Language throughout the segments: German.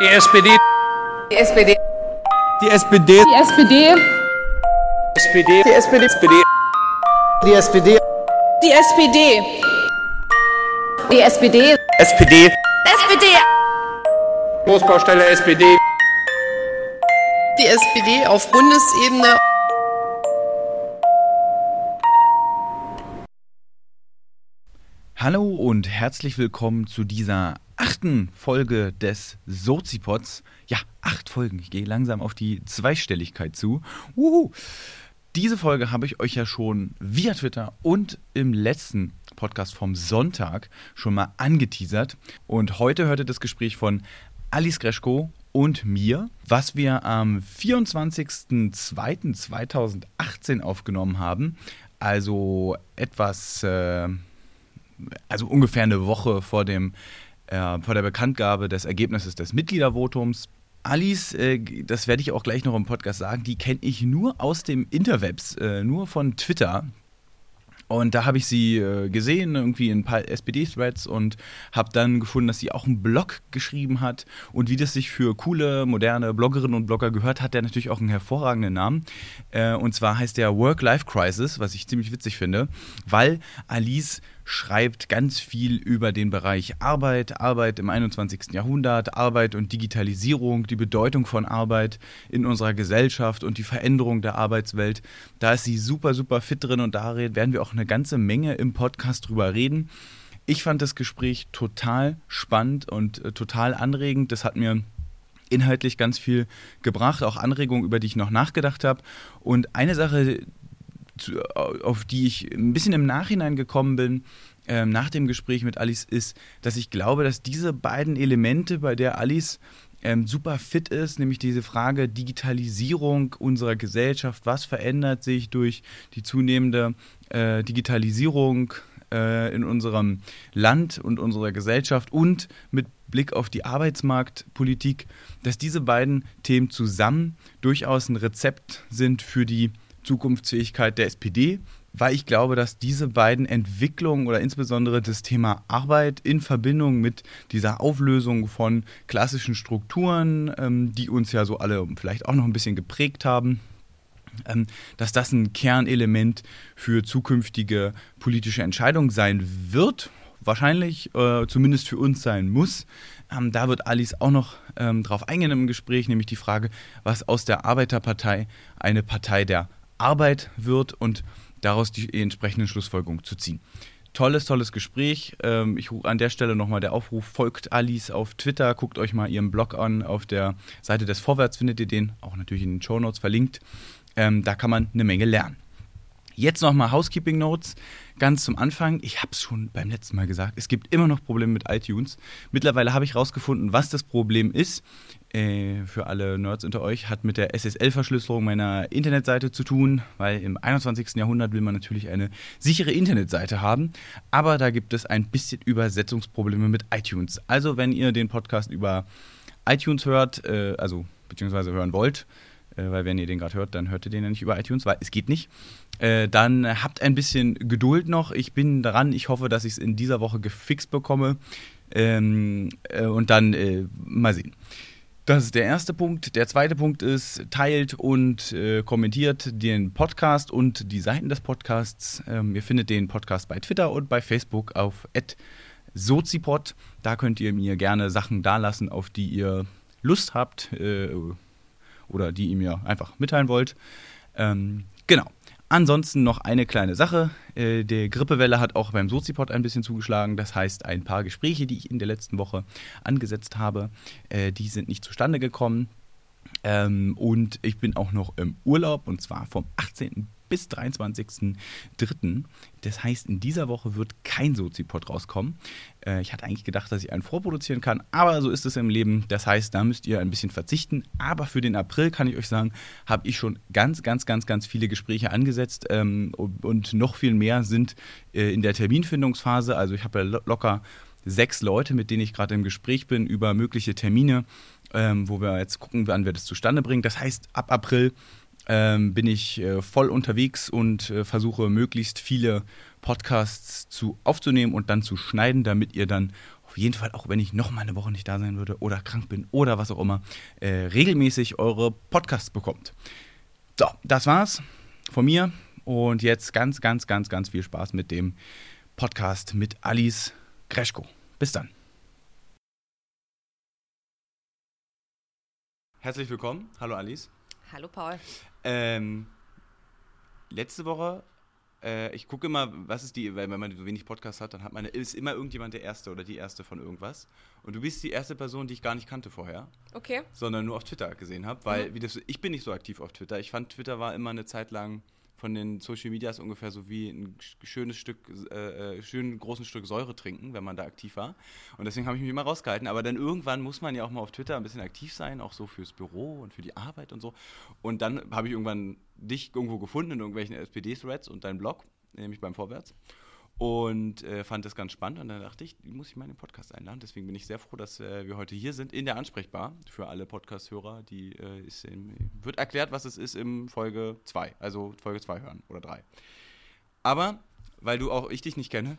Die SPD. Die SPD. Die SPD. Die SPD. SPD. Die SPD. SPD. Die SPD. Die SPD. Die SPD. SPD. SPD. Großbaustelle SPD. Die SPD auf Bundesebene. Hallo und herzlich willkommen zu dieser achten Folge des Sozipods. Ja, acht Folgen. Ich gehe langsam auf die Zweistelligkeit zu. Uhu. Diese Folge habe ich euch ja schon via Twitter und im letzten Podcast vom Sonntag schon mal angeteasert. Und heute hörte das Gespräch von Alice Greschko und mir, was wir am 24.02.2018 aufgenommen haben. Also etwas, äh, also ungefähr eine Woche vor, dem, äh, vor der Bekanntgabe des Ergebnisses des Mitgliedervotums. Alice, äh, das werde ich auch gleich noch im Podcast sagen, die kenne ich nur aus dem Interwebs, äh, nur von Twitter. Und da habe ich sie äh, gesehen, irgendwie in ein paar SPD-Threads und habe dann gefunden, dass sie auch einen Blog geschrieben hat. Und wie das sich für coole, moderne Bloggerinnen und Blogger gehört, hat der natürlich auch einen hervorragenden Namen. Äh, und zwar heißt der Work-Life-Crisis, was ich ziemlich witzig finde, weil Alice schreibt ganz viel über den Bereich Arbeit, Arbeit im 21. Jahrhundert, Arbeit und Digitalisierung, die Bedeutung von Arbeit in unserer Gesellschaft und die Veränderung der Arbeitswelt. Da ist sie super, super fit drin und da werden wir auch eine ganze Menge im Podcast drüber reden. Ich fand das Gespräch total spannend und äh, total anregend. Das hat mir inhaltlich ganz viel gebracht, auch Anregungen, über die ich noch nachgedacht habe. Und eine Sache, auf die ich ein bisschen im Nachhinein gekommen bin, ähm, nach dem Gespräch mit Alice, ist, dass ich glaube, dass diese beiden Elemente, bei der Alice ähm, super fit ist, nämlich diese Frage Digitalisierung unserer Gesellschaft, was verändert sich durch die zunehmende äh, Digitalisierung äh, in unserem Land und unserer Gesellschaft und mit Blick auf die Arbeitsmarktpolitik, dass diese beiden Themen zusammen durchaus ein Rezept sind für die Zukunftsfähigkeit der SPD, weil ich glaube, dass diese beiden Entwicklungen oder insbesondere das Thema Arbeit in Verbindung mit dieser Auflösung von klassischen Strukturen, ähm, die uns ja so alle vielleicht auch noch ein bisschen geprägt haben, ähm, dass das ein Kernelement für zukünftige politische Entscheidungen sein wird, wahrscheinlich äh, zumindest für uns sein muss. Ähm, da wird Alice auch noch ähm, drauf eingehen im Gespräch, nämlich die Frage, was aus der Arbeiterpartei eine Partei der Arbeit wird und daraus die entsprechenden Schlussfolgerungen zu ziehen. Tolles, tolles Gespräch. Ähm, ich an der Stelle nochmal der Aufruf, folgt Alice auf Twitter, guckt euch mal ihren Blog an. Auf der Seite des Vorwärts findet ihr den, auch natürlich in den Show Notes verlinkt. Ähm, da kann man eine Menge lernen. Jetzt nochmal Housekeeping Notes. Ganz zum Anfang, ich habe es schon beim letzten Mal gesagt, es gibt immer noch Probleme mit iTunes. Mittlerweile habe ich herausgefunden, was das Problem ist. Äh, für alle Nerds unter euch, hat mit der SSL-Verschlüsselung meiner Internetseite zu tun, weil im 21. Jahrhundert will man natürlich eine sichere Internetseite haben. Aber da gibt es ein bisschen Übersetzungsprobleme mit iTunes. Also, wenn ihr den Podcast über iTunes hört, äh, also beziehungsweise hören wollt, äh, weil wenn ihr den gerade hört, dann hört ihr den ja nicht über iTunes, weil es geht nicht. Äh, dann habt ein bisschen Geduld noch. Ich bin dran. Ich hoffe, dass ich es in dieser Woche gefixt bekomme. Ähm, äh, und dann äh, mal sehen. Das ist der erste Punkt. Der zweite Punkt ist, teilt und äh, kommentiert den Podcast und die Seiten des Podcasts. Ähm, ihr findet den Podcast bei Twitter und bei Facebook auf @sozipod. Da könnt ihr mir gerne Sachen dalassen, auf die ihr Lust habt äh, oder die ihr mir einfach mitteilen wollt. Ähm, genau. Ansonsten noch eine kleine Sache. Äh, der Grippewelle hat auch beim Sozipod ein bisschen zugeschlagen. Das heißt, ein paar Gespräche, die ich in der letzten Woche angesetzt habe, äh, die sind nicht zustande gekommen. Ähm, und ich bin auch noch im Urlaub und zwar vom 18 bis 23.03. Das heißt, in dieser Woche wird kein Sozipod rauskommen. Äh, ich hatte eigentlich gedacht, dass ich einen vorproduzieren kann, aber so ist es im Leben. Das heißt, da müsst ihr ein bisschen verzichten. Aber für den April kann ich euch sagen, habe ich schon ganz, ganz, ganz, ganz viele Gespräche angesetzt ähm, und noch viel mehr sind äh, in der Terminfindungsphase. Also ich habe ja locker sechs Leute, mit denen ich gerade im Gespräch bin über mögliche Termine, ähm, wo wir jetzt gucken, wann wir das zustande bringen. Das heißt, ab April ähm, bin ich äh, voll unterwegs und äh, versuche möglichst viele Podcasts zu aufzunehmen und dann zu schneiden, damit ihr dann auf jeden Fall, auch wenn ich noch mal eine Woche nicht da sein würde oder krank bin oder was auch immer, äh, regelmäßig eure Podcasts bekommt. So, das war's von mir. Und jetzt ganz, ganz, ganz, ganz viel Spaß mit dem Podcast mit Alice Greschko. Bis dann. Herzlich willkommen. Hallo Alice. Hallo Paul. Ähm, letzte Woche, äh, ich gucke immer, was ist die, weil wenn man so wenig Podcasts hat, dann hat man, ist immer irgendjemand der Erste oder die Erste von irgendwas. Und du bist die erste Person, die ich gar nicht kannte vorher, Okay. sondern nur auf Twitter gesehen habe, weil wie das, ich bin nicht so aktiv auf Twitter. Ich fand Twitter war immer eine Zeit lang von den Social Medias ungefähr so wie ein sch- schönes Stück, äh, äh, schön großen Stück Säure trinken, wenn man da aktiv war. Und deswegen habe ich mich immer rausgehalten. Aber dann irgendwann muss man ja auch mal auf Twitter ein bisschen aktiv sein, auch so fürs Büro und für die Arbeit und so. Und dann habe ich irgendwann dich irgendwo gefunden in irgendwelchen SPD-Threads und deinen Blog, nämlich beim Vorwärts. Und äh, fand das ganz spannend und dann dachte ich, muss ich mal in den Podcast einladen. Deswegen bin ich sehr froh, dass äh, wir heute hier sind, in der Ansprechbar für alle Podcast-Hörer. Die äh, ist im, wird erklärt, was es ist im Folge 2, also Folge 2 hören oder 3. Aber, weil du auch ich dich nicht kenne,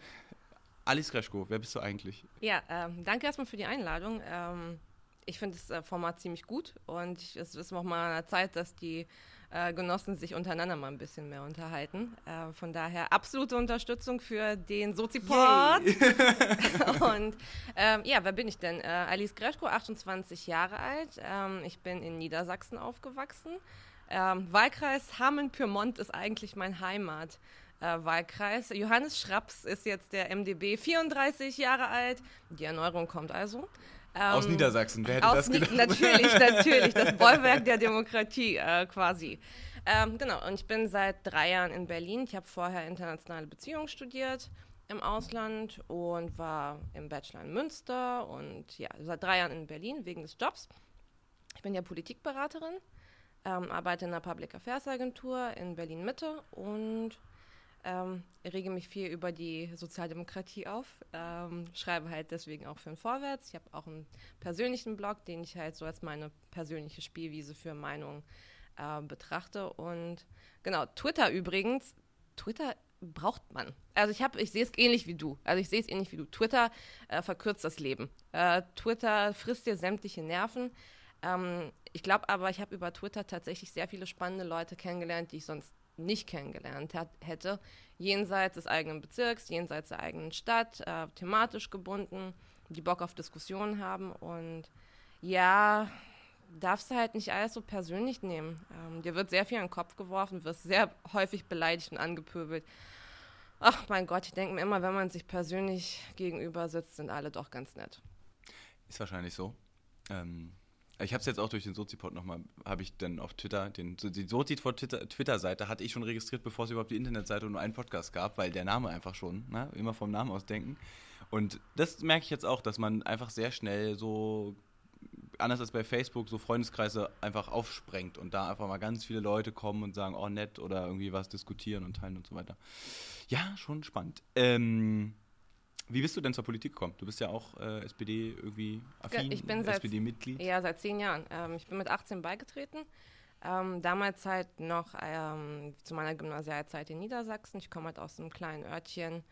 Alice Greschko, wer bist du eigentlich? Ja, ähm, danke erstmal für die Einladung. Ähm, ich finde das äh, Format ziemlich gut und ich, es ist auch mal an der Zeit, dass die äh, Genossen sich untereinander mal ein bisschen mehr unterhalten. Äh, von daher absolute Unterstützung für den Soziport. und ähm, ja, wer bin ich denn? Äh, Alice Greschko, 28 Jahre alt. Ähm, ich bin in Niedersachsen aufgewachsen. Ähm, Wahlkreis Hameln-Pyrmont ist eigentlich mein Heimat. Äh, Wahlkreis. Johannes Schraps ist jetzt der MDB, 34 Jahre alt. Die Erneuerung kommt also. Aus Ähm, Niedersachsen, wer hätte aus das Ni- gedacht? Natürlich, natürlich, das Bollwerk der Demokratie äh, quasi. Ähm, genau, und ich bin seit drei Jahren in Berlin. Ich habe vorher internationale Beziehungen studiert im Ausland und war im Bachelor in Münster und ja, seit drei Jahren in Berlin wegen des Jobs. Ich bin ja Politikberaterin, ähm, arbeite in einer Public Affairs Agentur in Berlin Mitte und ähm, rege mich viel über die Sozialdemokratie auf, ähm, schreibe halt deswegen auch für den Vorwärts. Ich habe auch einen persönlichen Blog, den ich halt so als meine persönliche Spielwiese für Meinungen äh, betrachte. Und genau, Twitter übrigens, Twitter braucht man. Also ich ich sehe es ähnlich wie du. Also ich sehe es ähnlich wie du. Twitter äh, verkürzt das Leben. Äh, Twitter frisst dir sämtliche Nerven. Ähm, ich glaube aber, ich habe über Twitter tatsächlich sehr viele spannende Leute kennengelernt, die ich sonst nicht kennengelernt hat, hätte, jenseits des eigenen Bezirks, jenseits der eigenen Stadt, äh, thematisch gebunden, die Bock auf Diskussionen haben und ja, darfst du halt nicht alles so persönlich nehmen. Ähm, dir wird sehr viel an den Kopf geworfen, wirst sehr häufig beleidigt und angepöbelt. Ach mein Gott, ich denke mir immer, wenn man sich persönlich gegenüber sitzt, sind alle doch ganz nett. Ist wahrscheinlich so. Ähm, ich habe es jetzt auch durch den Sozipod nochmal, habe ich dann auf Twitter, den, die Sozipod Twitter- Twitter-Seite hatte ich schon registriert, bevor es überhaupt die Internetseite und nur einen Podcast gab, weil der Name einfach schon, ne, immer vom Namen aus denken. Und das merke ich jetzt auch, dass man einfach sehr schnell so, anders als bei Facebook, so Freundeskreise einfach aufsprengt und da einfach mal ganz viele Leute kommen und sagen, oh nett, oder irgendwie was diskutieren und teilen und so weiter. Ja, schon spannend. Ähm, wie bist du denn zur Politik gekommen? Du bist ja auch äh, SPD irgendwie affin, Ich bin seit- SPD-Mitglied. Ja, seit zehn Jahren. Ähm, ich bin mit 18 beigetreten. Ähm, damals halt noch ähm, zu meiner Gymnasialzeit in Niedersachsen. Ich komme halt aus einem kleinen Örtchen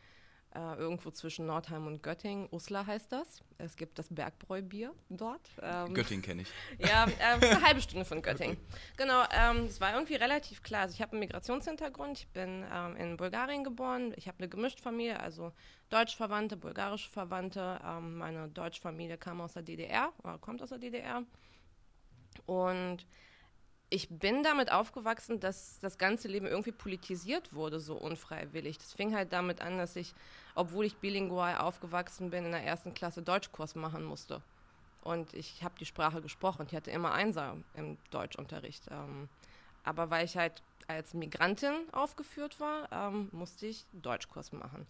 äh, irgendwo zwischen Nordheim und Göttingen. Uslar heißt das. Es gibt das Bergbräubier dort. Ähm, Göttingen kenne ich. ja, äh, eine halbe Stunde von Göttingen. Genau, ähm, es war irgendwie relativ klar. Also ich habe einen Migrationshintergrund. Ich bin ähm, in Bulgarien geboren. Ich habe eine gemischte Familie, also deutsch-Verwandte, bulgarische Verwandte. Ähm, meine deutsche Familie kam aus der DDR oder kommt aus der DDR. Und ich bin damit aufgewachsen, dass das ganze Leben irgendwie politisiert wurde, so unfreiwillig. Das fing halt damit an, dass ich, obwohl ich bilingual aufgewachsen bin, in der ersten Klasse Deutschkurs machen musste. Und ich habe die Sprache gesprochen. Ich hatte immer Einser im Deutschunterricht. Ähm, aber weil ich halt als Migrantin aufgeführt war, ähm, musste ich Deutschkurs machen.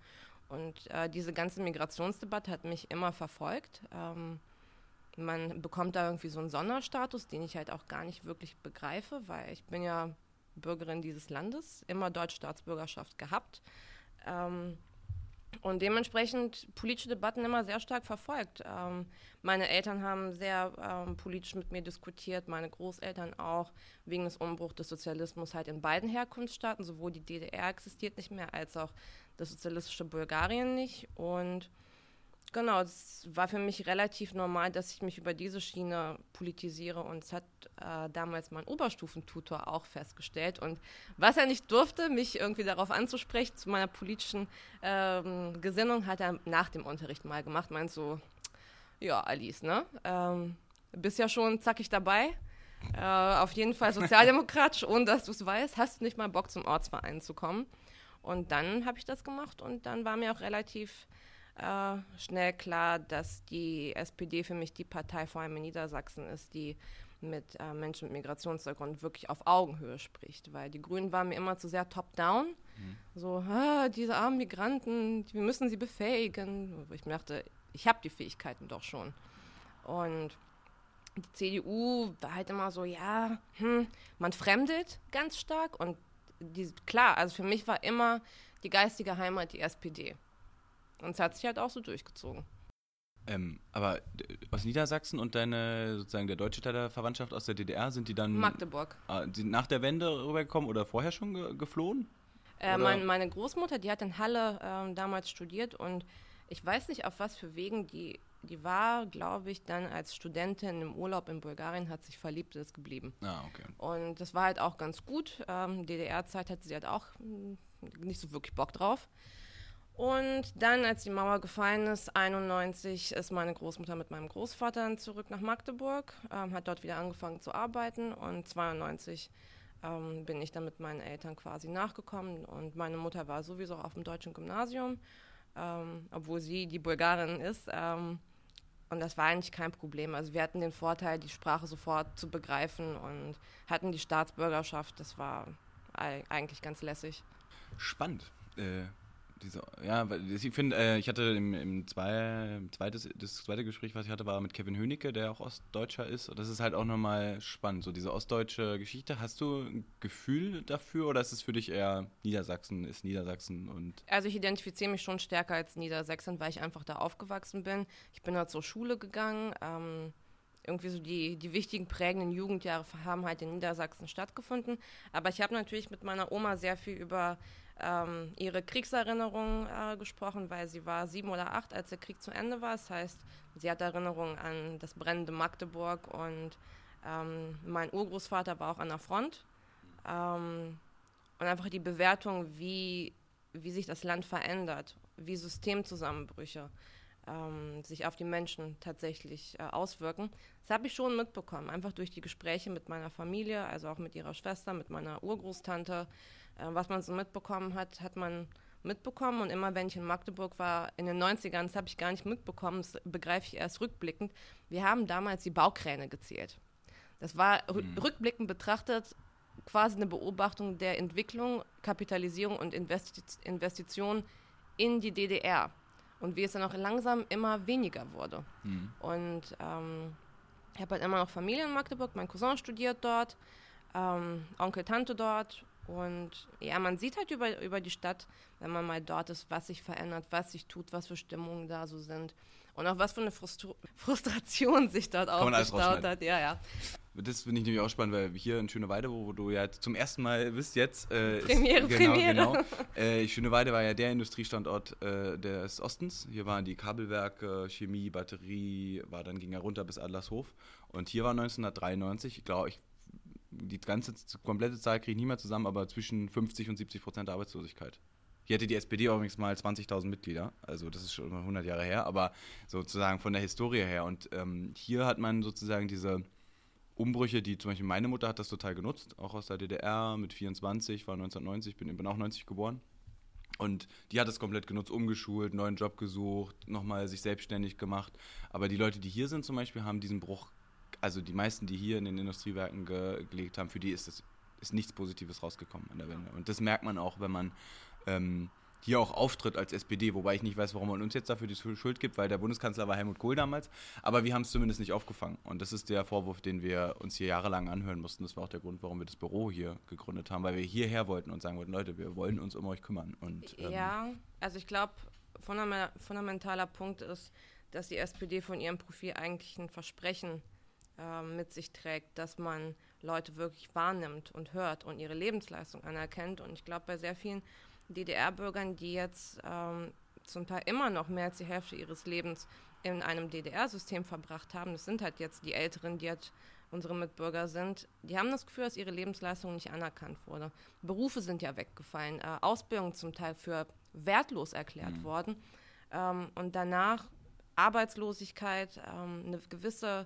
Und äh, diese ganze Migrationsdebatte hat mich immer verfolgt. Ähm, man bekommt da irgendwie so einen Sonderstatus, den ich halt auch gar nicht wirklich begreife, weil ich bin ja Bürgerin dieses Landes, immer Deutschstaatsbürgerschaft gehabt. Ähm, und dementsprechend politische Debatten immer sehr stark verfolgt. Ähm, meine Eltern haben sehr ähm, politisch mit mir diskutiert, meine Großeltern auch, wegen des Umbruchs des Sozialismus halt in beiden Herkunftsstaaten, sowohl die DDR existiert nicht mehr, als auch das sozialistische Bulgarien nicht. Und Genau, es war für mich relativ normal, dass ich mich über diese Schiene politisiere und es hat äh, damals mein Oberstufentutor auch festgestellt. Und was er nicht durfte, mich irgendwie darauf anzusprechen, zu meiner politischen ähm, Gesinnung, hat er nach dem Unterricht mal gemacht, meint so, ja, Alice, ne, ähm, bist ja schon zackig dabei, äh, auf jeden Fall sozialdemokratisch, ohne dass du es weißt, hast du nicht mal Bock zum Ortsverein zu kommen. Und dann habe ich das gemacht und dann war mir auch relativ äh, schnell klar, dass die SPD für mich die Partei vor allem in Niedersachsen ist, die mit äh, Menschen mit Migrationshintergrund wirklich auf Augenhöhe spricht. Weil die Grünen waren mir immer zu sehr top-down. Mhm. So, ah, diese armen Migranten, wir müssen sie befähigen. Wo ich mir dachte, ich habe die Fähigkeiten doch schon. Und die CDU war halt immer so, ja, hm, man fremdet ganz stark. Und die, klar, also für mich war immer die geistige Heimat die SPD. Und es hat sich halt auch so durchgezogen. Ähm, aber aus Niedersachsen und deine, sozusagen der deutsche Teil der Verwandtschaft aus der DDR, sind die dann. Magdeburg. Äh, sind nach der Wende rübergekommen oder vorher schon ge geflohen? Äh, mein, meine Großmutter, die hat in Halle äh, damals studiert und ich weiß nicht, auf was für Wegen die. Die war, glaube ich, dann als Studentin im Urlaub in Bulgarien, hat sich verliebt, ist geblieben. Ah, okay. Und das war halt auch ganz gut. Ähm, DDR-Zeit hatte sie halt auch hm, nicht so wirklich Bock drauf. Und dann, als die Mauer gefallen ist, 91, ist meine Großmutter mit meinem Großvater zurück nach Magdeburg, ähm, hat dort wieder angefangen zu arbeiten und 92 ähm, bin ich dann mit meinen Eltern quasi nachgekommen und meine Mutter war sowieso auf dem deutschen Gymnasium, ähm, obwohl sie die Bulgarin ist. Ähm, und das war eigentlich kein Problem. Also wir hatten den Vorteil, die Sprache sofort zu begreifen und hatten die Staatsbürgerschaft. Das war eigentlich ganz lässig. Spannend. Äh diese, ja, ich finde, äh, ich hatte im, im zwei, zweites, das zweite Gespräch, was ich hatte, war mit Kevin Hönicke, der auch Ostdeutscher ist. Und das ist halt auch nochmal spannend, so diese ostdeutsche Geschichte. Hast du ein Gefühl dafür oder ist es für dich eher Niedersachsen ist Niedersachsen und. Also ich identifiziere mich schon stärker als Niedersachsen, weil ich einfach da aufgewachsen bin. Ich bin dort zur Schule gegangen. Ähm, irgendwie so die, die wichtigen prägenden Jugendjahre haben halt in Niedersachsen stattgefunden. Aber ich habe natürlich mit meiner Oma sehr viel über ähm, ihre Kriegserinnerungen äh, gesprochen, weil sie war sieben oder acht, als der Krieg zu Ende war. Das heißt, sie hat Erinnerungen an das brennende Magdeburg und ähm, mein Urgroßvater war auch an der Front. Ähm, und einfach die Bewertung, wie, wie sich das Land verändert, wie Systemzusammenbrüche ähm, sich auf die Menschen tatsächlich äh, auswirken. Das habe ich schon mitbekommen, einfach durch die Gespräche mit meiner Familie, also auch mit ihrer Schwester, mit meiner Urgroßtante, äh, was man so mitbekommen hat, hat man mitbekommen. Und immer wenn ich in Magdeburg war, in den 90ern, das habe ich gar nicht mitbekommen, das begreife ich erst rückblickend, wir haben damals die Baukräne gezählt. Das war mhm. rückblickend betrachtet quasi eine Beobachtung der Entwicklung, Kapitalisierung und Investi Investition in die DDR. Und wie es dann auch langsam immer weniger wurde. Mhm. Und ähm, ich habe halt immer noch Familie in Magdeburg, mein Cousin studiert dort, ähm, Onkel, Tante dort und ja, man sieht halt über, über die Stadt, wenn man mal dort ist, was sich verändert, was sich tut, was für Stimmungen da so sind. Und auch was für eine Frustru Frustration sich dort aufgestaut hat. Ja, ja. Das finde ich nämlich auch spannend, weil hier in Schöneweide, wo, wo du ja zum ersten Mal bist jetzt. Äh, Premiere, ist, genau, Premiere. Genau. Äh, Schöneweide war ja der Industriestandort äh, des Ostens. Hier waren die Kabelwerke, Chemie, Batterie, war dann ging er runter bis Adlershof. Und hier war 1993, glaube ich, die ganze komplette Zahl kriege ich nie mehr zusammen, aber zwischen 50 und 70 Prozent Arbeitslosigkeit. Hier hatte die SPD übrigens mal 20.000 Mitglieder, also das ist schon 100 Jahre her, aber sozusagen von der Historie her. Und ähm, hier hat man sozusagen diese Umbrüche, die zum Beispiel meine Mutter hat das total genutzt, auch aus der DDR mit 24, war 1990, bin, bin auch 90 geboren. Und die hat es komplett genutzt, umgeschult, neuen Job gesucht, nochmal sich selbstständig gemacht. Aber die Leute, die hier sind zum Beispiel, haben diesen Bruch also die meisten, die hier in den Industriewerken ge gelegt haben, für die ist, das, ist nichts Positives rausgekommen in der Wende. Und das merkt man auch, wenn man ähm, hier auch auftritt als SPD, wobei ich nicht weiß, warum man uns jetzt dafür die Schuld gibt, weil der Bundeskanzler war Helmut Kohl damals, aber wir haben es zumindest nicht aufgefangen. Und das ist der Vorwurf, den wir uns hier jahrelang anhören mussten. Das war auch der Grund, warum wir das Büro hier gegründet haben, weil wir hierher wollten und sagen wollten, Leute, wir wollen uns um euch kümmern. Und, ähm ja, also ich glaube, fundamentaler Punkt ist, dass die SPD von ihrem Profil eigentlich ein Versprechen äh, mit sich trägt, dass man Leute wirklich wahrnimmt und hört und ihre Lebensleistung anerkennt. Und ich glaube, bei sehr vielen DDR-Bürgern, die jetzt ähm, zum Teil immer noch mehr als die Hälfte ihres Lebens in einem DDR-System verbracht haben, das sind halt jetzt die Älteren, die halt unsere Mitbürger sind, die haben das Gefühl, dass ihre Lebensleistung nicht anerkannt wurde. Berufe sind ja weggefallen, äh, Ausbildung zum Teil für wertlos erklärt mhm. worden. Ähm, und danach Arbeitslosigkeit, ähm, eine gewisse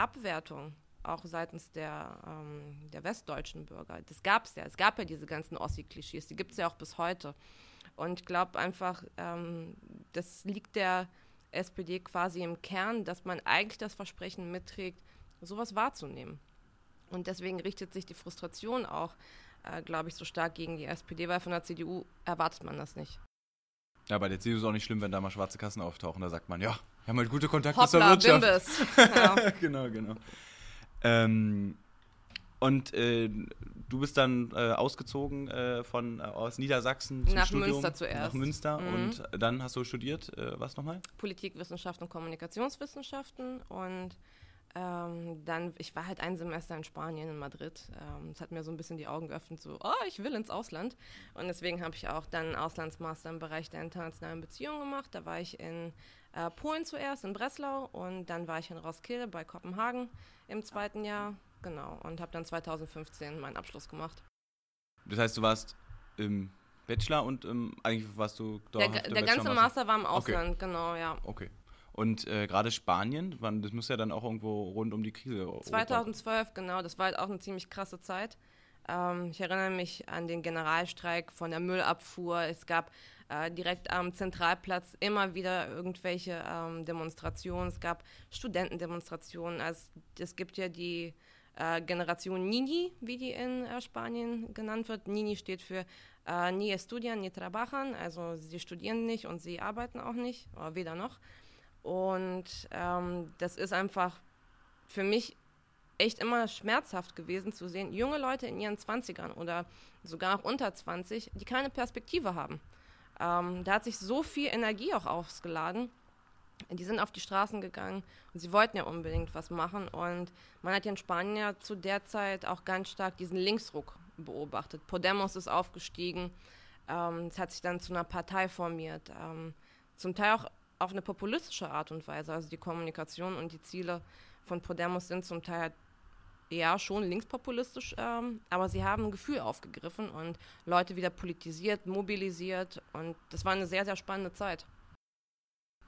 Abwertung auch seitens der, ähm, der westdeutschen Bürger. Das gab es ja. Es gab ja diese ganzen Ossi-Klischees, die gibt es ja auch bis heute. Und ich glaube einfach, ähm, das liegt der SPD quasi im Kern, dass man eigentlich das Versprechen mitträgt, sowas wahrzunehmen. Und deswegen richtet sich die Frustration auch, äh, glaube ich, so stark gegen die SPD, weil von der CDU erwartet man das nicht. Ja, bei der CDU ist es auch nicht schlimm, wenn da mal schwarze Kassen auftauchen. Da sagt man, ja, wir haben halt gute Kontakte Hoppla, zur Wirtschaft. Bimbis. Ja. genau, genau. Ähm, und äh, du bist dann äh, ausgezogen äh, von äh, aus Niedersachsen zum nach Studium, Münster zuerst. Nach Münster mhm. und dann hast du studiert äh, was nochmal? Politikwissenschaften und Kommunikationswissenschaften und ähm, dann, ich war halt ein Semester in Spanien, in Madrid. Ähm, das hat mir so ein bisschen die Augen geöffnet, so, oh, ich will ins Ausland. Und deswegen habe ich auch dann einen Auslandsmaster im Bereich der internationalen Beziehungen gemacht. Da war ich in äh, Polen zuerst, in Breslau und dann war ich in Roskilde bei Kopenhagen im zweiten Jahr. Genau, und habe dann 2015 meinen Abschluss gemacht. Das heißt, du warst im Bachelor und ähm, eigentlich warst du dort. Der, der ganze Master war im Ausland, okay. genau, ja. Okay. Und äh, gerade Spanien, das muss ja dann auch irgendwo rund um die Krise. 2012, genau, das war halt auch eine ziemlich krasse Zeit. Ähm, ich erinnere mich an den Generalstreik von der Müllabfuhr. Es gab äh, direkt am Zentralplatz immer wieder irgendwelche ähm, Demonstrationen. Es gab Studentendemonstrationen. Also, es gibt ja die äh, Generation Nini, wie die in äh, Spanien genannt wird. Nini steht für äh, Ni estudian ni trabajan, also sie studieren nicht und sie arbeiten auch nicht, oder weder noch. Und ähm, das ist einfach für mich echt immer schmerzhaft gewesen zu sehen, junge Leute in ihren 20ern oder sogar auch unter 20, die keine Perspektive haben. Ähm, da hat sich so viel Energie auch ausgeladen. Die sind auf die Straßen gegangen und sie wollten ja unbedingt was machen. Und man hat ja in Spanien ja zu der Zeit auch ganz stark diesen Linksruck beobachtet. Podemos ist aufgestiegen. Ähm, es hat sich dann zu einer Partei formiert. Ähm, zum Teil auch auf eine populistische Art und Weise. Also die Kommunikation und die Ziele von Podemos sind zum Teil ja schon linkspopulistisch, ähm, aber sie haben ein Gefühl aufgegriffen und Leute wieder politisiert, mobilisiert und das war eine sehr, sehr spannende Zeit.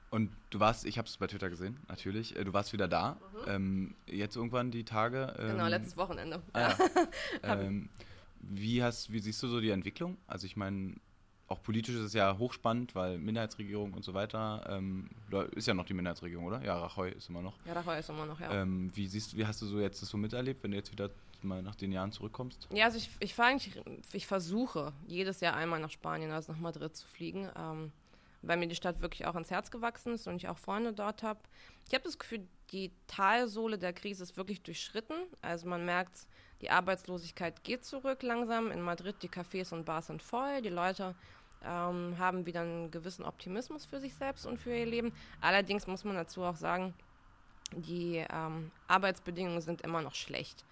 Und du warst, ich habe es bei Twitter gesehen, natürlich, äh, du warst wieder da. Mhm. Ähm, jetzt irgendwann die Tage. Ähm, genau, letztes Wochenende. Ah, ja. Ähm, wie, hast, wie siehst du so die Entwicklung? Also ich meine, auch politisch ist es ja hochspannend, weil Minderheitsregierung und so weiter, ähm, ist ja noch die Minderheitsregierung, oder? Ja, Rajoy ist immer noch. Ja, Rajoy ist immer noch, ja. Ähm, wie, siehst, wie hast du so jetzt das so miterlebt, wenn du jetzt wieder mal nach den Jahren zurückkommst? Ja, also ich, ich, eigentlich, ich versuche jedes Jahr einmal nach Spanien, also nach Madrid zu fliegen, ähm, weil mir die Stadt wirklich auch ans Herz gewachsen ist und ich auch Freunde dort habe. Ich habe das Gefühl, die Talsohle der Krise ist wirklich durchschritten. Also man merkt, die Arbeitslosigkeit geht zurück langsam. In Madrid die Cafés und Bars sind voll, die Leute ähm, haben wieder einen gewissen Optimismus für sich selbst und für ihr Leben. Allerdings muss man dazu auch sagen, die ähm, Arbeitsbedingungen sind immer noch schlecht.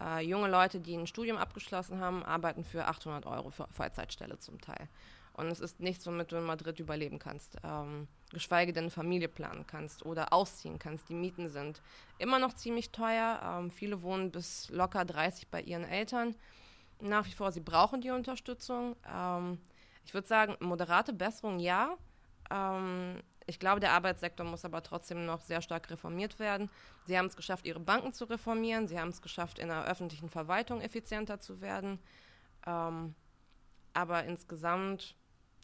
Äh, junge Leute, die ein Studium abgeschlossen haben, arbeiten für 800 Euro für Vollzeitstelle zum Teil. Und es ist nichts, womit du in Madrid überleben kannst. Ähm, geschweige denn Familie planen kannst oder ausziehen kannst. Die Mieten sind immer noch ziemlich teuer. Ähm, viele wohnen bis locker 30 bei ihren Eltern. Nach wie vor, sie brauchen die Unterstützung. Ähm, ich würde sagen, moderate Besserung ja. Ähm, ich glaube, der Arbeitssektor muss aber trotzdem noch sehr stark reformiert werden. Sie haben es geschafft, ihre Banken zu reformieren. Sie haben es geschafft, in der öffentlichen Verwaltung effizienter zu werden. Ähm, aber insgesamt,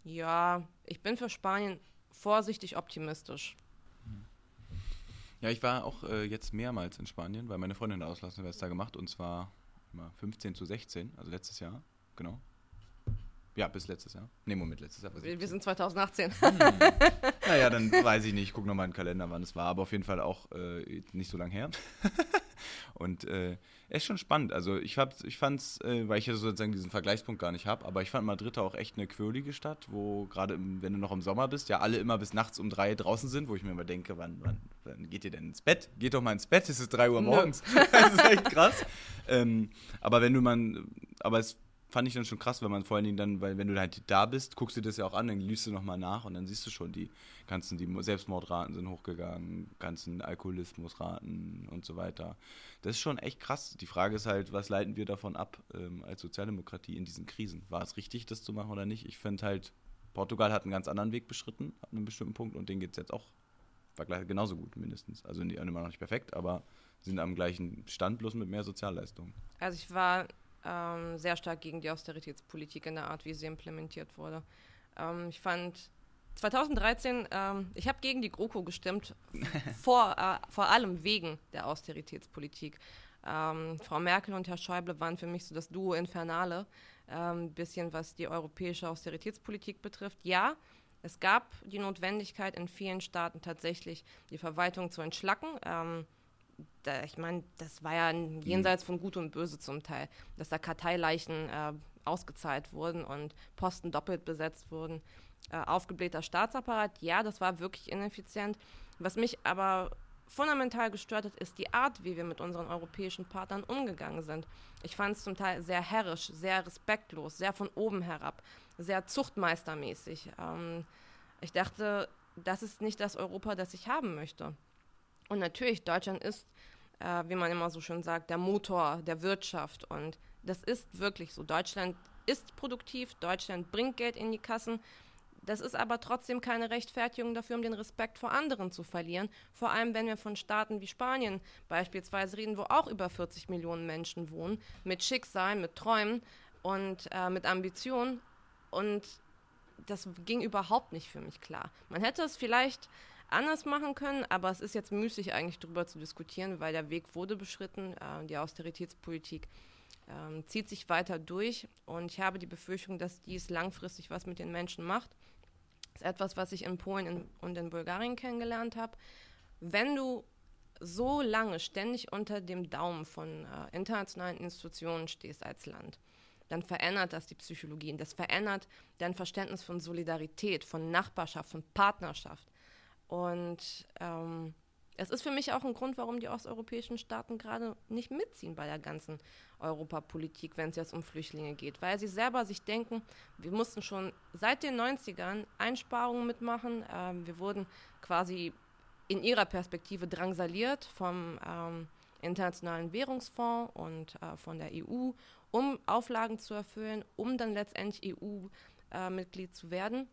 ja, ich bin für Spanien vorsichtig optimistisch. Ja, ich war auch äh, jetzt mehrmals in Spanien, weil meine Freundin da Auslandssemester gemacht und zwar immer 15 zu 16, also letztes Jahr, genau. Ja, bis letztes Jahr. Nee, Moment, letztes Jahr. Wir, sind 2018. Hm. naja, dann weiß ich nicht. Ich gucke nochmal in den Kalender, wann es war. Aber auf jeden Fall auch äh, nicht so lange her. und äh, es ist schon spannend. Also ich, ich fand es, äh, weil ich ja sozusagen diesen Vergleichspunkt gar nicht habe, aber ich fand Madrid auch echt eine quirlige Stadt, wo gerade, wenn du noch im Sommer bist, ja alle immer bis nachts um drei draußen sind, wo ich mir immer denke, wann, wann, wann geht ihr denn ins Bett? Geht doch mal ins Bett, es ist drei Uhr morgens. das ist echt krass. ähm, aber wenn du mal, aber es fand ich dann schon krass, wenn man vor allen Dingen dann, weil wenn du halt da bist, guckst du das ja auch an, dann liest du nochmal nach und dann siehst du schon, die ganzen, die Selbstmordraten sind hochgegangen, ganzen Alkoholismusraten und so weiter. Das ist schon echt krass. Die Frage ist halt, was leiten wir davon ab ähm, als Sozialdemokratie in diesen Krisen? War es richtig, das zu machen oder nicht? Ich finde halt, Portugal hat einen ganz anderen Weg beschritten, ab einem bestimmten Punkt und den geht es jetzt auch genauso gut mindestens. Also immer noch nicht perfekt, aber sind am gleichen Stand, bloß mit mehr Sozialleistungen. Also ich war ähm, sehr stark gegen die Austeritätspolitik in der Art, wie sie implementiert wurde. Ähm, ich fand 2013, ähm, ich habe gegen die GroKo gestimmt, vor, äh, vor allem wegen der Austeritätspolitik. Ähm, Frau Merkel und Herr Schäuble waren für mich so das Duo Infernale, ein ähm, bisschen was die europäische Austeritätspolitik betrifft. Ja, es gab die Notwendigkeit in vielen Staaten tatsächlich die Verwaltung zu entschlacken. Da, ich meine, das war ja jenseits von Gut und Böse zum Teil, dass da Karteileichen äh, ausgezahlt wurden und Posten doppelt besetzt wurden. Äh, aufgeblähter Staatsapparat, ja, das war wirklich ineffizient. Was mich aber fundamental gestört hat, ist die Art, wie wir mit unseren europäischen Partnern umgegangen sind. Ich fand es zum Teil sehr herrisch, sehr respektlos, sehr von oben herab, sehr zuchtmeistermäßig. Ähm, ich dachte, das ist nicht das Europa, das ich haben möchte. Und natürlich, Deutschland ist, äh, wie man immer so schön sagt, der Motor der Wirtschaft. Und das ist wirklich so. Deutschland ist produktiv, Deutschland bringt Geld in die Kassen. Das ist aber trotzdem keine Rechtfertigung dafür, um den Respekt vor anderen zu verlieren. Vor allem, wenn wir von Staaten wie Spanien beispielsweise reden, wo auch über 40 Millionen Menschen wohnen, mit Schicksal, mit Träumen und äh, mit Ambitionen. Und das ging überhaupt nicht für mich klar. Man hätte es vielleicht anders machen können, aber es ist jetzt müßig eigentlich darüber zu diskutieren, weil der Weg wurde beschritten, äh, die Austeritätspolitik äh, zieht sich weiter durch und ich habe die Befürchtung, dass dies langfristig was mit den Menschen macht. Das ist etwas, was ich in Polen in, und in Bulgarien kennengelernt habe. Wenn du so lange ständig unter dem Daumen von äh, internationalen Institutionen stehst als Land, dann verändert das die Psychologie. Das verändert dein Verständnis von Solidarität, von Nachbarschaft, von Partnerschaft. Und ähm, es ist für mich auch ein Grund, warum die osteuropäischen Staaten gerade nicht mitziehen bei der ganzen Europapolitik, wenn es jetzt um Flüchtlinge geht, weil sie selber sich denken, wir mussten schon seit den 90ern Einsparungen mitmachen. Ähm, wir wurden quasi in ihrer Perspektive drangsaliert vom ähm, Internationalen Währungsfonds und äh, von der EU, um Auflagen zu erfüllen, um dann letztendlich EU-Mitglied äh, zu werden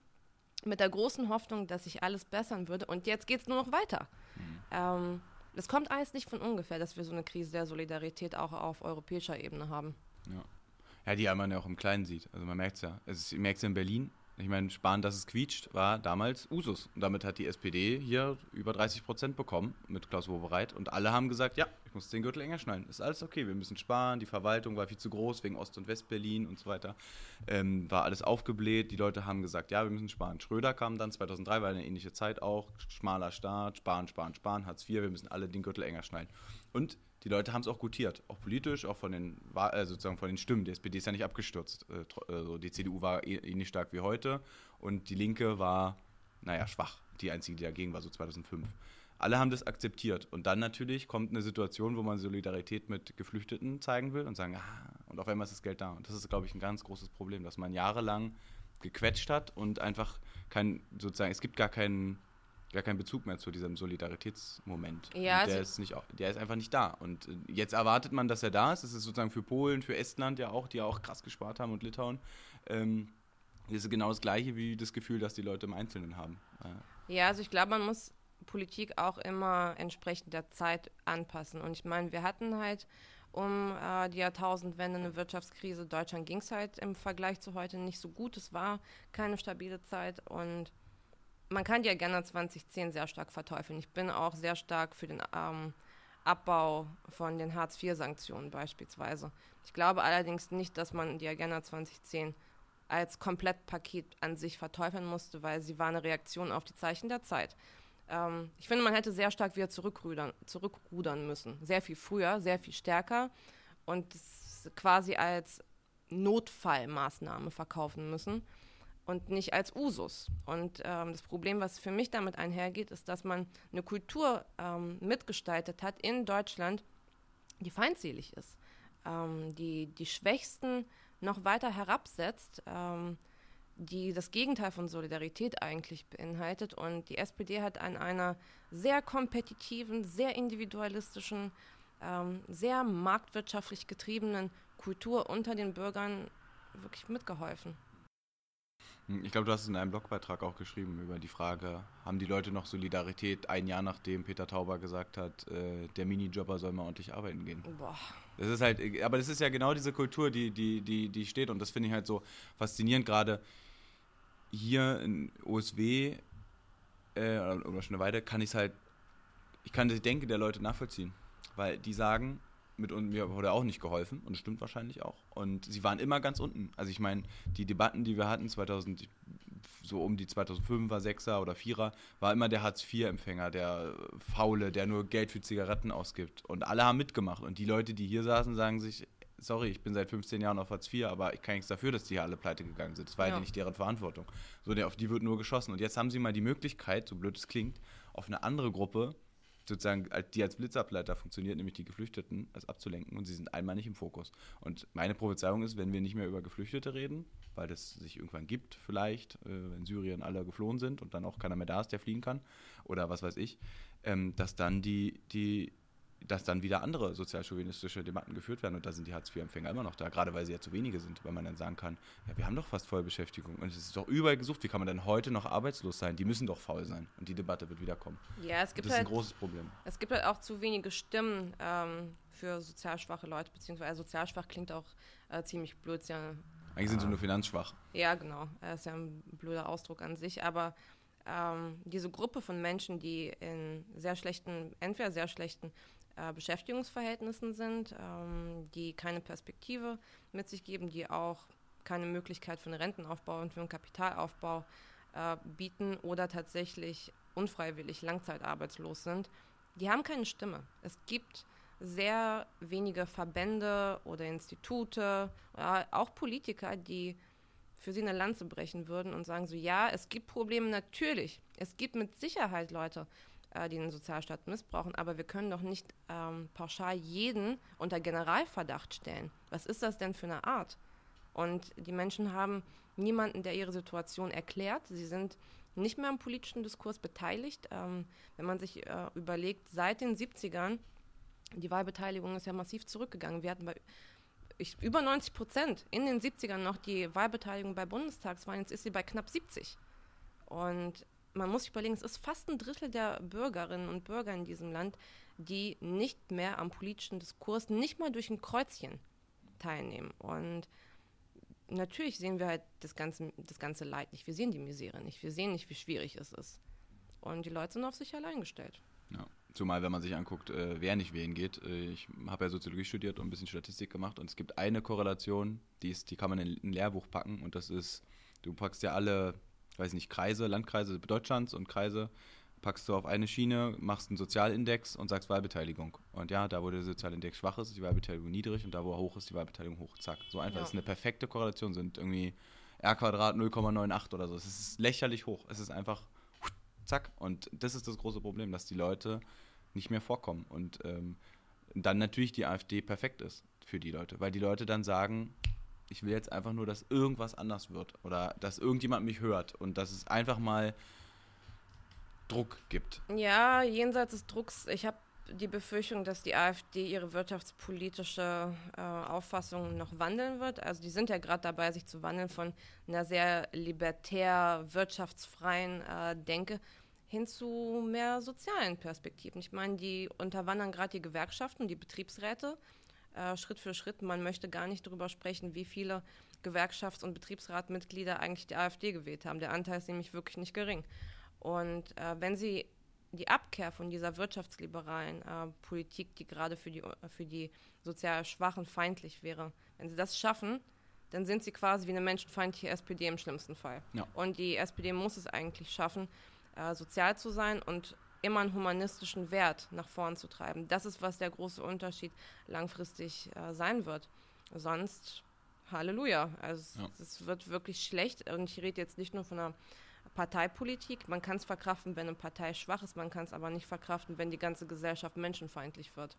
mit der großen Hoffnung, dass sich alles bessern würde. Und jetzt geht es nur noch weiter. Mhm. Ähm, das kommt alles nicht von ungefähr, dass wir so eine Krise der Solidarität auch auf europäischer Ebene haben. Ja, ja die man ja auch im Kleinen sieht. Also man merkt es ja. Ich merke es in Berlin. Ich meine, Sparen, dass es quietscht, war damals Usus. Und damit hat die SPD hier über 30 Prozent bekommen mit Klaus Wowereit. Und alle haben gesagt, ja, ich muss den Gürtel enger schnallen. Ist alles okay, wir müssen sparen. Die Verwaltung war viel zu groß wegen Ost- und West-Berlin und so weiter. Ähm, war alles aufgebläht. Die Leute haben gesagt, ja, wir müssen sparen. Schröder kam dann 2003, war eine ähnliche Zeit auch. Schmaler Staat, sparen, sparen, sparen, Hartz IV, wir müssen alle den Gürtel enger schnallen. Und die Leute haben es auch gutiert, auch politisch, auch von den, äh, sozusagen von den Stimmen. Die SPD ist ja nicht abgestürzt. Also die CDU war ähnlich stark wie heute und die Linke war, naja, schwach. Die einzige, die dagegen war, so 2005. Alle haben das akzeptiert. Und dann natürlich kommt eine Situation, wo man Solidarität mit Geflüchteten zeigen will und sagen, ah, und auf einmal ist das Geld da. Und das ist, glaube ich, ein ganz großes Problem, dass man jahrelang gequetscht hat und einfach kein, sozusagen, es gibt gar keinen gar keinen Bezug mehr zu diesem Solidaritätsmoment. Ja, der, also ist nicht, der ist einfach nicht da. Und äh, jetzt erwartet man, dass er da ist. Das ist sozusagen für Polen, für Estland ja auch, die ja auch krass gespart haben und Litauen. Ähm, das ist genau das Gleiche wie das Gefühl, das die Leute im Einzelnen haben. Ja, also ich glaube, man muss Politik auch immer entsprechend der Zeit anpassen. Und ich meine, wir hatten halt um äh, die Jahrtausendwende eine Wirtschaftskrise. Deutschland ging es halt im Vergleich zu heute nicht so gut. Es war keine stabile Zeit und man kann die Agenda 2010 sehr stark verteufeln. Ich bin auch sehr stark für den ähm, Abbau von den Hartz-IV-Sanktionen beispielsweise. Ich glaube allerdings nicht, dass man die Agenda 2010 als Komplettpaket an sich verteufeln musste, weil sie war eine Reaktion auf die Zeichen der Zeit. Ähm, ich finde, man hätte sehr stark wieder zurückrudern, zurückrudern müssen. Sehr viel früher, sehr viel stärker und quasi als Notfallmaßnahme verkaufen müssen und nicht als Usus. Und ähm, das Problem, was für mich damit einhergeht, ist, dass man eine Kultur ähm, mitgestaltet hat in Deutschland, die feindselig ist. Ähm, die, die Schwächsten noch weiter herabsetzt, ähm, die das Gegenteil von Solidarität eigentlich beinhaltet. Und die SPD hat an einer sehr kompetitiven, sehr individualistischen, ähm, sehr marktwirtschaftlich getriebenen Kultur unter den Bürgern wirklich mitgeholfen. Hm, ich glaube, du hast es in einem Blogbeitrag auch geschrieben über die Frage, haben die Leute noch Solidarität ein Jahr nachdem Peter Tauber gesagt hat, äh, der Minijobber soll mal ordentlich arbeiten gehen. Boah. Das ist halt, aber das ist ja genau diese Kultur, die, die, die, die steht und das finde ich halt so faszinierend, gerade hier in OSW äh, oder schon eine Weile kann ich es halt, ich kann die Denke der Leute nachvollziehen, weil die sagen, mit uns, mir wurde auch nicht geholfen und das stimmt wahrscheinlich auch. Und sie waren immer ganz unten. Also ich meine, die Debatten, die wir hatten 2000, so um die 2005er, 6er oder 4er, war immer der Hartz-IV-Empfänger, der Faule, der nur Geld für Zigaretten ausgibt. Und alle haben mitgemacht. Und die Leute, die hier saßen, sagen sich, sorry, ich bin seit 15 Jahren auf Hartz IV, aber ich kann nichts dafür, dass die hier alle pleite gegangen sind. Das war ja nicht deren Verantwortung. So, auf die wird nur geschossen. Und jetzt haben sie mal die Möglichkeit, so blöd es klingt, auf eine andere Gruppe sozusagen, die als Blitzableiter funktioniert, nämlich die Geflüchteten, als abzulenken und sie sind einmal nicht im Fokus. Und meine Prophezeiung ist, wenn wir nicht mehr über Geflüchtete reden, weil das sich irgendwann gibt, vielleicht, äh, wenn Syrien alle geflohen sind und dann auch keiner mehr da ist, der fliehen kann, oder was weiß ich, ähm, dass dann die, die dass dann wieder andere sozialchauvinistische Debatten geführt werden und da sind die Hartz-IV-Empfänger immer noch da, gerade weil sie ja zu wenige sind, weil man dann sagen kann, ja, wir haben doch fast Vollbeschäftigung und es ist doch überall gesucht, wie kann man denn heute noch arbeitslos sein? Die müssen doch faul sein und die Debatte wird wieder kommen. Ja, es gibt das ist halt, ein großes Problem. Es gibt halt auch zu wenige Stimmen ähm, für sozial schwache Leute, beziehungsweise sozial schwach klingt auch äh, ziemlich blöd. Ja, Eigentlich sind sie nur finanzschwach. Ja, genau. Das ist ja ein blöder Ausdruck an sich, aber ähm, diese Gruppe von Menschen, die in sehr schlechten, entweder sehr schlechten äh, Beschäftigungsverhältnissen sind, ähm, die keine Perspektive mit sich geben, die auch keine Möglichkeit für einen Rentenaufbau und für einen Kapitalaufbau äh, bieten oder tatsächlich unfreiwillig langzeitarbeitslos sind, die haben keine Stimme. Es gibt sehr wenige Verbände oder Institute, oder auch Politiker, die für sie eine Lanze brechen würden und sagen so, ja, es gibt Probleme natürlich. Es gibt mit Sicherheit Leute, äh, die den Sozialstaat missbrauchen. Aber wir können doch nicht ähm, pauschal jeden unter Generalverdacht stellen. Was ist das denn für eine Art? Und die Menschen haben niemanden, der ihre Situation erklärt. Sie sind nicht mehr am politischen Diskurs beteiligt. Ähm, wenn man sich äh, überlegt, seit den 70ern, die Wahlbeteiligung ist ja massiv zurückgegangen. Wir hatten bei ich, über 90 Prozent in den 70ern noch die Wahlbeteiligung bei Bundestagswahlen, jetzt ist sie bei knapp 70. Und man muss sich überlegen, es ist fast ein Drittel der Bürgerinnen und Bürger in diesem Land, die nicht mehr am politischen Diskurs, nicht mal durch ein Kreuzchen teilnehmen. Und natürlich sehen wir halt das ganze, das ganze Leid nicht. Wir sehen die Misere nicht. Wir sehen nicht, wie schwierig es ist. Und die Leute sind auf sich allein gestellt. Ja. Zumal, wenn man sich anguckt, äh, wer nicht wählen geht. Äh, ich habe ja Soziologie studiert und ein bisschen Statistik gemacht und es gibt eine Korrelation, die, ist, die kann man in ein Lehrbuch packen und das ist, du packst ja alle weiß nicht, Kreise, Landkreise Deutschlands und Kreise packst du auf eine Schiene, machst einen Sozialindex und sagst Wahlbeteiligung. Und ja, da wo der Sozialindex schwach ist, ist die Wahlbeteiligung niedrig und da wo er hoch ist, die Wahlbeteiligung hoch. Zack. So einfach. Ja. Das ist eine perfekte Korrelation, sind irgendwie R Quadrat 0,98 oder so. Es ist lächerlich hoch. Es ist einfach zack. Und das ist das große Problem, dass die Leute nicht mehr vorkommen. Und ähm, dann natürlich die AfD perfekt ist für die Leute, weil die Leute dann sagen, ich will jetzt einfach nur, dass irgendwas anders wird oder dass irgendjemand mich hört und dass es einfach mal Druck gibt. Ja, jenseits des Drucks, ich habe die Befürchtung, dass die AfD ihre wirtschaftspolitische äh, Auffassung noch wandeln wird. Also die sind ja gerade dabei, sich zu wandeln von einer sehr libertär, wirtschaftsfreien äh, Denke hin zu mehr sozialen Perspektiven. Ich meine, die unterwandern gerade die Gewerkschaften, die Betriebsräte äh, Schritt für Schritt. Man möchte gar nicht darüber sprechen, wie viele Gewerkschafts- und Betriebsratmitglieder eigentlich die AfD gewählt haben. Der Anteil ist nämlich wirklich nicht gering. Und äh, wenn Sie die Abkehr von dieser wirtschaftsliberalen äh, Politik, die gerade für die, für die sozial Schwachen feindlich wäre, wenn Sie das schaffen, dann sind Sie quasi wie eine menschenfeindliche SPD im schlimmsten Fall. Ja. Und die SPD muss es eigentlich schaffen, äh, sozial zu sein und immer einen humanistischen Wert nach vorn zu treiben. Das ist, was der große Unterschied langfristig äh, sein wird. Sonst, Halleluja. Also ja. es wird wirklich schlecht. Und ich rede jetzt nicht nur von einer Parteipolitik. Man kann es verkraften, wenn eine Partei schwach ist, man kann es aber nicht verkraften, wenn die ganze Gesellschaft menschenfeindlich wird.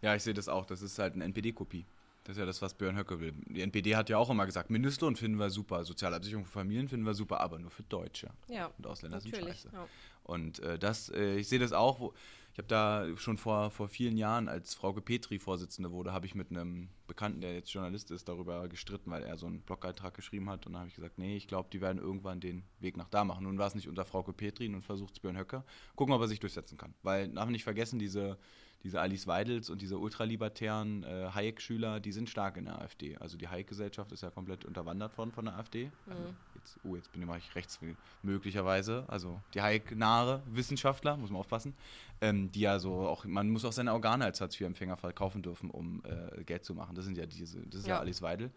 Ja, ich sehe das auch. Das ist halt eine NPD-Kopie. Das ist ja das, was Björn Höcke will. Die NPD hat ja auch immer gesagt, Mindestlohn finden wir super, Sozialabsicherung für Familien finden wir super, aber nur für Deutsche. Ja, Und Ausländer sind natürlich. scheiße. Ja. Und äh, das, äh, ich sehe das auch, wo, ich habe da schon vor, vor vielen Jahren, als Frauke Petri Vorsitzende wurde, habe ich mit einem Bekannten, der jetzt Journalist ist, darüber gestritten, weil er so einen Blogeintrag geschrieben hat. Und dann habe ich gesagt, nee, ich glaube, die werden irgendwann den Weg nach da machen. Nun war es nicht unter Frauke Petri, nun versucht es Björn Höcke. Gucken, ob er sich durchsetzen kann. Weil, darf nicht vergessen, diese, diese Alice Weidels und diese ultralibertären äh, Hayek-Schüler, die sind stark in der AfD. Also die Hayek-Gesellschaft ist ja komplett unterwandert worden von der AfD. Also jetzt, oh, jetzt bin ich rechts möglicherweise. Also die Hayek-nahe Wissenschaftler, muss man aufpassen, ähm, die ja so auch, man muss auch seine Organe als Hartz-IV-Empfänger verkaufen dürfen, um äh, Geld zu machen. Das sind ja diese, das ist ja, Ja. Alice Weidel.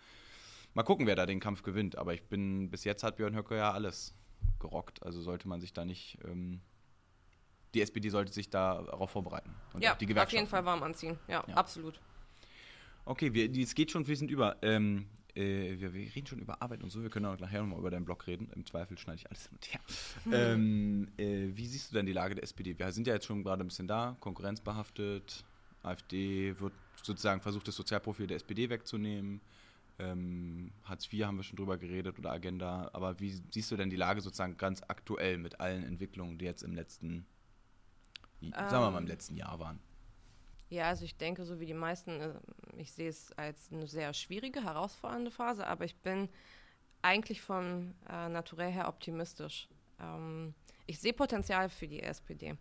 Mal gucken, wer da den Kampf gewinnt. Aber ich bin, bis jetzt hat Björn Höcke ja alles gerockt. Also sollte man sich da nicht, ähm, die SPD sollte sich darauf vorbereiten. Und Ja, auch die auf Gewerkschaften. jeden Fall warm anziehen. Ja, Ja. absolut. Okay, wir, es geht schon fließend über. Ähm, äh, wir, wir reden schon über Arbeit und so. Wir können auch nachher nochmal über deinen Blog reden. Im Zweifel schneide ich alles hin und her. ähm, äh, wie siehst du denn die Lage der SPD? Wir sind ja jetzt schon gerade ein bisschen da, konkurrenzbehaftet. AfD wird sozusagen versucht, das Sozialprofil der SPD wegzunehmen. Ähm, Hartz IV haben wir schon drüber geredet oder Agenda. Aber wie siehst du denn die Lage sozusagen ganz aktuell mit allen Entwicklungen, die jetzt im letzten, sagen wir mal, im Ähm, letzten Jahr waren? Ja, also ich denke, so wie die meisten, äh, ich sehe es als eine sehr schwierige, herausfordernde Phase, aber ich bin eigentlich vom äh, Naturell her optimistisch. Ähm, ich sehe Potenzial für die SPD.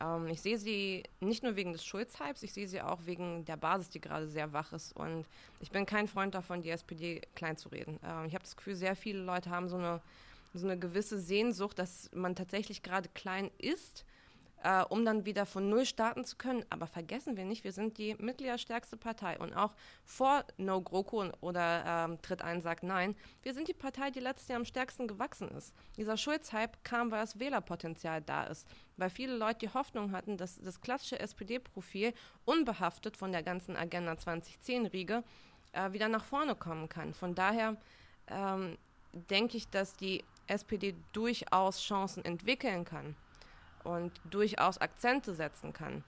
Ähm, ich sehe sie nicht nur wegen des Schulz-Hypes, ich sehe sie auch wegen der Basis, die gerade sehr wach ist. Und ich bin kein Freund davon, die SPD klein zu reden. Ähm, ich habe das Gefühl, sehr viele Leute haben so eine, so eine gewisse Sehnsucht, dass man tatsächlich gerade klein ist äh, um dann wieder von Null starten zu können. Aber vergessen wir nicht, wir sind die mitgliederstärkste Partei. Und auch vor No GroKo oder ähm, Tritt ein, sagt Nein, wir sind die Partei, die letztes Jahr am stärksten gewachsen ist. Dieser Schulz-Hype kam, weil das Wählerpotenzial da ist. Weil viele Leute die Hoffnung hatten, dass das klassische SPD-Profil unbehaftet von der ganzen Agenda 2010-Riege äh, wieder nach vorne kommen kann. Von daher ähm, denke ich, dass die SPD durchaus Chancen entwickeln kann und durchaus Akzente setzen kann.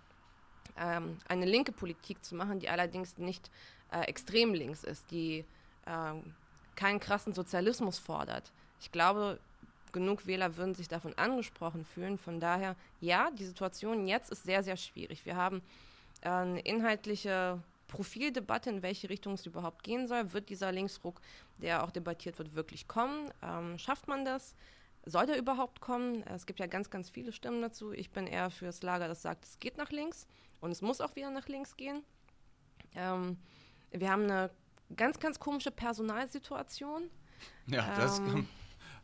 Ähm, eine linke Politik zu machen, die allerdings nicht äh, extrem links ist, die ähm, keinen krassen Sozialismus fordert. Ich glaube, genug Wähler würden sich davon angesprochen fühlen. Von daher, ja, die Situation jetzt ist sehr, sehr schwierig. Wir haben äh, eine inhaltliche Profildebatte, in welche Richtung es überhaupt gehen soll. Wird dieser Linksruck, der auch debattiert wird, wirklich kommen? Ähm, schafft man das? Soll der überhaupt kommen? Es gibt ja ganz, ganz viele Stimmen dazu. Ich bin eher für das Lager, das sagt, es geht nach links und es muss auch wieder nach links gehen. Ähm, wir haben eine ganz, ganz komische Personalsituation. Ja, das Ähm, kann,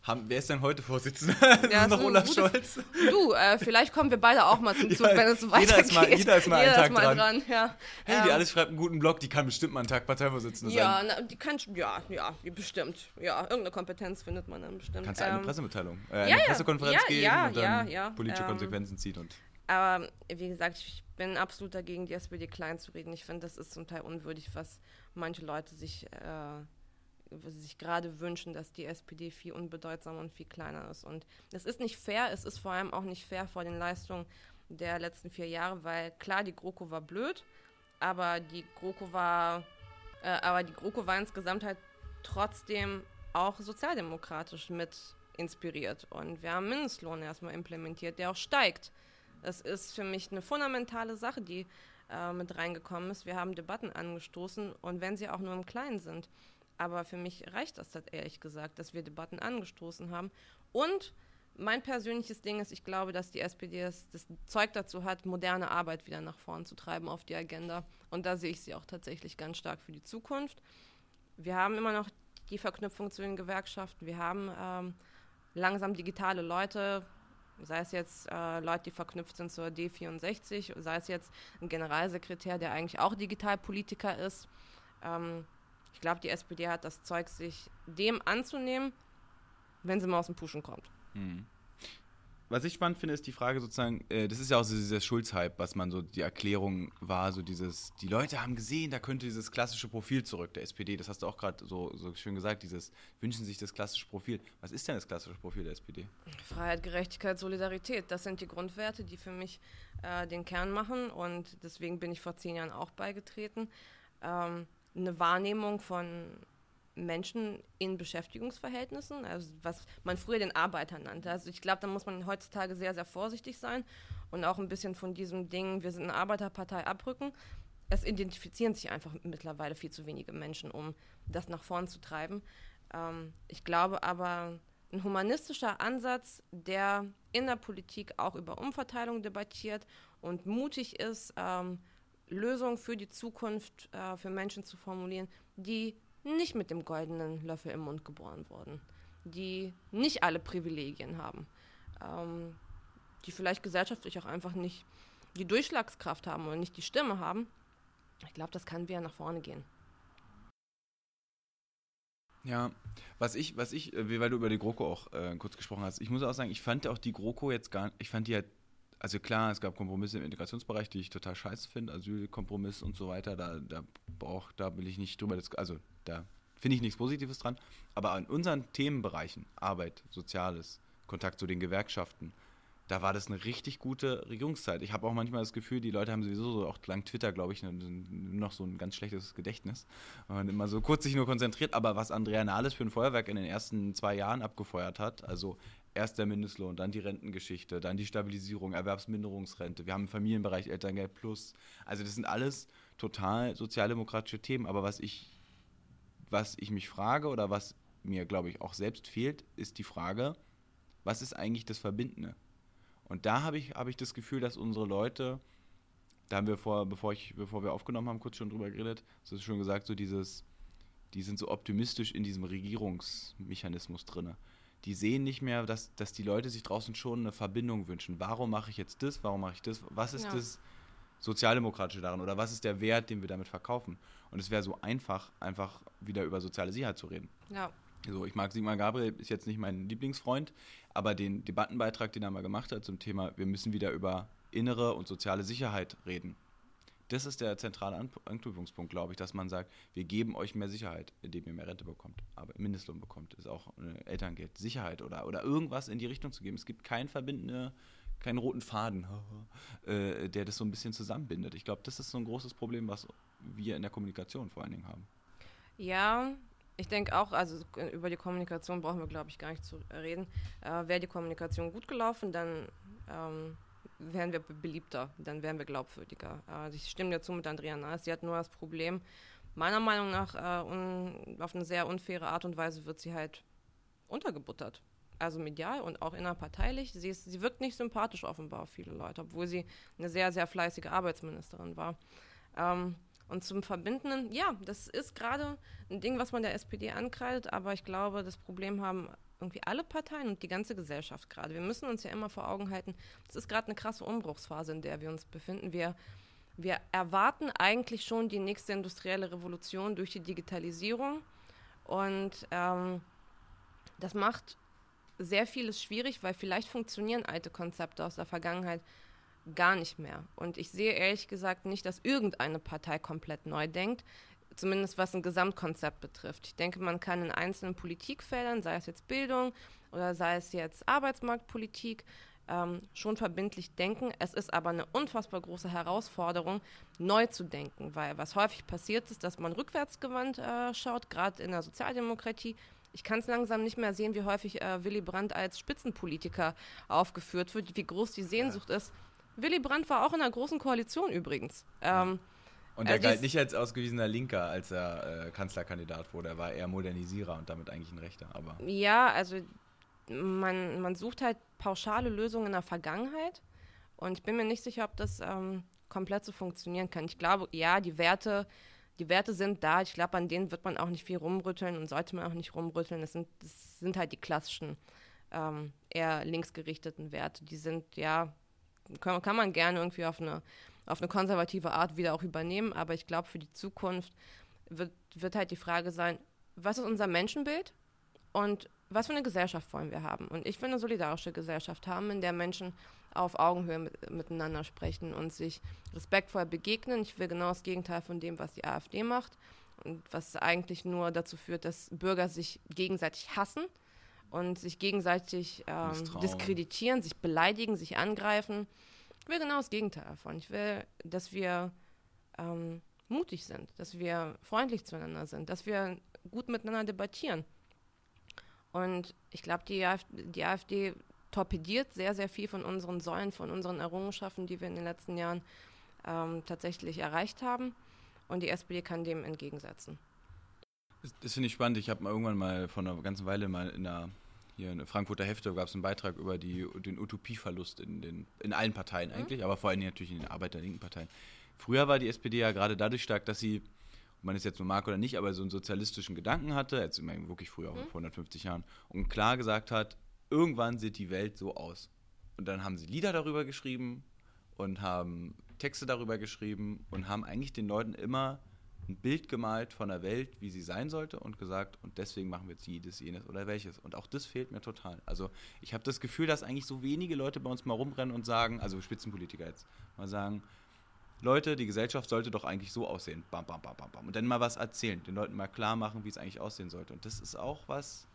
haben, wer ist denn heute Vorsitzender? Ja, ist noch Olaf gute- Scholz? Du, äh, vielleicht kommen wir beide auch mal zum Zug, Ja, wenn es so jeder weitergeht. ist mal- jeder ist mal einen Tag dran. ja. Hey, die Ähm, alles schreibt einen guten Blog, die kann bestimmt mal einen Tag Parteivorsitzende Ja, sein. na, die kann, ja, ja, die bestimmt. Ja, irgendeine Kompetenz findet man dann bestimmt. Kannst du eine Ähm, Pressemitteilung, äh, eine ja, Pressekonferenz ja, geben ja, und dann ja, ja, politische ähm, Konsequenzen ziehen und Aber wie gesagt, ich bin absolut dagegen, die SPD klein zu reden. Ich finde, das ist zum Teil unwürdig, was manche Leute sich, äh, sich gerade wünschen, dass die SPD viel unbedeutsamer und viel kleiner ist. Und es ist nicht fair, es ist vor allem auch nicht fair vor den Leistungen der letzten vier Jahre, weil klar, die GroKo war blöd, aber die GroKo war, äh, aber die GroKo war insgesamt halt trotzdem auch sozialdemokratisch mit inspiriert. Und wir haben Mindestlohn erstmal implementiert, der auch steigt. Das ist für mich eine fundamentale Sache, die äh, mit reingekommen ist. Wir haben Debatten angestoßen und wenn sie auch nur im Kleinen sind. Aber für mich reicht das halt ehrlich gesagt, dass wir Debatten angestoßen haben. Und mein persönliches Ding ist, ich glaube, dass die SPD das, das Zeug dazu hat, moderne Arbeit wieder nach vorn zu treiben auf die Agenda. Und da sehe ich sie auch tatsächlich ganz stark für die Zukunft. Wir haben immer noch die Verknüpfung zu den Gewerkschaften. Wir haben ähm, langsam digitale Leute, sei es jetzt äh, Leute, die verknüpft sind zur D64, sei es jetzt ein Generalsekretär, der eigentlich auch Digitalpolitiker ist. Ähm, ich glaube, die SPD hat das Zeug, sich dem anzunehmen, wenn sie mal aus dem Puschen kommt. Was ich spannend finde, ist die Frage sozusagen, äh, das ist ja auch so dieser Schulz-Hype, was man so, die Erklärung war, so dieses, die Leute haben gesehen, da könnte dieses klassische Profil zurück der SPD, das hast du auch gerade so, so schön gesagt, dieses, wünschen sich das klassische Profil. Was ist denn das klassische Profil der SPD? Freiheit, Gerechtigkeit, Solidarität, das sind die Grundwerte, die für mich äh, den Kern machen und deswegen bin ich vor zehn Jahren auch beigetreten. Ähm, eine Wahrnehmung von Menschen in Beschäftigungsverhältnissen, also was man früher den Arbeiter nannte. Also ich glaube, da muss man heutzutage sehr, sehr vorsichtig sein und auch ein bisschen von diesem Ding, wir sind eine Arbeiterpartei abrücken. Es identifizieren sich einfach mittlerweile viel zu wenige Menschen, um das nach vorn zu treiben. Ähm, ich glaube aber, ein humanistischer Ansatz, der in der Politik auch über Umverteilung debattiert und mutig ist, ähm, Lösungen für die Zukunft äh, für Menschen zu formulieren, die nicht mit dem goldenen Löffel im Mund geboren wurden, die nicht alle Privilegien haben, ähm, die vielleicht gesellschaftlich auch einfach nicht die Durchschlagskraft haben oder nicht die Stimme haben. Ich glaube, das kann wieder nach vorne gehen. Ja, was ich, was ich, äh, weil du über die GroKo auch äh, kurz gesprochen hast, ich muss auch sagen, ich fand auch die GroKo jetzt gar, ich fand die halt, also klar, es gab Kompromisse im Integrationsbereich, die ich total scheiße finde, Asylkompromiss und so weiter, da, da brauch, da will ich nicht drüber, also da finde ich nichts Positives dran, aber an unseren Themenbereichen, Arbeit, Soziales, Kontakt zu den Gewerkschaften, da war das eine richtig gute Regierungszeit. Ich habe auch manchmal das Gefühl, die Leute haben sowieso so auch lang Twitter, glaube ich, noch so ein ganz schlechtes Gedächtnis und immer so kurz sich nur konzentriert. Aber was Andrea Nahles für ein Feuerwerk in den ersten zwei Jahren abgefeuert hat, also erst der Mindestlohn, dann die Rentengeschichte, dann die Stabilisierung, Erwerbsminderungsrente, wir haben im Familienbereich Elterngeld Plus. Also das sind alles total sozialdemokratische Themen. Aber was ich, was ich mich frage oder was mir, glaube ich, auch selbst fehlt, ist die Frage, was ist eigentlich das Verbindende? Und da habe ich, hab ich das Gefühl, dass unsere Leute, da haben wir vor, bevor, ich, bevor wir aufgenommen haben, kurz schon drüber geredet, das ist schon gesagt, so dieses, die sind so optimistisch in diesem Regierungsmechanismus drin. Die sehen nicht mehr, dass, dass die Leute sich draußen schon eine Verbindung wünschen. Warum mache ich jetzt das? Warum mache ich das? Was ist ja. das Sozialdemokratische daran? Oder was ist der Wert, den wir damit verkaufen? Und es wäre so einfach, einfach wieder über soziale Sicherheit zu reden. Ja. So, ich mag Sigmar Gabriel, ist jetzt nicht mein Lieblingsfreund, aber den Debattenbeitrag, den er mal gemacht hat zum Thema, wir müssen wieder über innere und soziale Sicherheit reden. Das ist der zentrale Anknüpfungspunkt, glaube ich, dass man sagt, wir geben euch mehr Sicherheit, indem ihr mehr Rente bekommt, aber Mindestlohn bekommt, ist auch Elterngeld, Sicherheit oder, oder irgendwas in die Richtung zu geben. Es gibt keinen verbindende, keinen roten Faden, äh, der das so ein bisschen zusammenbindet. Ich glaube, das ist so ein großes Problem, was wir in der Kommunikation vor allen Dingen haben. Ja, ich denke auch, also über die Kommunikation brauchen wir, glaube ich, gar nicht zu reden. Äh, Wäre die Kommunikation gut gelaufen, dann ähm, wären wir beliebter, dann wären wir glaubwürdiger. Also ich stimme dazu mit Andrea Naas. Sie hat nur das Problem, meiner Meinung nach, äh, un, auf eine sehr unfaire Art und Weise wird sie halt untergebuttert. Also medial und auch innerparteilich. Sie, ist, sie wirkt nicht sympathisch offenbar auf viele Leute, obwohl sie eine sehr, sehr fleißige Arbeitsministerin war. Ähm, und zum Verbindenden, ja, das ist gerade ein Ding, was man der SPD ankreidet, aber ich glaube, das Problem haben irgendwie alle Parteien und die ganze Gesellschaft gerade. Wir müssen uns ja immer vor Augen halten, es ist gerade eine krasse Umbruchsphase, in der wir uns befinden. Wir, wir erwarten eigentlich schon die nächste industrielle Revolution durch die Digitalisierung und ähm, das macht sehr vieles schwierig, weil vielleicht funktionieren alte Konzepte aus der Vergangenheit gar nicht mehr. Und ich sehe ehrlich gesagt nicht, dass irgendeine Partei komplett neu denkt, zumindest was ein Gesamtkonzept betrifft. Ich denke, man kann in einzelnen Politikfeldern, sei es jetzt Bildung oder sei es jetzt Arbeitsmarktpolitik, ähm, schon verbindlich denken. Es ist aber eine unfassbar große Herausforderung, neu zu denken, weil was häufig passiert ist, dass man rückwärtsgewandt äh, schaut, gerade in der Sozialdemokratie. Ich kann es langsam nicht mehr sehen, wie häufig äh, Willy Brandt als Spitzenpolitiker aufgeführt wird, wie groß die Sehnsucht ja. ist, Willy Brandt war auch in einer großen Koalition übrigens. Ähm, und er galt nicht als ausgewiesener Linker, als er äh, Kanzlerkandidat wurde. Er war eher Modernisierer und damit eigentlich ein Rechter. Aber ja, also man, man sucht halt pauschale Lösungen in der Vergangenheit. Und ich bin mir nicht sicher, ob das ähm, komplett so funktionieren kann. Ich glaube, ja, die Werte, die Werte sind da. Ich glaube, an denen wird man auch nicht viel rumrütteln und sollte man auch nicht rumrütteln. Das sind, das sind halt die klassischen, ähm, eher linksgerichteten Werte. Die sind, ja, kann, kann man gerne irgendwie auf eine, auf eine konservative Art wieder auch übernehmen, aber ich glaube, für die Zukunft wird, wird halt die Frage sein, was ist unser Menschenbild und was für eine Gesellschaft wollen wir haben? Und ich will eine solidarische Gesellschaft haben, in der Menschen auf Augenhöhe mit, miteinander sprechen und sich respektvoll begegnen. Ich will genau das Gegenteil von dem, was die AfD macht und was eigentlich nur dazu führt, dass Bürger sich gegenseitig hassen und sich gegenseitig ähm, diskreditieren, sich beleidigen, sich angreifen. Ich will genau das Gegenteil davon. Ich will, dass wir ähm, mutig sind, dass wir freundlich zueinander sind, dass wir gut miteinander debattieren. Und ich glaube, die, AfD, die AfD torpediert sehr, sehr viel von unseren Säulen, von unseren Errungenschaften, die wir in den letzten Jahren ähm, tatsächlich erreicht haben. Und die SPD kann dem entgegensetzen. Das, das finde ich spannend. Ich habe irgendwann mal vor einer ganzen Weile mal in der hier in der Frankfurter Hefte gab es einen Beitrag über die, den Utopieverlust in, den, in allen Parteien mhm. eigentlich, aber vor allem natürlich in den Arbeiter-linken Parteien. Früher war die SPD ja gerade dadurch stark, dass sie, ob man es jetzt so mag oder nicht, aber so einen sozialistischen Gedanken hatte, jetzt meine, wirklich früher, auch mhm. vor 150 Jahren, und klar gesagt hat, irgendwann sieht die Welt so aus. Und dann haben sie Lieder darüber geschrieben und haben Texte darüber geschrieben und haben eigentlich den Leuten immer ein Bild gemalt von der Welt, wie sie sein sollte und gesagt, und deswegen machen wir jetzt jedes, jenes oder welches. Und auch das fehlt mir total. Also ich habe das Gefühl, dass eigentlich so wenige Leute bei uns mal rumrennen und sagen, also Spitzenpolitiker jetzt, mal sagen, Leute, die Gesellschaft sollte doch eigentlich so aussehen. Bam, bam, bam, bam, bam. Und dann mal was erzählen, den Leuten mal klar machen, wie es eigentlich aussehen sollte. Und das ist auch was,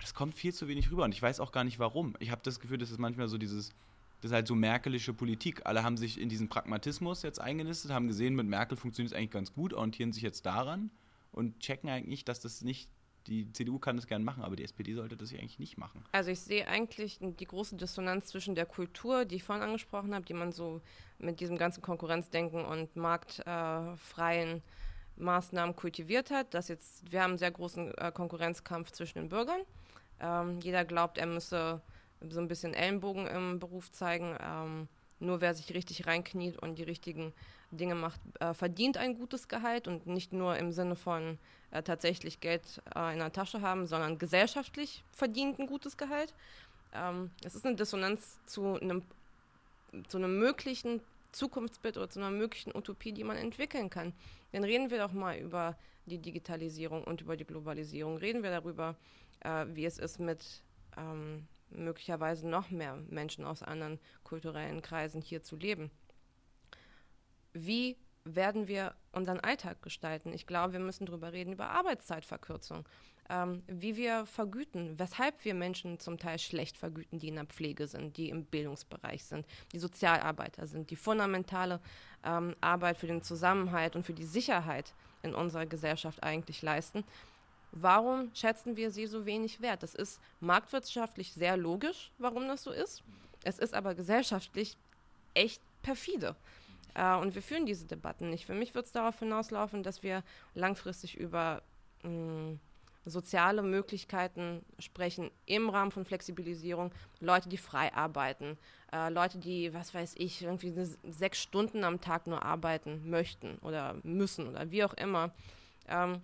das kommt viel zu wenig rüber und ich weiß auch gar nicht warum. Ich habe das Gefühl, das ist manchmal so dieses, das ist halt so merkelische Politik. Alle haben sich in diesen Pragmatismus jetzt eingenistet, haben gesehen, mit Merkel funktioniert es eigentlich ganz gut, orientieren sich jetzt daran und checken eigentlich, dass das nicht, die CDU kann das gerne machen, aber die SPD sollte das eigentlich nicht machen. Also ich sehe eigentlich die große Dissonanz zwischen der Kultur, die ich vorhin angesprochen habe, die man so mit diesem ganzen Konkurrenzdenken und marktfreien Maßnahmen kultiviert hat. Dass jetzt, wir haben einen sehr großen äh, Konkurrenzkampf zwischen den Bürgern. Ähm, jeder glaubt, er müsse so ein bisschen Ellenbogen im Beruf zeigen. Ähm, nur wer sich richtig reinkniet und die richtigen Dinge macht, äh, verdient ein gutes Gehalt und nicht nur im Sinne von äh, tatsächlich Geld äh, in der Tasche haben, sondern gesellschaftlich verdient ein gutes Gehalt. Ähm, es ist eine Dissonanz zu einem, zu einem möglichen Zukunftsbild oder zu einer möglichen Utopie, die man entwickeln kann. Dann reden wir doch mal über die Digitalisierung und über die Globalisierung. Reden wir darüber, äh, wie es ist mit ähm, möglicherweise noch mehr Menschen aus anderen kulturellen Kreisen hier zu leben. Wie werden wir unseren Alltag gestalten? Ich glaube, wir müssen darüber reden, über Arbeitszeitverkürzung, ähm, wie wir vergüten, weshalb wir Menschen zum Teil schlecht vergüten, die in der Pflege sind, die im Bildungsbereich sind, die Sozialarbeiter sind, die fundamentale ähm, Arbeit für den Zusammenhalt und für die Sicherheit in unserer Gesellschaft eigentlich leisten. Warum schätzen wir sie so wenig wert? Das ist marktwirtschaftlich sehr logisch, warum das so ist. Es ist aber gesellschaftlich echt perfide. Äh, und wir führen diese Debatten nicht. Für mich wird es darauf hinauslaufen, dass wir langfristig über mh, mm, soziale Möglichkeiten sprechen im Rahmen von Flexibilisierung. Leute, die frei arbeiten, äh, Leute, die, was weiß ich, irgendwie sechs Stunden am Tag nur arbeiten möchten oder müssen oder wie auch immer. Ähm,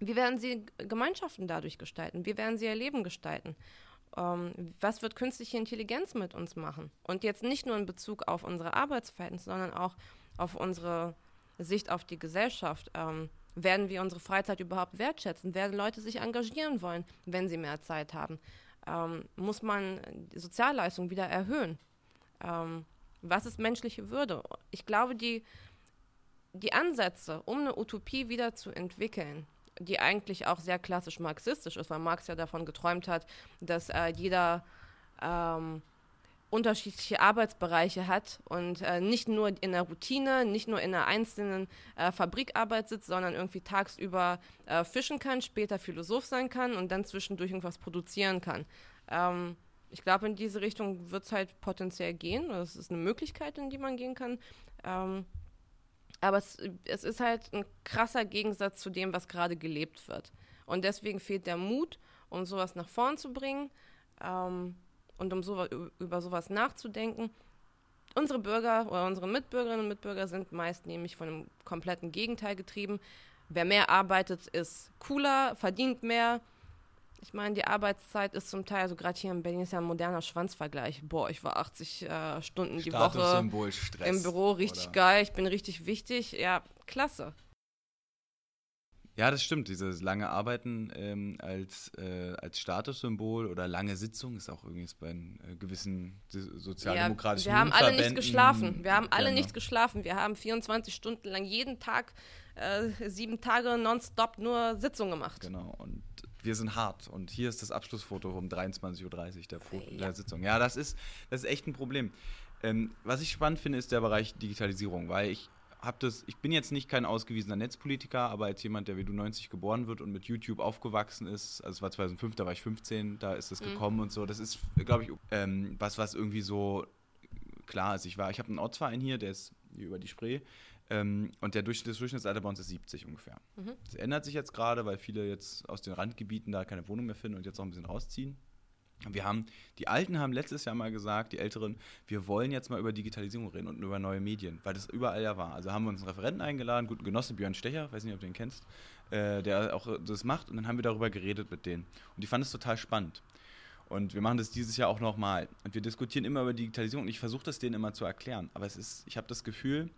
wie werden sie Gemeinschaften dadurch gestalten? Wie werden sie ihr Leben gestalten? Ähm, was wird künstliche Intelligenz mit uns machen? Und jetzt nicht nur in Bezug auf unsere Arbeitsverhältnisse, sondern auch auf unsere Sicht auf die Gesellschaft. Ähm, werden wir unsere Freizeit überhaupt wertschätzen? Werden Leute sich engagieren wollen, wenn sie mehr Zeit haben? Ähm, muss man die Sozialleistung wieder erhöhen? Ähm, was ist menschliche Würde? Ich glaube, die, die Ansätze, um eine Utopie wieder zu entwickeln, die eigentlich auch sehr klassisch marxistisch ist, weil Marx ja davon geträumt hat, dass äh, jeder ähm, unterschiedliche Arbeitsbereiche hat und äh, nicht nur in der Routine, nicht nur in einer einzelnen äh, Fabrikarbeit sitzt, sondern irgendwie tagsüber äh, fischen kann, später Philosoph sein kann und dann zwischendurch irgendwas produzieren kann. Ähm, ich glaube, in diese Richtung wird es halt potenziell gehen. Das ist eine Möglichkeit, in die man gehen kann. Ähm, aber es, es ist halt ein krasser Gegensatz zu dem, was gerade gelebt wird. Und deswegen fehlt der Mut, um sowas nach vorn zu bringen ähm, und um so, über sowas nachzudenken. Unsere Bürger oder unsere Mitbürgerinnen und Mitbürger sind meist nämlich von einem kompletten Gegenteil getrieben. Wer mehr arbeitet, ist cooler, verdient mehr, ich meine, die Arbeitszeit ist zum Teil, also gerade hier in Berlin ist ja ein moderner Schwanzvergleich. Boah, ich war 80 äh, Stunden die Woche Stress, im Büro, richtig oder? geil, ich bin richtig wichtig. Ja, klasse. Ja, das stimmt. Dieses lange Arbeiten ähm, als, äh, als Statussymbol oder lange Sitzung ist auch übrigens bei äh, gewissen sozialdemokratischen ja, Wir haben alle nicht geschlafen. Wir haben alle genau. nicht geschlafen. Wir haben 24 Stunden lang jeden Tag, äh, sieben Tage nonstop nur Sitzung gemacht. Genau. Und wir sind hart. Und hier ist das Abschlussfoto um 23.30 Uhr der, ja. der Sitzung. Ja, das ist, das ist echt ein Problem. Ähm, was ich spannend finde, ist der Bereich Digitalisierung, weil ich habe das, ich bin jetzt nicht kein ausgewiesener Netzpolitiker, aber als jemand, der wie du 90 geboren wird und mit YouTube aufgewachsen ist, also es war 2005, da war ich 15, da ist es gekommen und so, das ist, glaube ich, ähm, was, was irgendwie so klar ist. Ich war, ich habe einen Ortsverein hier, der ist hier über die Spree ähm, und der Durch, das Durchschnittsalter bei uns ist 70 ungefähr. Das ändert sich jetzt gerade, weil viele jetzt aus den Randgebieten da keine Wohnung mehr finden und jetzt auch ein bisschen rausziehen. Wir haben, die Alten haben letztes Jahr mal gesagt, die Älteren, wir wollen jetzt mal über Digitalisierung reden und über neue Medien, weil das überall ja war. Also haben wir uns einen Referenten eingeladen, guten Genosse Björn Stecher, weiß nicht, ob du den kennst, äh, der auch das macht und dann haben wir darüber geredet mit denen. Und die fanden es total spannend. Und wir machen das dieses Jahr auch nochmal. Und wir diskutieren immer über Digitalisierung und ich versuche das denen immer zu erklären. Aber es ist, ich habe das Gefühl,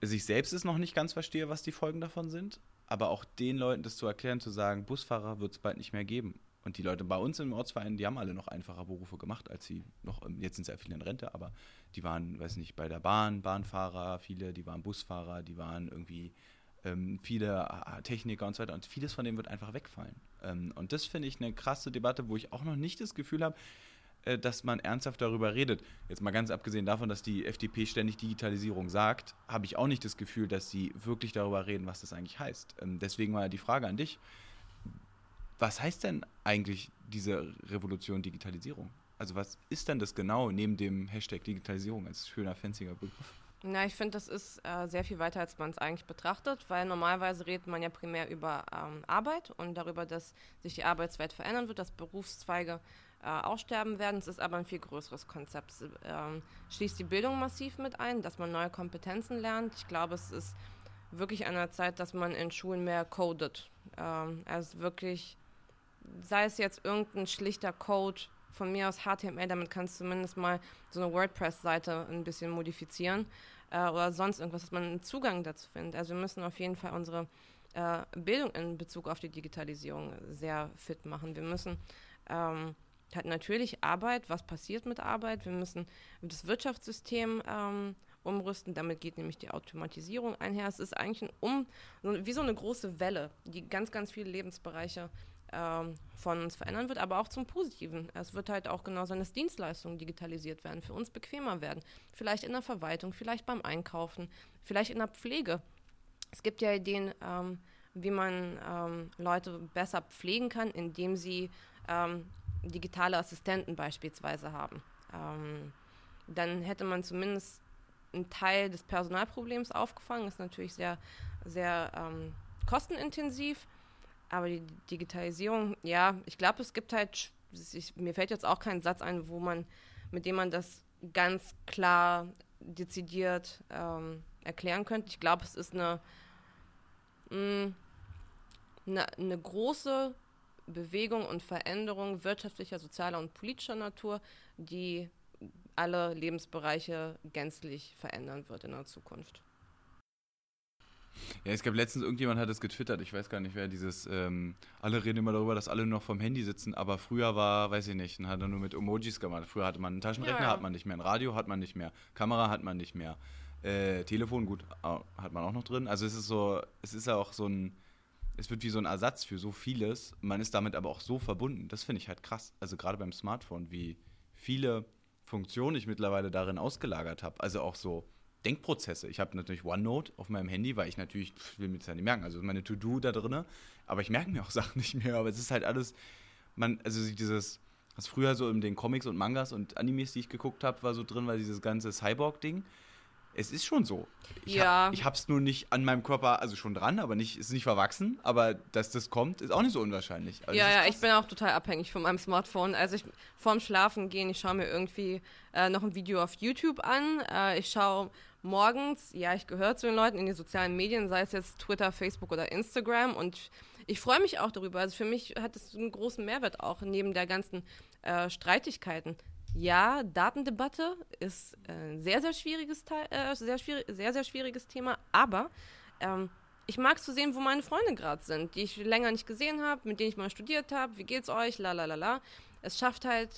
dass ich selbst es noch nicht ganz verstehe, was die Folgen davon sind. Aber auch den Leuten das zu erklären, zu sagen, Busfahrer wird es bald nicht mehr geben. Und die Leute bei uns im Ortsverein, die haben alle noch einfacher Berufe gemacht, als sie noch, ähm, jetzt sind sehr viele in Rente, aber die waren, weiß nicht, bei der Bahn, Bahnfahrer, viele, die waren Busfahrer, die waren irgendwie ähm, viele äh, Techniker und so weiter. Und vieles von dem wird einfach wegfallen. Ähm, und das finde ich eine krasse Debatte, wo ich auch noch nicht das Gefühl habe, dass man ernsthaft darüber redet. Jetzt mal ganz abgesehen davon, dass die FDP ständig Digitalisierung sagt, habe ich auch nicht das Gefühl, dass sie wirklich darüber reden, was das eigentlich heißt. Ähm, deswegen mal die Frage an dich. Was heißt denn eigentlich diese Revolution Digitalisierung? Also was ist denn das genau neben dem Hashtag Digitalisierung als schöner, fanziger Begriff? Na, ich finde, das ist äh, sehr viel weiter, als man es eigentlich betrachtet, weil normalerweise redet man ja primär über ähm, Arbeit und darüber, dass sich die Arbeitswelt verändern wird, dass Berufszweige äh, aussterben werden. Es ist aber ein viel größeres Konzept. Es ähm, schließt die Bildung massiv mit ein, dass man neue Kompetenzen lernt. Ich glaube, es ist wirklich an der Zeit, dass man in Schulen mehr codet. Ähm, also wirklich, sei es jetzt irgendein schlichter Code, von mir aus HTML, damit kannst du zumindest mal so eine WordPress-Seite ein bisschen modifizieren äh, oder sonst irgendwas, dass man einen Zugang dazu findet. Also wir müssen auf jeden Fall unsere äh, Bildung in Bezug auf die Digitalisierung sehr fit machen. Wir müssen ähm, halt natürlich Arbeit, was passiert mit Arbeit, wir müssen das Wirtschaftssystem ähm, umrüsten, damit geht nämlich die Automatisierung einher. Es ist eigentlich ein um, wie so eine große Welle, die ganz, ganz viele Lebensbereiche ähm, von uns verändern wird, aber auch zum Positiven. Es wird halt auch genau sein, dass Dienstleistungen digitalisiert werden, für uns bequemer werden. Vielleicht in der Verwaltung, vielleicht beim Einkaufen, vielleicht in der Pflege. Es gibt ja Ideen, ähm, wie man ähm, Leute besser pflegen kann, indem sie ähm, digitale Assistenten beispielsweise haben. Ähm, dann hätte man zumindest einen Teil des Personalproblems aufgefangen. Ist natürlich sehr, sehr ähm, kostenintensiv. Aber die Digitalisierung, ja, ich glaube, es gibt halt, ich, mir fällt jetzt auch kein Satz ein, wo man, mit dem man das ganz klar, dezidiert ähm, erklären könnte. Ich glaube, es ist eine, mh, eine, eine große Bewegung und Veränderung wirtschaftlicher, sozialer und politischer Natur, die alle Lebensbereiche gänzlich verändern wird in der Zukunft. Ja, es gab letztens, irgendjemand hat es getwittert, ich weiß gar nicht wer, dieses, ähm, alle reden immer darüber, dass alle nur noch vom Handy sitzen, aber früher war, weiß ich nicht, hat er nur mit Emojis gemacht. Früher hatte man einen Taschenrechner, Ja, ja. hat man nicht mehr, ein Radio hat man nicht mehr, Kamera hat man nicht mehr, äh, Telefon, gut, hat man auch noch drin. Also es ist so, es ist ja auch so ein, es wird wie so ein Ersatz für so vieles, man ist damit aber auch so verbunden, das finde ich halt krass. Also gerade beim Smartphone, wie viele Funktionen ich mittlerweile darin ausgelagert habe, also auch so Denkprozesse. Ich habe natürlich OneNote auf meinem Handy, weil ich natürlich, pff, will mir das ja nicht merken, also meine To-Do da drin, aber ich merke mir auch Sachen nicht mehr, aber es ist halt alles, man, also dieses, was früher so in den Comics und Mangas und Animes, die ich geguckt habe, war so drin, war dieses ganze Cyborg-Ding. Es ist schon so. Ich Ja. Hab, ich hab's nur nicht an meinem Körper, also schon dran, aber nicht, ist nicht verwachsen, aber dass das kommt, ist auch nicht so unwahrscheinlich. Also ja, ja, ich bin auch total abhängig von meinem Smartphone. Also ich vorm Schlafen gehen, ich schaue mir irgendwie äh, noch ein Video auf YouTube an. Äh, ich schaue morgens, ja, ich gehöre zu den Leuten in den sozialen Medien, sei es jetzt Twitter, Facebook oder Instagram und ich freue mich auch darüber. Also für mich hat es einen großen Mehrwert auch neben der ganzen äh, Streitigkeiten. Ja, Datendebatte ist ein sehr, sehr schwieriges, äh, sehr, sehr, sehr schwieriges Thema, aber ähm, ich mag zu sehen, wo meine Freunde gerade sind, die ich länger nicht gesehen habe, mit denen ich mal studiert habe. Wie geht's euch? La la la la. Es schafft halt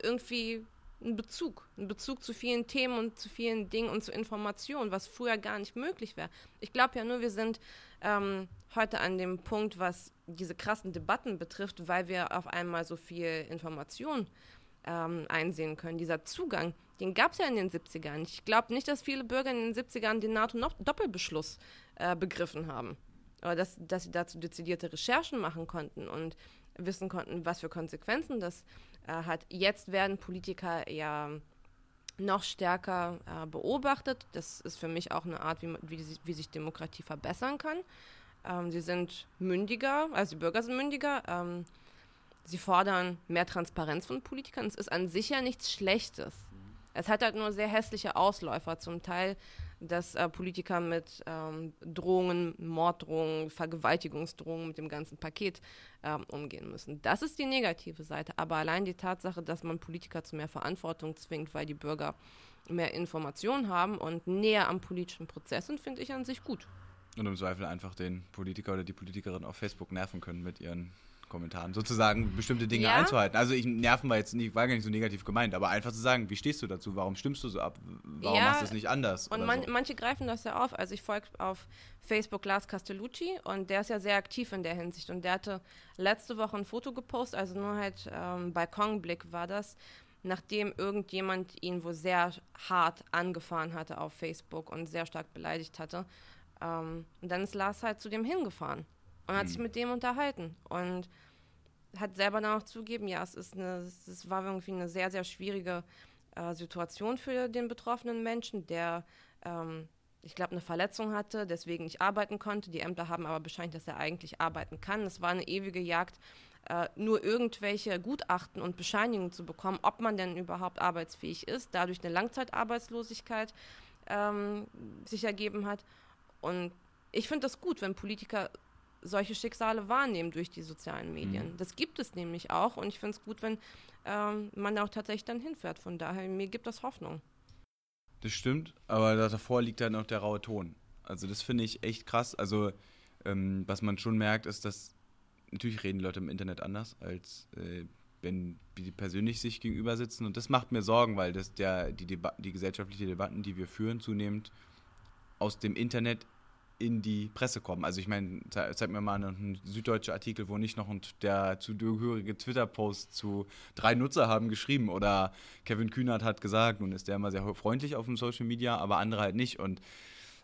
irgendwie einen Bezug, einen Bezug zu vielen Themen und zu vielen Dingen und zu Informationen, was früher gar nicht möglich wäre. Ich glaube ja nur, wir sind ähm, heute an dem Punkt, was diese krassen Debatten betrifft, weil wir auf einmal so viel Information ähm, einsehen können. Dieser Zugang, Den gab es ja in den 70ern. Ich glaube nicht, dass viele Bürger in den 70ern den NATO-Doppelbeschluss äh, begriffen haben. Oder dass, dass sie dazu dezidierte Recherchen machen konnten und wissen konnten, was für Konsequenzen das äh, hat. Jetzt werden Politiker ja noch stärker äh, beobachtet. Das ist für mich auch eine Art, wie, wie, wie sich Demokratie verbessern kann. Ähm, sie sind mündiger, also die Bürger sind mündiger. Ähm, sie fordern mehr Transparenz von Politikern. Es ist an sich ja nichts Schlechtes. Es hat halt nur sehr hässliche Ausläufer, zum Teil, dass äh, Politiker mit ähm, Drohungen, Morddrohungen, Vergewaltigungsdrohungen mit dem ganzen Paket ähm, umgehen müssen. Das ist die negative Seite. Aber allein die Tatsache, dass man Politiker zu mehr Verantwortung zwingt, weil die Bürger mehr Informationen haben und näher am politischen Prozess sind, finde ich an sich gut. Und im Zweifel einfach den Politiker oder die Politikerin auf Facebook nerven können mit ihren Kommentaren, sozusagen bestimmte Dinge ja. einzuhalten. Also ich nerven war jetzt nicht, war gar nicht so negativ gemeint, aber einfach zu sagen, wie stehst du dazu, warum stimmst du so ab, warum ja, machst du es nicht anders? Und man, so. manche greifen das ja auf. Also ich folge auf Facebook Lars Castellucci und der ist ja sehr aktiv in der Hinsicht und der hatte letzte Woche ein Foto gepostet, also nur halt ähm, Balkonblick war das, nachdem irgendjemand ihn wohl sehr hart angefahren hatte auf Facebook und sehr stark beleidigt hatte. Ähm, und dann ist Lars halt zu dem hingefahren und hat mhm. sich mit dem unterhalten und hat selber dann auch zugeben, ja, es ist eine, es war irgendwie eine sehr, sehr schwierige äh, Situation für den betroffenen Menschen, der, ähm, ich glaube, eine Verletzung hatte, deswegen nicht arbeiten konnte. Die Ämter haben aber bescheinigt, dass er eigentlich arbeiten kann. Es war eine ewige Jagd, äh, nur irgendwelche Gutachten und Bescheinigungen zu bekommen, ob man denn überhaupt arbeitsfähig ist, dadurch eine Langzeitarbeitslosigkeit ähm, sich ergeben hat. Und ich finde das gut, wenn Politiker solche Schicksale wahrnehmen durch die sozialen Medien. Mhm. Das gibt es nämlich auch und ich finde es gut, wenn ähm, man da auch tatsächlich dann hinfährt. Von daher, mir gibt das Hoffnung. Das stimmt, aber davor liegt halt noch der raue Ton. Also das finde ich echt krass. Also ähm, was man schon merkt, ist, dass natürlich reden Leute im Internet anders, als äh, wenn die persönlich sich gegenüber sitzen. Und das macht mir Sorgen, weil das der, die, Deba die gesellschaftliche Debatten, die wir führen, zunehmend aus dem Internet in die Presse kommen. Also ich meine, zeig mir mal einen süddeutschen Artikel, wo nicht noch der zugehörige Twitter-Post zu drei Nutzer haben geschrieben oder Kevin Kühnert hat gesagt, nun ist der immer sehr freundlich auf dem Social Media, aber andere halt nicht und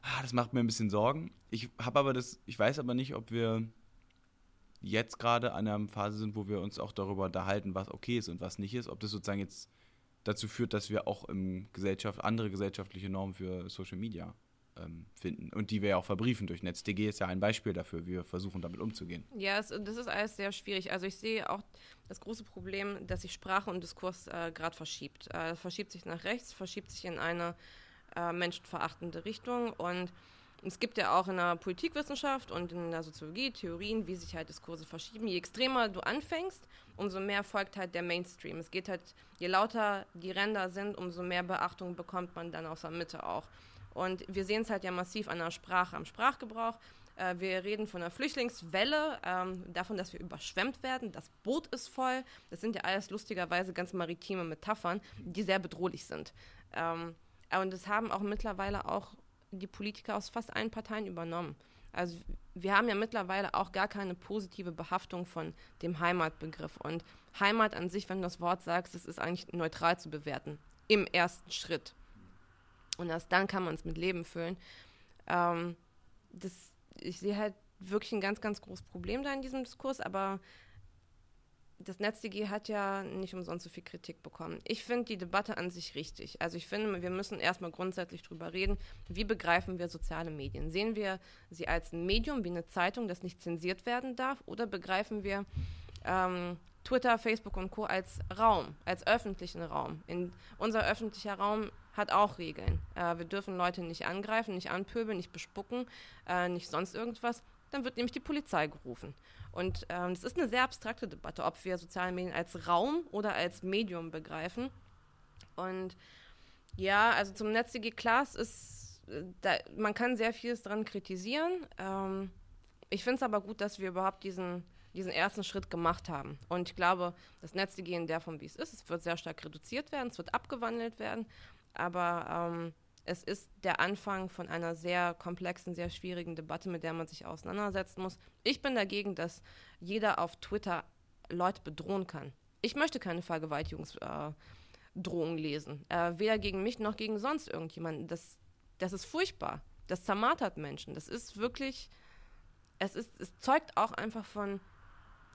ah, das macht mir ein bisschen Sorgen. Ich habe aber das, ich weiß aber nicht, ob wir jetzt gerade an einer Phase sind, wo wir uns auch darüber unterhalten, was okay ist und was nicht ist, ob das sozusagen jetzt dazu führt, dass wir auch im Gesellschaft andere gesellschaftliche Normen für Social Media ähm, finden und die wir ja auch verbriefen durch NetzDG ist ja ein Beispiel dafür, wie wir versuchen damit umzugehen. Ja, es, das ist alles sehr schwierig. Also ich sehe auch das große Problem, dass sich Sprache und Diskurs äh, gerade verschiebt. Äh, verschiebt sich nach rechts, verschiebt sich in eine äh, menschenverachtende Richtung und es gibt ja auch in der Politikwissenschaft und in der Soziologie Theorien, wie sich halt Diskurse verschieben. Je extremer du anfängst, umso mehr folgt halt der Mainstream. Es geht halt, je lauter die Ränder sind, umso mehr Beachtung bekommt man dann aus der Mitte auch. Und wir sehen es halt ja massiv an der Sprache, am Sprachgebrauch. Äh, wir reden von einer Flüchtlingswelle, ähm, davon, dass wir überschwemmt werden. Das Boot ist voll. Das sind ja alles lustigerweise ganz maritime Metaphern, die sehr bedrohlich sind. Ähm, und das haben auch mittlerweile auch die Politiker aus fast allen Parteien übernommen. Also wir haben ja mittlerweile auch gar keine positive Behaftung von dem Heimatbegriff. Und Heimat an sich, wenn du das Wort sagst, das ist eigentlich neutral zu bewerten. Im ersten Schritt. Und erst dann kann man es mit Leben füllen. Ähm, das, ich sehe halt wirklich ein ganz, ganz großes Problem da in diesem Diskurs, aber das NetzDG hat ja nicht umsonst so viel Kritik bekommen. Ich finde die Debatte an sich richtig. Also ich finde, wir müssen erstmal grundsätzlich darüber reden, wie begreifen wir soziale Medien? Sehen wir sie als ein Medium, wie eine Zeitung, das nicht zensiert werden darf, oder begreifen wir ähm, Twitter, Facebook und Co. als Raum, als öffentlichen Raum? In, unser öffentlicher Raum hat auch Regeln. Äh, wir dürfen Leute nicht angreifen, nicht anpöbeln, nicht bespucken, äh, nicht sonst irgendwas. Dann wird nämlich die Polizei gerufen. Und ähm, es ist eine sehr abstrakte Debatte, ob wir soziale Medien als Raum oder als Medium begreifen. Und ja, also zum NetzDG klar, es ist, äh, da, man kann sehr vieles dran kritisieren. Ähm, ich finde es aber gut, dass wir überhaupt diesen, diesen ersten Schritt gemacht haben. Und ich glaube, das NetzDG in der Form, wie es ist, es wird sehr stark reduziert werden, es wird abgewandelt werden aber ähm, es ist der Anfang von einer sehr komplexen, sehr schwierigen Debatte, mit der man sich auseinandersetzen muss. Ich bin dagegen, dass jeder auf Twitter Leute bedrohen kann. Ich möchte keine Vergewaltigungsvorwürfe Drohungen lesen. Äh, weder gegen mich noch gegen sonst irgendjemanden. Das, das ist furchtbar. Das zermartert Menschen. Das ist wirklich, es, ist, es zeugt auch einfach von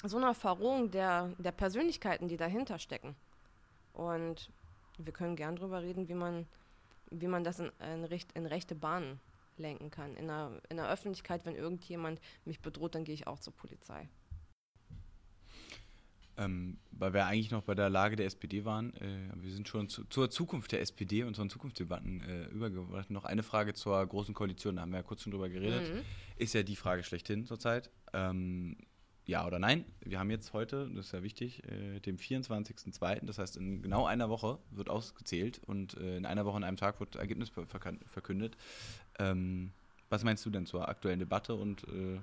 so einer Verrohung der, der Persönlichkeiten, die dahinter stecken. Und wir können gern darüber reden, wie man, wie man das in, in, recht, in rechte Bahnen lenken kann. In der, in der Öffentlichkeit, wenn irgendjemand mich bedroht, dann gehe ich auch zur Polizei. Ähm, weil wir eigentlich noch bei der Lage der SPD waren. Äh, wir sind schon zu, zur Zukunft der SPD und unseren Zukunftsdebatten äh, übergebracht. Noch eine Frage zur Großen Koalition, da haben wir ja kurz schon drüber geredet. Mhm. Ist ja die Frage schlechthin zurzeit. Ähm, ja oder nein? Wir haben jetzt heute, das ist ja wichtig, äh, dem 24.02., das heißt in genau einer Woche wird ausgezählt und äh, in einer Woche, in einem Tag wird Ergebnis verkündet. Ähm, was meinst du denn zur aktuellen Debatte und äh,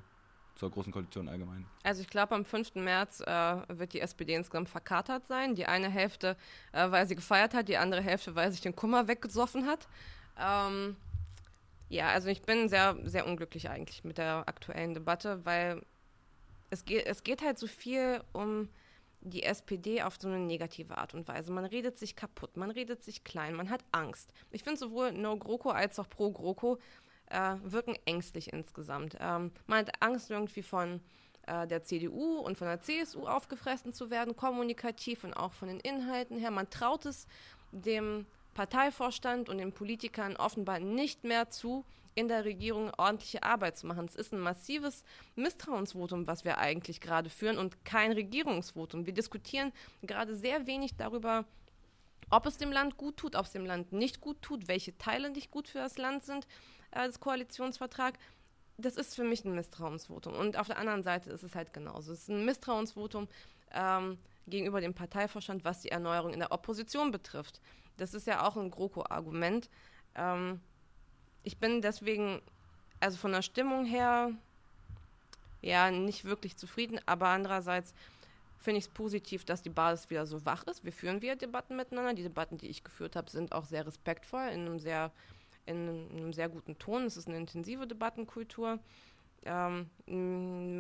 zur Großen Koalition allgemein? Also ich glaube, am 5. März äh, wird die SPD insgesamt verkatert sein. Die eine Hälfte, äh, weil sie gefeiert hat, die andere Hälfte, weil sich den Kummer weggesoffen hat. Ähm, ja, also ich bin sehr, sehr unglücklich eigentlich mit der aktuellen Debatte, weil es geht, es geht halt so viel um die SPD auf so eine negative Art und Weise. Man redet sich kaputt, man redet sich klein, man hat Angst. Ich finde sowohl No GroKo als auch Pro GroKo äh, wirken ängstlich insgesamt. Ähm, man hat Angst irgendwie von äh, der CDU und von der CSU aufgefressen zu werden, kommunikativ und auch von den Inhalten her. Man traut es dem Parteivorstand und den Politikern offenbar nicht mehr zu, in der Regierung ordentliche Arbeit zu machen. Es ist ein massives Misstrauensvotum, was wir eigentlich gerade führen und kein Regierungsvotum. Wir diskutieren gerade sehr wenig darüber, ob es dem Land gut tut, ob es dem Land nicht gut tut, welche Teile nicht gut für das Land sind als Koalitionsvertrag. Das ist für mich ein Misstrauensvotum. Und auf der anderen Seite ist es halt genauso. Es ist ein Misstrauensvotum ähm, gegenüber dem Parteivorstand, was die Erneuerung in der Opposition betrifft. Das ist ja auch ein GroKo-Argument. Ähm, ich bin deswegen, also von der Stimmung her, ja, nicht wirklich zufrieden, aber andererseits finde ich es positiv, dass die Basis wieder so wach ist. Wir führen wieder Debatten miteinander. Die Debatten, die ich geführt habe, sind auch sehr respektvoll, in einem sehr in einem sehr guten Ton. Es ist eine intensive Debattenkultur. Ähm,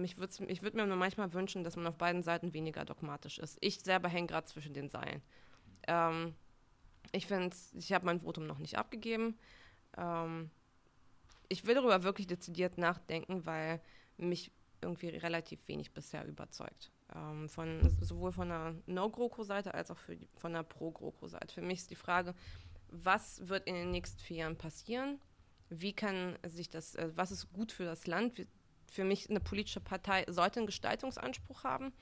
ich würde mir nur manchmal wünschen, dass man auf beiden Seiten weniger dogmatisch ist. Ich selber hänge gerade zwischen den Seilen. Ähm, ich finde, ich habe mein Votum noch nicht abgegeben. Ähm, ich will darüber wirklich dezidiert nachdenken, weil mich irgendwie relativ wenig bisher überzeugt. Ähm, von, sowohl von der No-GroKo-Seite als auch die, von der Pro-GroKo-Seite. Für mich ist die Frage, was wird in den nächsten vier Jahren passieren? Wie kann sich das, äh, was ist gut für das Land? Für mich eine politische Partei sollte einen Gestaltungsanspruch haben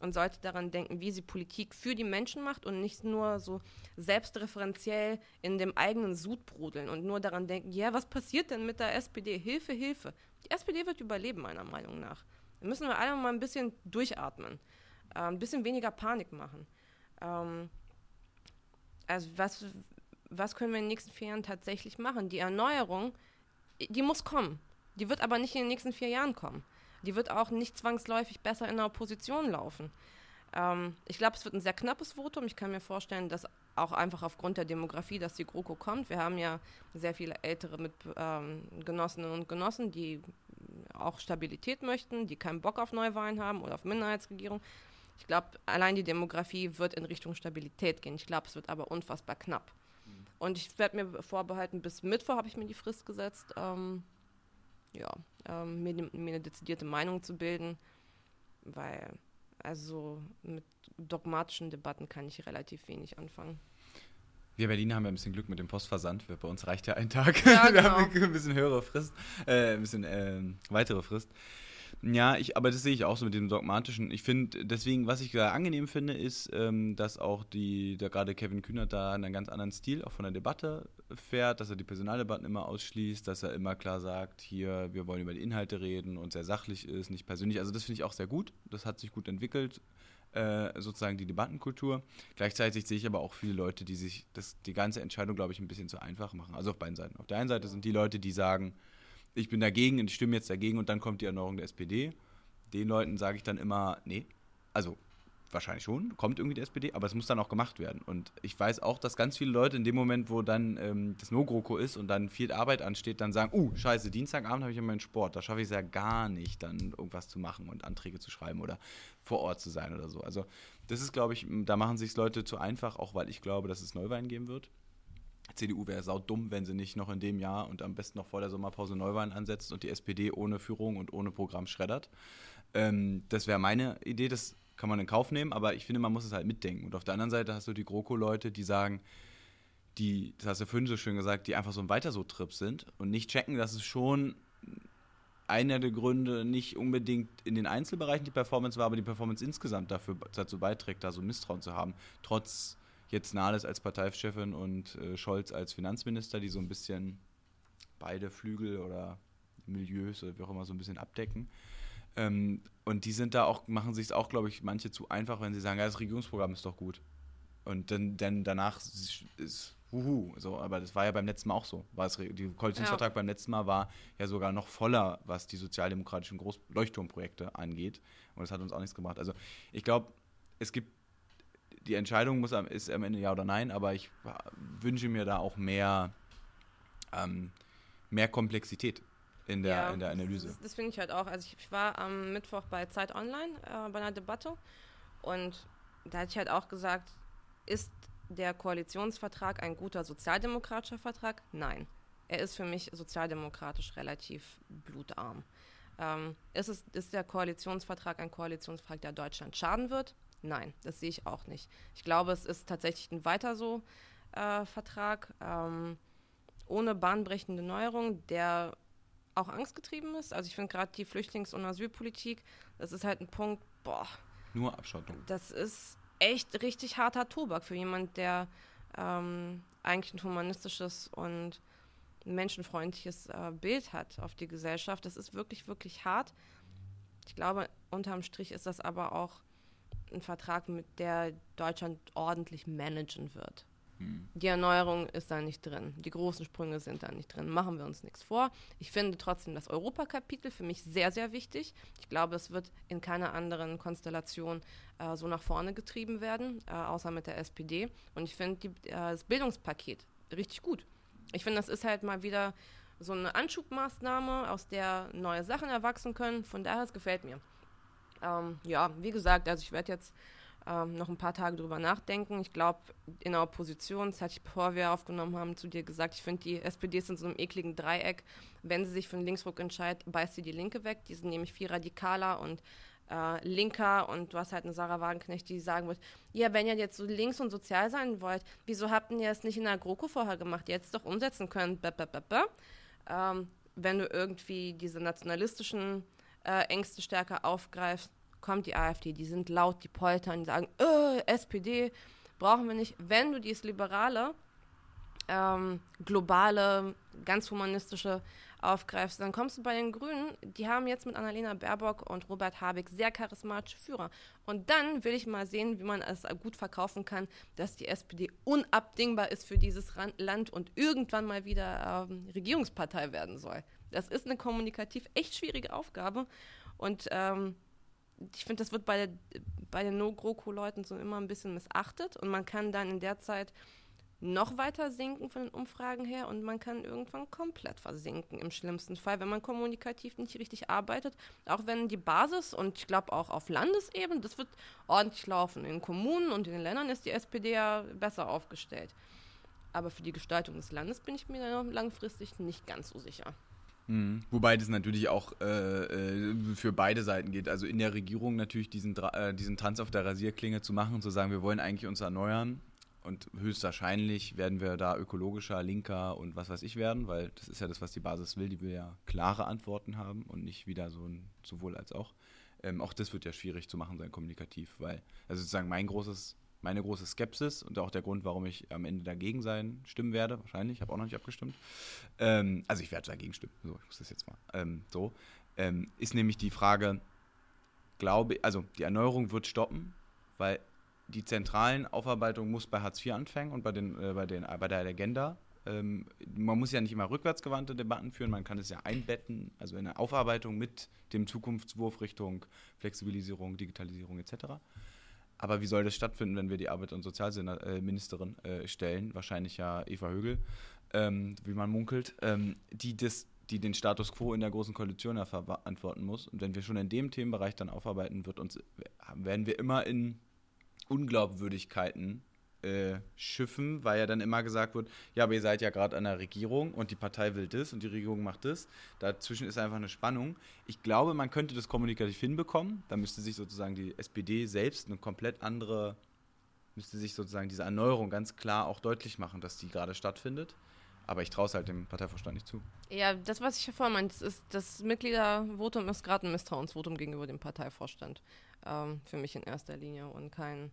und sollte daran denken, wie sie Politik für die Menschen macht und nicht nur so selbstreferenziell in dem eigenen Sud brodeln und nur daran denken, ja, was passiert denn mit der SPD? Hilfe, Hilfe. Die SPD wird überleben, meiner Meinung nach. Da müssen wir alle mal ein bisschen durchatmen, äh, ein bisschen weniger Panik machen. Ähm, also was, was können wir in den nächsten vier Jahren tatsächlich machen? Die Erneuerung, die muss kommen. Die wird aber nicht in den nächsten vier Jahren kommen. Die wird auch nicht zwangsläufig besser in der Opposition laufen. Ähm, ich glaube, es wird ein sehr knappes Votum. Ich kann mir vorstellen, dass auch einfach aufgrund der Demografie, dass die GroKo kommt. Wir haben ja sehr viele ältere mit ähm, Genossinnen und Genossen, die auch Stabilität möchten, die keinen Bock auf Neuwahlen haben oder auf Minderheitsregierung. Ich glaube, allein die Demografie wird in Richtung Stabilität gehen. Ich glaube, es wird aber unfassbar knapp. Und ich werde mir vorbehalten, bis Mittwoch habe ich mir die Frist gesetzt, ähm, ja, ähm, mir, mir, eine dezidierte Meinung zu bilden, weil also mit dogmatischen Debatten kann ich relativ wenig anfangen. Wir Berliner haben ja ein bisschen Glück mit dem Postversand. Bei uns reicht ja ein Tag. Ja, genau. Wir haben ein bisschen höhere Frist, äh, ein bisschen äh, weitere Frist. Ja, ich, aber das sehe ich auch so mit dem dogmatischen. Ich finde, deswegen, was ich da angenehm finde, ist, ähm, dass auch die, der gerade Kevin Kühnert da einen ganz anderen Stil auch von der Debatte fährt, dass er die Personaldebatten immer ausschließt, dass er immer klar sagt, hier, wir wollen über die Inhalte reden und sehr sachlich ist, nicht persönlich. Also das finde ich auch sehr gut. Das hat sich gut entwickelt, äh, sozusagen die Debattenkultur. Gleichzeitig sehe ich aber auch viele Leute, die sich das, die ganze Entscheidung, glaube ich, ein bisschen zu einfach machen. Also auf beiden Seiten. Auf der einen Seite sind die Leute, die sagen, ich bin dagegen und ich stimme jetzt dagegen und dann kommt die Erneuerung der SPD. Den Leuten sage ich dann immer, nee, also wahrscheinlich schon, kommt irgendwie die SPD, aber es muss dann auch gemacht werden. Und ich weiß auch, dass ganz viele Leute in dem Moment, wo dann ähm, das No-GroKo ist und dann viel Arbeit ansteht, dann sagen, uh, scheiße, Dienstagabend habe ich ja meinen Sport, da schaffe ich es ja gar nicht, dann irgendwas zu machen und Anträge zu schreiben oder vor Ort zu sein oder so. Also Das ist, glaube ich, da machen sich Leute zu einfach, auch weil ich glaube, dass es Neuwahlen geben wird. CDU wäre saudumm, wenn sie nicht noch in dem Jahr und am besten noch vor der Sommerpause Neuwahlen ansetzt und die SPD ohne Führung und ohne Programm schreddert. Ähm, das wäre meine Idee, das kann man in Kauf nehmen, aber ich finde, man muss es halt mitdenken. Und auf der anderen Seite hast du die GroKo-Leute, die sagen, die, das hast du vorhin so schön gesagt, die einfach so ein weiter so Trip sind und nicht checken, dass es schon einer der Gründe nicht unbedingt in den Einzelbereichen die Performance war, aber die Performance insgesamt dafür dazu beiträgt, da so Misstrauen zu haben. Trotz jetzt Nahles als Parteichefin und äh, Scholz als Finanzminister, die so ein bisschen beide Flügel oder Milieus oder wie auch immer so ein bisschen abdecken. Ähm, und die sind da auch, machen sich es auch, glaube ich, manche zu einfach, wenn sie sagen, ja, das Regierungsprogramm ist doch gut. Und dann, dann danach ist, wuhu, so, aber das war ja beim letzten Mal auch so. War es, die Koalitionsvertrag ja. beim letzten Mal war ja sogar noch voller, was die sozialdemokratischen Groß Leuchtturmprojekte angeht. Und das hat uns auch nichts gemacht. Also ich glaube, es gibt die Entscheidung muss, ist am Ende ja oder nein, aber ich wünsche mir da auch mehr, ähm, mehr Komplexität in der, ja, in der Analyse. Das, das finde ich halt auch. Also ich, ich, war am Mittwoch bei Zeit Online äh, bei einer Debatte und da hatte ich halt auch gesagt, ist der Koalitionsvertrag ein guter sozialdemokratischer Vertrag? Nein. Er ist für mich sozialdemokratisch relativ blutarm. Ähm, ist, es, ist der Koalitionsvertrag ein Koalitionsvertrag, der Deutschland schaden wird? Nein, das sehe ich auch nicht. Ich glaube, es ist tatsächlich ein weiter so äh, Vertrag ähm, ohne bahnbrechende Neuerung, der auch angstgetrieben ist. Also ich finde gerade die Flüchtlings- und Asylpolitik, das ist halt ein Punkt, boah. Nur Abschottung. Das ist echt richtig harter Tobak für jemand, der ähm, eigentlich ein humanistisches und menschenfreundliches äh, Bild hat auf die Gesellschaft. Das ist wirklich, wirklich hart. Ich glaube, unterm Strich ist das aber auch ein Vertrag, mit der Deutschland ordentlich managen wird. Hm. Die Erneuerung ist da nicht drin. Die großen Sprünge sind da nicht drin. Machen wir uns nichts vor. Ich finde trotzdem das Europakapitel für mich sehr, sehr wichtig. Ich glaube, es wird in keiner anderen Konstellation äh, so nach vorne getrieben werden, äh, außer mit der SPD. Und ich finde äh, das Bildungspaket richtig gut. Ich finde, das ist halt mal wieder so eine Anschubmaßnahme, aus der neue Sachen erwachsen können. Von daher, es gefällt mir. Ähm, ja, wie gesagt, also ich werde jetzt ähm, noch ein paar Tage drüber nachdenken. Ich glaube, in der Opposition, das hatte ich, bevor wir aufgenommen haben, zu dir gesagt, ich finde, die SPD ist in so einem ekligen Dreieck. Wenn sie sich für einen Linksruck entscheidet, beißt sie die Linke weg. Die sind nämlich viel radikaler und äh, linker und du hast halt eine Sarah Wagenknecht, die sagen wird, ja, wenn ihr jetzt so links und sozial sein wollt, wieso habt ihr es nicht in der GroKo vorher gemacht? Es doch umsetzen können. Ähm, wenn du irgendwie diese nationalistischen äh, Ängste stärker aufgreifst, kommt die AfD. Die sind laut, die poltern, die sagen, äh, SPD brauchen wir nicht. Wenn du dieses liberale, ähm, globale, ganz humanistische aufgreifst, dann kommst du bei den Grünen. Die haben jetzt mit Annalena Baerbock und Robert Habeck sehr charismatische Führer. Und dann will ich mal sehen, wie man es gut verkaufen kann, dass die SPD unabdingbar ist für dieses Land und irgendwann mal wieder ähm, Regierungspartei werden soll. Das ist eine kommunikativ echt schwierige Aufgabe. Und ähm, ich finde, das wird bei, der, bei den No-GroKo-Leuten so immer ein bisschen missachtet. Und man kann dann in der Zeit noch weiter sinken von den Umfragen her und man kann irgendwann komplett versinken im schlimmsten Fall, wenn man kommunikativ nicht richtig arbeitet. Auch wenn die Basis und ich glaube auch auf Landesebene, das wird ordentlich laufen. In Kommunen und in den Ländern ist die SPD ja besser aufgestellt. Aber für die Gestaltung des Landes bin ich mir langfristig nicht ganz so sicher. Mhm. Wobei das natürlich auch äh, äh, für beide Seiten geht. Also in der Regierung natürlich diesen, äh, diesen Tanz auf der Rasierklinge zu machen und zu sagen, wir wollen eigentlich uns erneuern. Und höchstwahrscheinlich werden wir da ökologischer, linker und was weiß ich werden, weil das ist ja das, was die Basis will. Die will ja klare Antworten haben und nicht wieder so ein sowohl als auch. Ähm, auch das wird ja schwierig zu machen sein kommunikativ, weil, also sozusagen mein großes meine große Skepsis und auch der Grund, warum ich am Ende dagegen sein stimmen werde, wahrscheinlich, ich habe auch noch nicht abgestimmt. Ähm, also ich werde dagegen stimmen, so, ich muss das jetzt mal. Ähm, so, ähm, ist nämlich die Frage, glaube, also die Erneuerung wird stoppen, weil die zentralen Aufarbeitungen muss bei Hartz IV anfangen und bei, den, äh, bei, den, bei der Agenda. Ähm, man muss ja nicht immer rückwärtsgewandte Debatten führen, man kann es ja einbetten, also in der Aufarbeitung mit dem Zukunftswurf Richtung Flexibilisierung, Digitalisierung etc. Aber wie soll das stattfinden, wenn wir die Arbeit- und Sozialministerin äh, stellen? Wahrscheinlich ja Eva Högel, ähm, wie man munkelt, ähm, die, das, die den Status quo in der Großen Koalition ja verantworten muss. Und wenn wir schon in dem Themenbereich dann aufarbeiten, wird uns, werden wir immer in Unglaubwürdigkeiten äh, schiffen, weil ja dann immer gesagt wird, ja, aber ihr seid ja gerade an der Regierung und die Partei will das und die Regierung macht das. Dazwischen ist einfach eine Spannung. Ich glaube, man könnte das kommunikativ hinbekommen. Da müsste sich sozusagen die SPD selbst eine komplett andere, müsste sich sozusagen diese Erneuerung ganz klar auch deutlich machen, dass die gerade stattfindet. Aber ich traue es halt dem Parteivorstand nicht zu. Ja, das, was ich ja vorhin meinte, ist, das Mitgliedervotum ist gerade ein Misstrauensvotum gegenüber dem Parteivorstand. Ähm, für mich in erster Linie und kein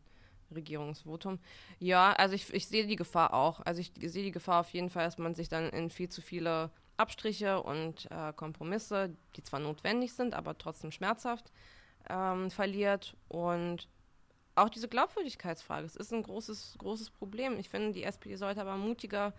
Regierungsvotum. Ja, also ich, ich sehe die Gefahr auch. Also ich sehe die Gefahr auf jeden Fall, dass man sich dann in viel zu viele Abstriche und äh, Kompromisse, die zwar notwendig sind, aber trotzdem schmerzhaft, ähm, verliert. Und auch diese Glaubwürdigkeitsfrage, es ist ein großes, großes Problem. Ich finde, die SPD sollte aber mutiger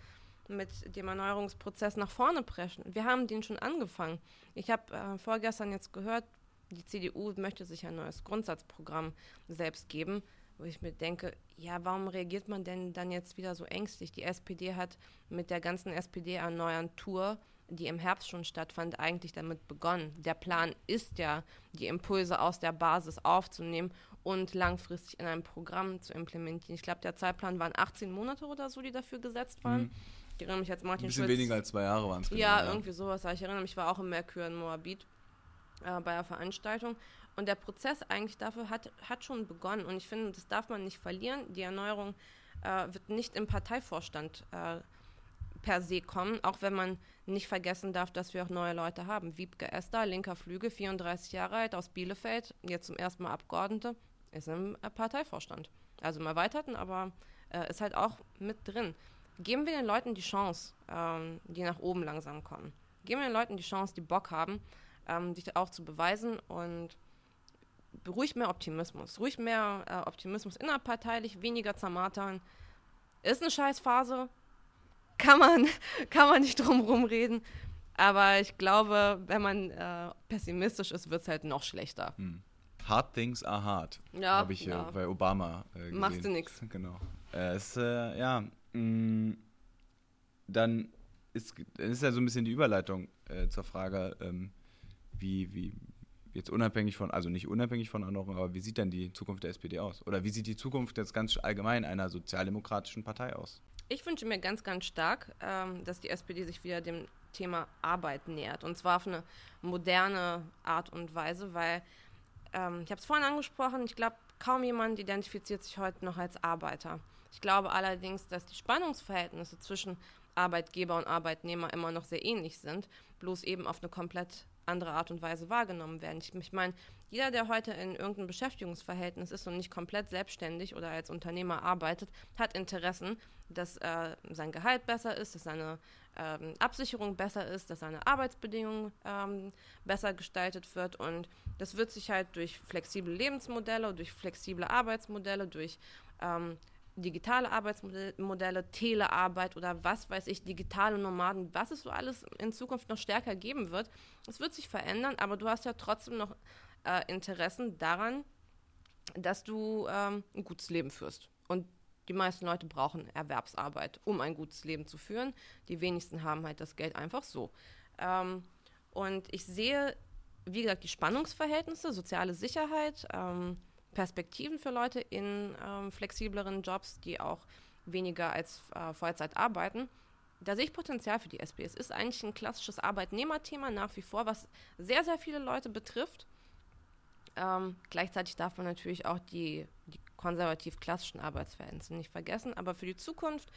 mit dem Erneuerungsprozess nach vorne preschen. Wir haben den schon angefangen. Ich habe äh, vorgestern jetzt gehört, die CDU möchte sich ein neues Grundsatzprogramm selbst geben wo ich mir denke, ja, warum reagiert man denn dann jetzt wieder so ängstlich? Die SPD hat mit der ganzen SPD-Erneuern-Tour, die im Herbst schon stattfand, eigentlich damit begonnen. Der Plan ist ja, die Impulse aus der Basis aufzunehmen und langfristig in ein Programm zu implementieren. Ich glaube, der Zeitplan waren 18 Monate oder so, die dafür gesetzt waren. Mhm. Ich erinnere mich als Martin Ein bisschen Schulz, weniger als zwei Jahre waren es. Genau, ja, ja, irgendwie sowas. Ich erinnere mich, ich war auch im Merkur in Moabit äh, bei der Veranstaltung. Und der Prozess eigentlich dafür hat, hat schon begonnen. Und ich finde, das darf man nicht verlieren. Die Erneuerung äh, wird nicht im Parteivorstand äh, per se kommen, auch wenn man nicht vergessen darf, dass wir auch neue Leute haben. Wiebke Esther, linker Flüge, 34 Jahre alt, aus Bielefeld, jetzt zum ersten Mal Abgeordnete, ist im äh, Parteivorstand. Also im Erweiterten, aber äh, ist halt auch mit drin. Geben wir den Leuten die Chance, ähm, die nach oben langsam kommen. Geben wir den Leuten die Chance, die Bock haben, ähm, sich auch zu beweisen und ruhig mehr Optimismus, ruhig mehr äh, Optimismus innerparteilich, weniger zermatern. Ist eine Scheißphase, kann man, kann man nicht drum rumreden. Aber ich glaube, wenn man äh, pessimistisch ist, wird es halt noch schlechter. Hm. Hard things are hard. Ja. Habe ich ja. bei Obama äh, gesehen. Machst du nichts. Genau. Äh, es, äh, ja, mh, mm, dann ist, ist ja so ein bisschen die Überleitung äh, zur Frage, ähm, wie, wie, jetzt unabhängig von, also nicht unabhängig von Erneuerung, aber wie sieht denn die Zukunft der SPD aus? Oder wie sieht die Zukunft jetzt ganz allgemein einer sozialdemokratischen Partei aus? Ich wünsche mir ganz, ganz stark, ähm, dass die SPD sich wieder dem Thema Arbeit nähert. Und zwar auf eine moderne Art und Weise, weil ähm, ich habe es vorhin angesprochen, ich glaube, kaum jemand identifiziert sich heute noch als Arbeiter. Ich glaube allerdings, dass die Spannungsverhältnisse zwischen Arbeitgeber und Arbeitnehmer immer noch sehr ähnlich sind, bloß eben auf eine komplett andere Art und Weise wahrgenommen werden. Ich, ich meine, jeder, der heute in irgendeinem Beschäftigungsverhältnis ist und nicht komplett selbstständig oder als Unternehmer arbeitet, hat Interessen, dass äh, sein Gehalt besser ist, dass seine ähm, Absicherung besser ist, dass seine Arbeitsbedingungen ähm, besser gestaltet wird. Und das wird sich halt durch flexible Lebensmodelle, durch flexible Arbeitsmodelle, durch ähm, digitale Arbeitsmodelle, Telearbeit oder was weiß ich, digitale Nomaden, was es so alles in Zukunft noch stärker geben wird. Es wird sich verändern, aber du hast ja trotzdem noch äh, Interessen daran, dass du ähm, ein gutes Leben führst. Und die meisten Leute brauchen Erwerbsarbeit, um ein gutes Leben zu führen. Die wenigsten haben halt das Geld einfach so. Ähm, und ich sehe, wie gesagt, die Spannungsverhältnisse, soziale Sicherheit, ähm, Perspektiven für Leute in ähm, flexibleren Jobs, die auch weniger als äh, Vollzeit arbeiten. Da sehe ich Potenzial für die SP. Es ist eigentlich ein klassisches Arbeitnehmerthema nach wie vor, was sehr, sehr viele Leute betrifft. Ähm, gleichzeitig darf man natürlich auch die, die konservativ-klassischen Arbeitsverhältnisse nicht vergessen. Aber für die Zukunft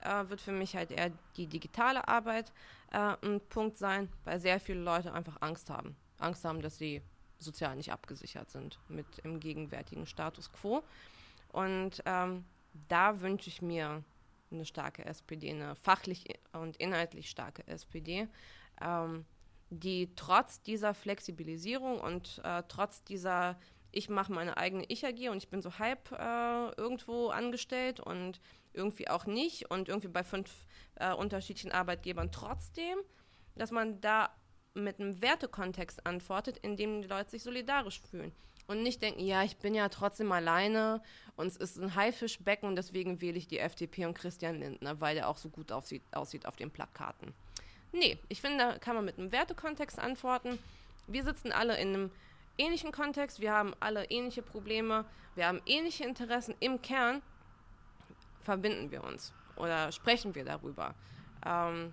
äh, wird für mich halt eher die digitale Arbeit äh, ein Punkt sein, weil sehr viele Leute einfach Angst haben. Angst haben, dass sie sozial nicht abgesichert sind mit im gegenwärtigen Status quo. Und ähm, da wünsche ich mir eine starke SPD, eine fachlich und inhaltlich starke SPD, ähm, die trotz dieser Flexibilisierung und äh, trotz dieser ich mache meine eigene Ich-AG und ich bin so halb äh, irgendwo angestellt und irgendwie auch nicht und irgendwie bei fünf äh, unterschiedlichen Arbeitgebern trotzdem, dass man da mit einem Wertekontext antwortet, in dem die Leute sich solidarisch fühlen. Und nicht denken, ja, ich bin ja trotzdem alleine und es ist ein Haifischbecken und deswegen wähle ich die FDP und Christian Lindner, weil der auch so gut aussieht, aussieht auf den Plakaten. Nee, ich finde, da kann man mit einem Wertekontext antworten. Wir sitzen alle in einem, ähnlichen Kontext, wir haben alle ähnliche Probleme, wir haben ähnliche Interessen. Im Kern verbinden wir uns oder sprechen wir darüber. Ähm,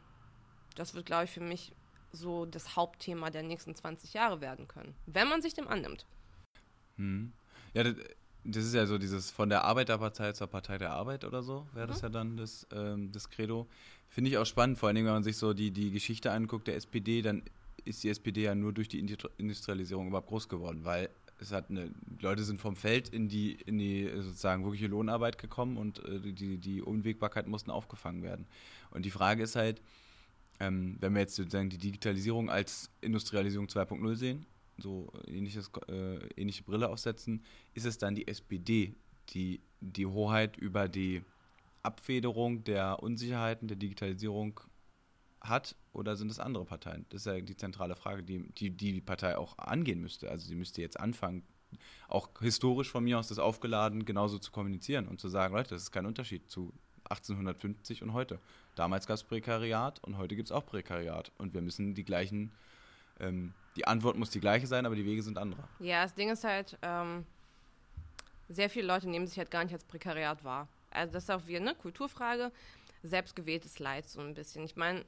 das wird, glaube ich, für mich so das Hauptthema der nächsten 20 Jahre werden können, wenn man sich dem annimmt. Hm. Ja, das, das, ist ja so dieses von der Arbeiterpartei zur Partei der Arbeit oder so, wäre das mhm. ja dann das, ähm, das Credo. Finde ich auch spannend, vor allen Dingen, wenn man sich so die, die Geschichte anguckt der SPD, dann ist die SPD ja nur durch die Industrialisierung überhaupt groß geworden, weil es hat eine, die Leute sind vom Feld in die, in die sozusagen wirkliche Lohnarbeit gekommen und äh, die, die Unwägbarkeit mussten aufgefangen werden. Und die Frage ist halt, ähm, wenn wir jetzt sozusagen die Digitalisierung als Industrialisierung 2.0 sehen, so ähnliches, äh, ähnliche Brille aufsetzen, ist es dann die SPD, die die Hoheit über die Abfederung der Unsicherheiten der Digitalisierung hat oder sind es andere Parteien? Das ist ja die zentrale Frage, die die, die Partei auch angehen müsste. Also sie müsste jetzt anfangen, auch historisch von mir aus das aufgeladen genauso zu kommunizieren und zu sagen, Leute, das ist kein Unterschied zu 1850 und heute. Damals gab es Prekariat und heute gibt es auch Prekariat. Und wir müssen die gleichen, ähm, die Antwort muss die gleiche sein, aber die Wege sind andere. Ja, das Ding ist halt, ähm, sehr viele Leute nehmen sich halt gar nicht als Prekariat wahr. Also das ist auch wieder eine Kulturfrage, selbstgewähltes Leid so ein bisschen. Ich meine,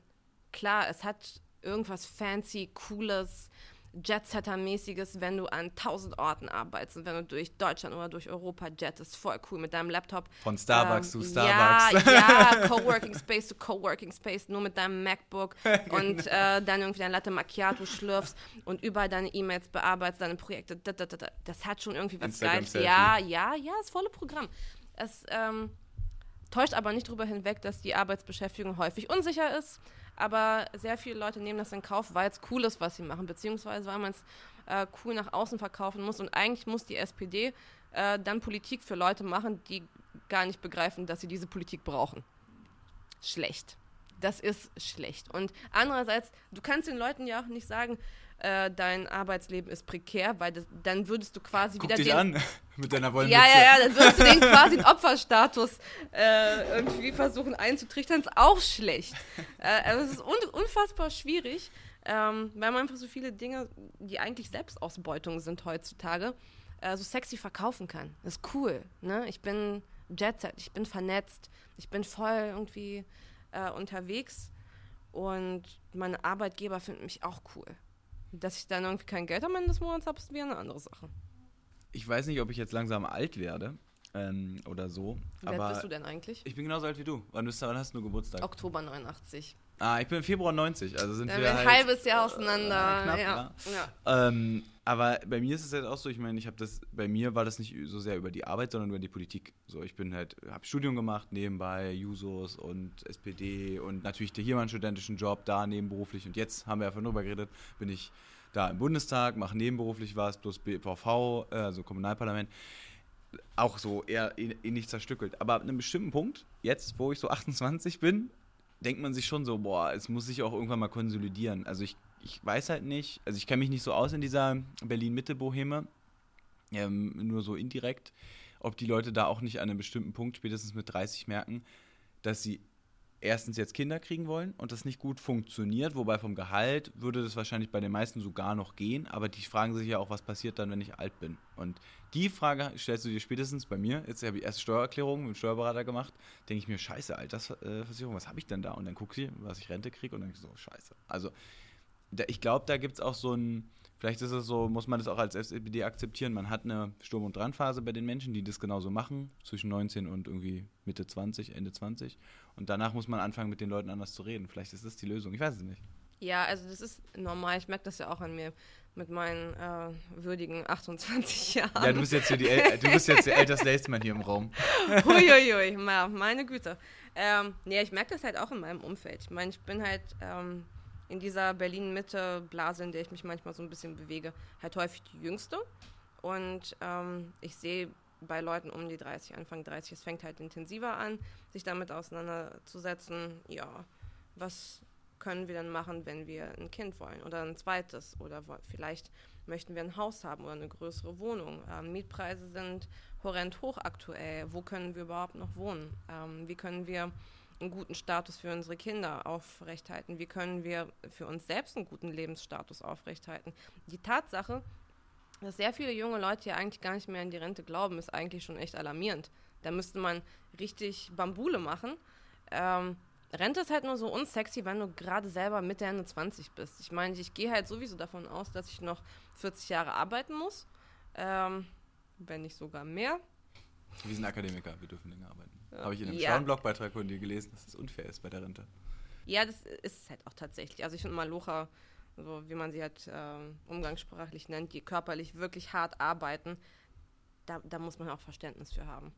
klar, es hat irgendwas fancy, cooles, Jetsetter-mäßiges, wenn du an tausend Orten arbeitest und wenn du durch Deutschland oder durch Europa jettest, voll cool mit deinem Laptop. Von Starbucks ähm, zu Starbucks. Ja, ja, Coworking Space zu Coworking Space, nur mit deinem MacBook genau. und äh, dann irgendwie dein Latte Macchiato schlürfst und überall deine E-Mails bearbeitest, deine Projekte. Das hat schon irgendwie was Geiles. Ja, ja, ja, das volle Programm. Es ähm, täuscht aber nicht darüber hinweg, dass die Arbeitsbeschäftigung häufig unsicher ist aber sehr viele Leute nehmen das in Kauf, weil es cool ist, was sie machen, beziehungsweise weil man es äh, cool nach außen verkaufen muss. Und eigentlich muss die SPD äh, dann Politik für Leute machen, die gar nicht begreifen, dass sie diese Politik brauchen. Schlecht. Das ist schlecht. Und andererseits, du kannst den Leuten ja auch nicht sagen, äh, dein Arbeitsleben ist prekär, weil das, dann würdest du quasi Guck wieder dich den, an mit deiner Wollmütze. Ja, ja, ja, dann würdest du den quasi den Opferstatus äh, irgendwie versuchen einzutrichtern. Ist auch schlecht. Äh, also es ist un unfassbar schwierig, ähm, weil man einfach so viele Dinge, die eigentlich Selbstausbeutung sind heutzutage, äh, so sexy verkaufen kann. Das ist cool. Ne? Ich bin Jetset, ich bin vernetzt, ich bin voll irgendwie äh, unterwegs und meine Arbeitgeber finden mich auch cool. Dass ich dann irgendwie kein Geld am Ende des Monats habe, ist wieder eine andere Sache. Ich weiß nicht, ob ich jetzt langsam alt werde ähm, oder so. Wie alt bist du denn eigentlich? Ich bin genauso alt wie du. Wann, bist du, wann hast du Geburtstag? Oktober 89. Ah, ich bin im Februar 90, also sind ja, wir ein halt, halbes Jahr auseinander. Äh, knapp, ja. ja. Ähm, aber bei mir ist es halt auch so, ich meine, ich habe das, bei mir war das nicht so sehr über die Arbeit, sondern über die Politik. So, ich bin halt, habe Studium gemacht, nebenbei Jusos und SPD und natürlich hier meinen studentischen Job, da nebenberuflich und jetzt haben wir einfach nur darüber geredet, bin ich da im Bundestag, mache nebenberuflich was, plus BVV, äh, also Kommunalparlament. Auch so eher ähnlich zerstückelt. Aber an einem bestimmten Punkt, jetzt, wo ich so 28 bin, denkt man sich schon so, boah, es muss sich auch irgendwann mal konsolidieren. Also ich, ich weiß halt nicht, also ich kenne mich nicht so aus in dieser Berlin-Mitte-Boheme, ähm, nur so indirekt, ob die Leute da auch nicht an einem bestimmten Punkt, spätestens mit 30, merken, dass sie erstens jetzt Kinder kriegen wollen und das nicht gut funktioniert, wobei vom Gehalt würde das wahrscheinlich bei den meisten sogar noch gehen, aber die fragen sich ja auch, was passiert dann, wenn ich alt bin. Und die Frage stellst du dir spätestens bei mir, jetzt habe ich erst Steuererklärung mit dem Steuerberater gemacht, denke ich mir, scheiße, Altersversicherung, was habe ich denn da? Und dann gucke ich, was ich Rente kriege und dann denke ich so, scheiße. Also ich glaube, da gibt es auch so ein, vielleicht ist es so, muss man das auch als SPD akzeptieren, man hat eine Sturm- und Drangphase bei den Menschen, die das genauso machen, zwischen 19 und irgendwie Mitte 20, Ende 20 und danach muss man anfangen, mit den Leuten anders zu reden. Vielleicht ist das die Lösung. Ich weiß es nicht. Ja, also das ist normal. Ich merke das ja auch an mir mit meinen äh, würdigen 28 Jahren. Ja, du bist jetzt, die, El du bist jetzt der älteste Laceman hier im Raum. Huiuiui, meine Güte. Ähm, nee, ich merke das halt auch in meinem Umfeld. Ich meine, ich bin halt ähm, in dieser Berlin-Mitte-Blase, in der ich mich manchmal so ein bisschen bewege, halt häufig die Jüngste. Und ähm, ich sehe bei Leuten um die 30, Anfang 30, es fängt halt intensiver an, sich damit auseinanderzusetzen, ja, was können wir denn machen, wenn wir ein Kind wollen oder ein zweites oder vielleicht möchten wir ein Haus haben oder eine größere Wohnung. Ähm, Mietpreise sind horrend hoch aktuell. Wo können wir überhaupt noch wohnen? Ähm, wie können wir einen guten Status für unsere Kinder aufrechthalten? Wie können wir für uns selbst einen guten Lebensstatus aufrechthalten? Die Tatsache, dass sehr viele junge Leute ja eigentlich gar nicht mehr an die Rente glauben, ist eigentlich schon echt alarmierend. Da müsste man richtig Bambule machen. Ähm, Rente ist halt nur so unsexy, wenn du gerade selber Mitte, Ende 20 bist. Ich meine, ich gehe halt sowieso davon aus, dass ich noch 40 Jahre arbeiten muss. Ähm, wenn nicht sogar mehr. Wir sind Akademiker, wir dürfen länger arbeiten. Habe ich in einem Ja. schlauen Blogbeitrag von dir gelesen, dass es unfair ist bei der Rente. Ja, das ist es halt auch tatsächlich. Also ich finde Malocha, so wie man sie halt ähm, umgangssprachlich nennt, die körperlich wirklich hart arbeiten, da, da muss man auch Verständnis für haben.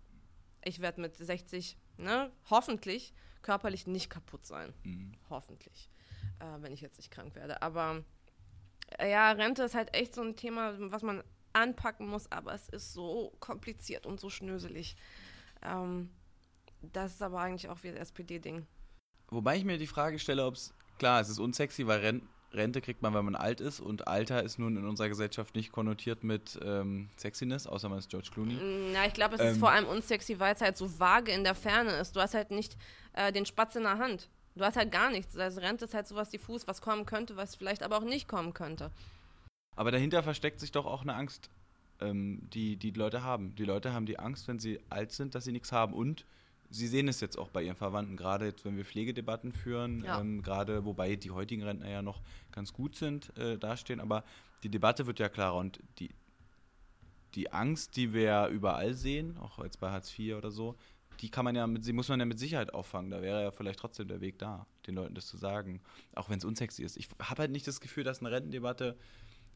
Ich werde mit 60, ne, hoffentlich körperlich nicht kaputt sein. Mhm. Hoffentlich. Äh, wenn ich jetzt nicht krank werde. Aber äh, ja, Rente ist halt echt so ein Thema, was man anpacken muss, aber es ist so kompliziert und so schnöselig. Ähm, das ist aber eigentlich auch wieder SPD-Ding. Wobei ich mir die Frage stelle, ob es, klar, es ist unsexy, weil Ren Rente kriegt man, wenn man alt ist und Alter ist nun in unserer Gesellschaft nicht konnotiert mit ähm, Sexiness, außer man ist George Clooney. Na, ich glaube, es ist Ähm. vor allem unsexy, weil es halt so vage in der Ferne ist. Du hast halt nicht äh, den Spatz in der Hand. Du hast halt gar nichts. Also Rente ist halt sowas diffus, was kommen könnte, was vielleicht aber auch nicht kommen könnte. Aber dahinter versteckt sich doch auch eine Angst, ähm, die die Leute haben. Die Leute haben die Angst, wenn sie alt sind, dass sie nichts haben. Und sie sehen es jetzt auch bei ihren Verwandten, gerade jetzt, wenn wir Pflegedebatten führen, Ja. ähm, gerade wobei die heutigen Rentner ja noch ganz gut sind, äh, dastehen. Aber die Debatte wird ja klarer und die, die Angst, die wir ja überall sehen, auch jetzt bei Hartz IV oder so, die kann man ja mit, sie muss man ja mit Sicherheit auffangen. Da wäre ja vielleicht trotzdem der Weg da, den Leuten das zu sagen, auch wenn es unsexy ist. Ich habe halt nicht das Gefühl, dass eine Rentendebatte,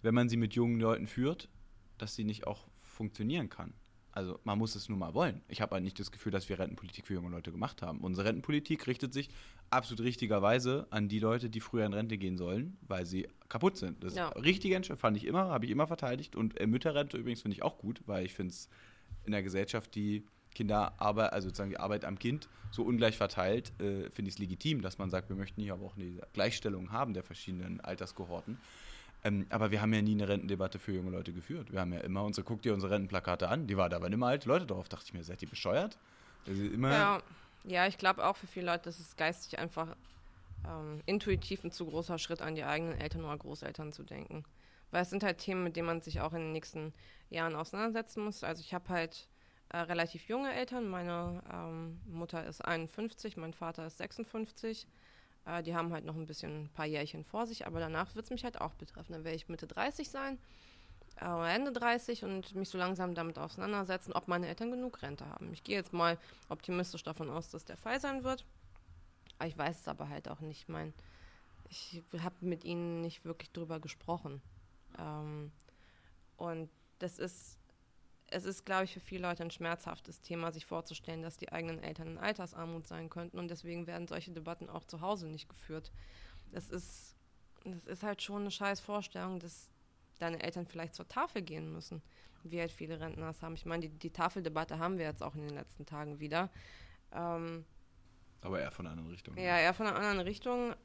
wenn man sie mit jungen Leuten führt, dass sie nicht auch funktionieren kann. Also man muss es nur mal wollen. Ich habe halt nicht das Gefühl, dass wir Rentenpolitik für junge Leute gemacht haben. Unsere Rentenpolitik richtet sich absolut richtigerweise an die Leute, die früher in Rente gehen sollen, weil sie kaputt sind. Das Ja. ist richtige Entscheidung, fand ich immer, habe ich immer verteidigt. Und äh, Mütterrente übrigens finde ich auch gut, weil ich finde es in der Gesellschaft, die Kinderarbeit, also sozusagen die Arbeit am Kind so ungleich verteilt, äh, finde ich es legitim, dass man sagt, wir möchten hier aber auch eine Gleichstellung haben der verschiedenen Alterskohorten. Ähm, aber wir haben ja nie eine Rentendebatte für junge Leute geführt. Wir haben ja immer unsere, guck dir unsere Rentenplakate an, die waren aber immer alte Leute drauf. Dachte ich mir, seid ihr bescheuert? Also immer, Ja, ja ich glaube auch für viele Leute ist es geistig einfach ähm, intuitiv ein zu großer Schritt an die eigenen Eltern oder Großeltern zu denken. Weil es sind halt Themen, mit denen man sich auch in den nächsten Jahren auseinandersetzen muss. Also ich habe halt äh, relativ junge Eltern. Meine ähm, Mutter ist 51, mein Vater ist 56. Äh, die haben halt noch ein bisschen ein paar Jährchen vor sich, aber danach wird es mich halt auch betreffen. Dann werde ich Mitte 30 sein äh, Ende 30 und mich so langsam damit auseinandersetzen, ob meine Eltern genug Rente haben. Ich gehe jetzt mal optimistisch davon aus, dass der Fall sein wird. Ich weiß es aber halt auch nicht. Ich mein, ich habe mit ihnen nicht wirklich drüber gesprochen. Ähm, und das ist, es ist, glaube ich, für viele Leute ein schmerzhaftes Thema, sich vorzustellen, dass die eigenen Eltern in Altersarmut sein könnten. Und deswegen werden solche Debatten auch zu Hause nicht geführt. Das ist, das ist halt schon eine scheiß Vorstellung, dass deine Eltern vielleicht zur Tafel gehen müssen, wie halt viele Rentner das haben. Ich meine, die, die Tafeldebatte haben wir jetzt auch in den letzten Tagen wieder. Ähm, aber eher von einer anderen Richtung. ja, eher von einer anderen Richtung.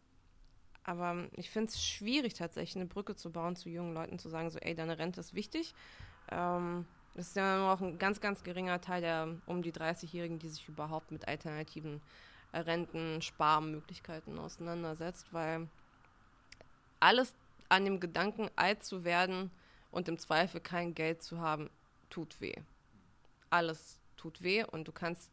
Aber ich finde es schwierig, tatsächlich eine Brücke zu bauen zu jungen Leuten, zu sagen, so, ey, deine Rente ist wichtig. Ähm, das ist ja nur auch ein ganz, ganz geringer Teil der um die 30-Jährigen, die sich überhaupt mit alternativen äh, Rentensparmöglichkeiten auseinandersetzt, weil alles an dem Gedanken, alt zu werden und im Zweifel kein Geld zu haben, tut weh. Alles tut weh und du kannst,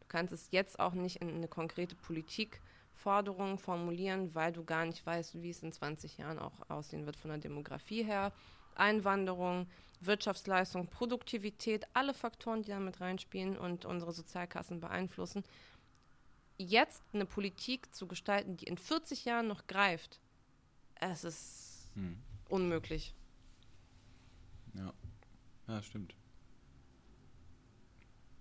du kannst es jetzt auch nicht in eine konkrete Politikforderung formulieren, weil du gar nicht weißt, wie es in 20 Jahren auch aussehen wird von der Demografie her. Einwanderung, Wirtschaftsleistung, Produktivität, alle Faktoren, die da mit reinspielen und unsere Sozialkassen beeinflussen. Jetzt eine Politik zu gestalten, die in 40 Jahren noch greift, es ist Hm. unmöglich. Ja. Ja, stimmt.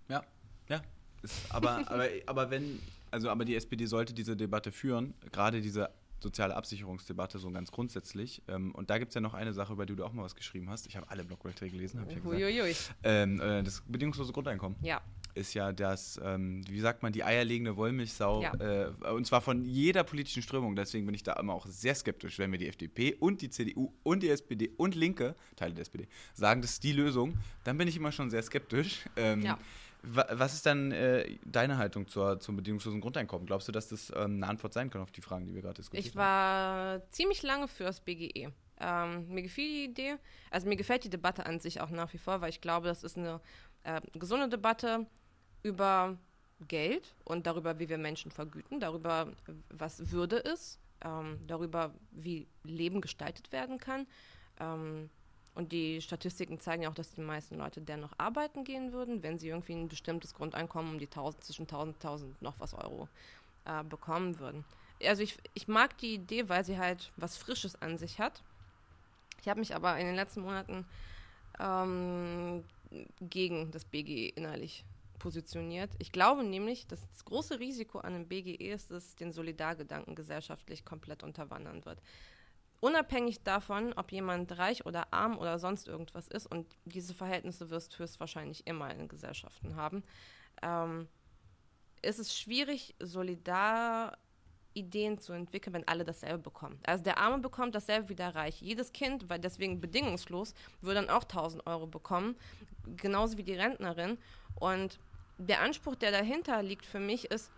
Ja, ja. Ist, aber, aber, aber wenn, also aber die SPD sollte diese Debatte führen, gerade diese soziale Absicherungsdebatte so ganz grundsätzlich. Ähm, und da gibt es ja noch eine Sache, über die du auch mal was geschrieben hast. Ich habe alle Blogbeiträge gelesen, habe ich ja gesagt. Ähm, äh, das bedingungslose Grundeinkommen Ja, ist ja das, ähm, wie sagt man, die eierlegende Wollmilchsau. Ja. Äh, und zwar von jeder politischen Strömung. Deswegen bin ich da immer auch sehr skeptisch, wenn mir die FDP und die CDU und die SPD und Linke, Teile der SPD, sagen, das ist die Lösung. Dann bin ich immer schon sehr skeptisch. Ähm, Ja. Wa- Was ist dann äh, deine Haltung zur, zum bedingungslosen Grundeinkommen? Glaubst du, dass das ähm, eine Antwort sein kann auf die Fragen, die wir gerade diskutiert ich haben? war ziemlich lange fürs BGE. Ähm, mir gefiel die Idee, also mir gefällt die Debatte an sich auch nach wie vor, weil ich glaube, das ist eine äh, gesunde Debatte über Geld und darüber, wie wir Menschen vergüten, darüber, was Würde ist, ähm, darüber, wie Leben gestaltet werden kann. Und die Statistiken zeigen ja auch, dass die meisten Leute dennoch arbeiten gehen würden, wenn sie irgendwie ein bestimmtes Grundeinkommen um die 1000, zwischen 1000 und 1000 noch was Euro äh, bekommen würden. Also ich, ich mag die Idee, weil sie halt was Frisches an sich hat. Ich habe mich aber in den letzten Monaten ähm, gegen das BGE innerlich positioniert. Ich glaube nämlich, dass das große Risiko an einem BGE ist, dass es den Solidargedanken gesellschaftlich komplett unterwandern wird. Unabhängig davon, ob jemand reich oder arm oder sonst irgendwas ist, und diese Verhältnisse wirst du höchstwahrscheinlich immer in Gesellschaften haben, ähm, ist es schwierig, solidar Ideen zu entwickeln, wenn alle dasselbe bekommen. Also der Arme bekommt dasselbe wie der Reiche. Jedes Kind, weil deswegen bedingungslos, würde dann auch 1000 Euro bekommen, genauso wie die Rentnerin. Und der Anspruch, der dahinter liegt für mich, ist,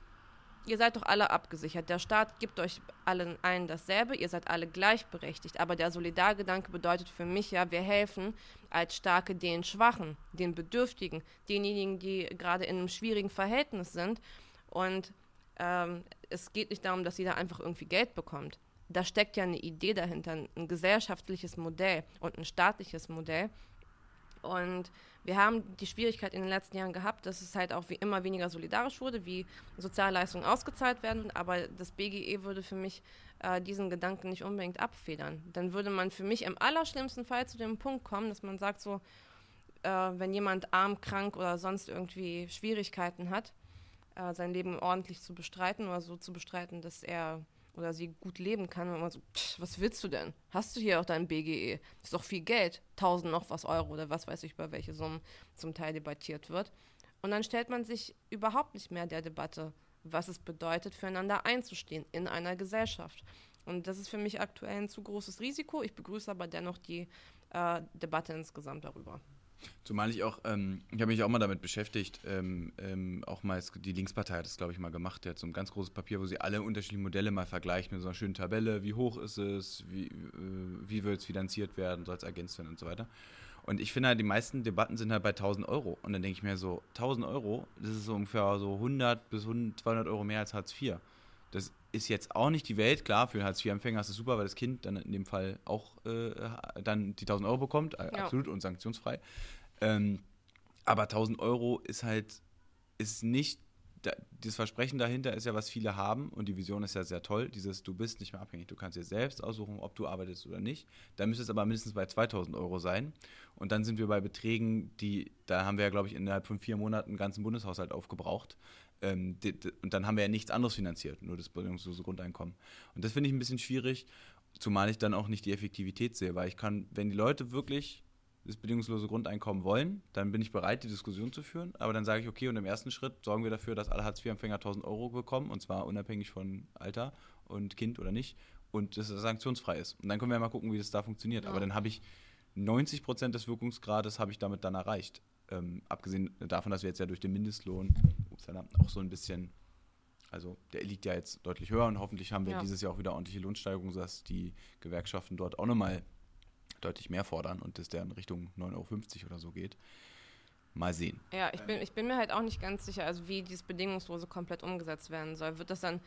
ihr seid doch alle abgesichert. Der Staat gibt euch allen allen dasselbe, ihr seid alle gleichberechtigt. Aber der Solidargedanke bedeutet für mich ja, wir helfen als Starke den Schwachen, den Bedürftigen, denjenigen, die gerade in einem schwierigen Verhältnis sind. Und ähm, es geht nicht darum, dass jeder einfach irgendwie Geld bekommt. Da steckt ja eine Idee dahinter, ein gesellschaftliches Modell und ein staatliches Modell. Und wir haben die Schwierigkeit in den letzten Jahren gehabt, dass es halt auch wie immer weniger solidarisch wurde, wie Sozialleistungen ausgezahlt werden. Aber das BGE würde für mich äh, diesen Gedanken nicht unbedingt abfedern. Dann würde man für mich im allerschlimmsten Fall zu dem Punkt kommen, dass man sagt so, äh, wenn jemand arm, krank oder sonst irgendwie Schwierigkeiten hat, äh, sein Leben ordentlich zu bestreiten oder so zu bestreiten, dass er oder sie gut leben kann, wenn man so, pff, was willst du denn? Hast du hier auch dein BGE? Ist doch viel Geld, tausend noch was Euro oder was weiß ich, über welche Summen zum Teil debattiert wird. Und dann stellt man sich überhaupt nicht mehr der Debatte, was es bedeutet, füreinander einzustehen in einer Gesellschaft. Und das ist für mich aktuell ein zu großes Risiko. Ich begrüße aber dennoch die äh, Debatte insgesamt darüber. Zumal ich auch, ähm, ich habe mich auch mal damit beschäftigt, ähm, ähm, auch mal, die Linkspartei hat das, glaube ich, mal gemacht, der hat so ein ganz großes Papier, wo sie alle unterschiedlichen Modelle mal vergleichen mit so einer schönen Tabelle, wie hoch ist es, wie, äh, wie wird es finanziert werden, soll es ergänzt werden und so weiter. Und ich finde halt, die meisten Debatten sind halt bei 1000 Euro. Und dann denke ich mir so, 1000 Euro, das ist so ungefähr so 100 bis 200 Euro mehr als Hartz IV. Das ist jetzt auch nicht die Welt. Klar, für einen Hartz-IV-Empfänger ist es super, weil das Kind dann in dem Fall auch äh, dann die 1000 Euro bekommt, äh, ja. absolut und sanktionsfrei. Ähm, aber 1000 Euro ist halt, ist nicht, das Versprechen dahinter ist ja, was viele haben und die Vision ist ja sehr toll, dieses, du bist nicht mehr abhängig, du kannst dir selbst aussuchen, ob du arbeitest oder nicht. Da müsste es aber mindestens bei 2000 Euro sein und dann sind wir bei Beträgen, die, da haben wir ja, glaube ich, innerhalb von vier Monaten einen ganzen Bundeshaushalt aufgebraucht. Ähm, und dann haben wir ja nichts anderes finanziert, nur das bedingungslose Grundeinkommen. Und das finde ich ein bisschen schwierig, zumal ich dann auch nicht die Effektivität sehe, weil ich kann, wenn die Leute wirklich das bedingungslose Grundeinkommen wollen, dann bin ich bereit, die Diskussion zu führen. Aber dann sage ich, okay, und im ersten Schritt sorgen wir dafür, dass alle Hartz-IV-Empfänger 1000 Euro bekommen, und zwar unabhängig von Alter und Kind oder nicht, und dass es sanktionsfrei ist. Und dann können wir mal gucken, wie das da funktioniert. Ja. Aber dann habe ich 90 Prozent des Wirkungsgrades habe ich damit dann erreicht. Ähm, abgesehen davon, dass wir jetzt ja durch den Mindestlohn upsala, auch so ein bisschen, also der liegt ja jetzt deutlich höher und hoffentlich haben wir ja. dieses Jahr auch wieder ordentliche Lohnsteigerungen, sodass die Gewerkschaften dort auch nochmal deutlich mehr fordern und dass der in Richtung 9,50 Euro oder so geht. Mal sehen. Ja, ich bin, ich bin mir halt auch nicht ganz sicher, also wie dieses Bedingungslose komplett umgesetzt werden soll. Wird das dann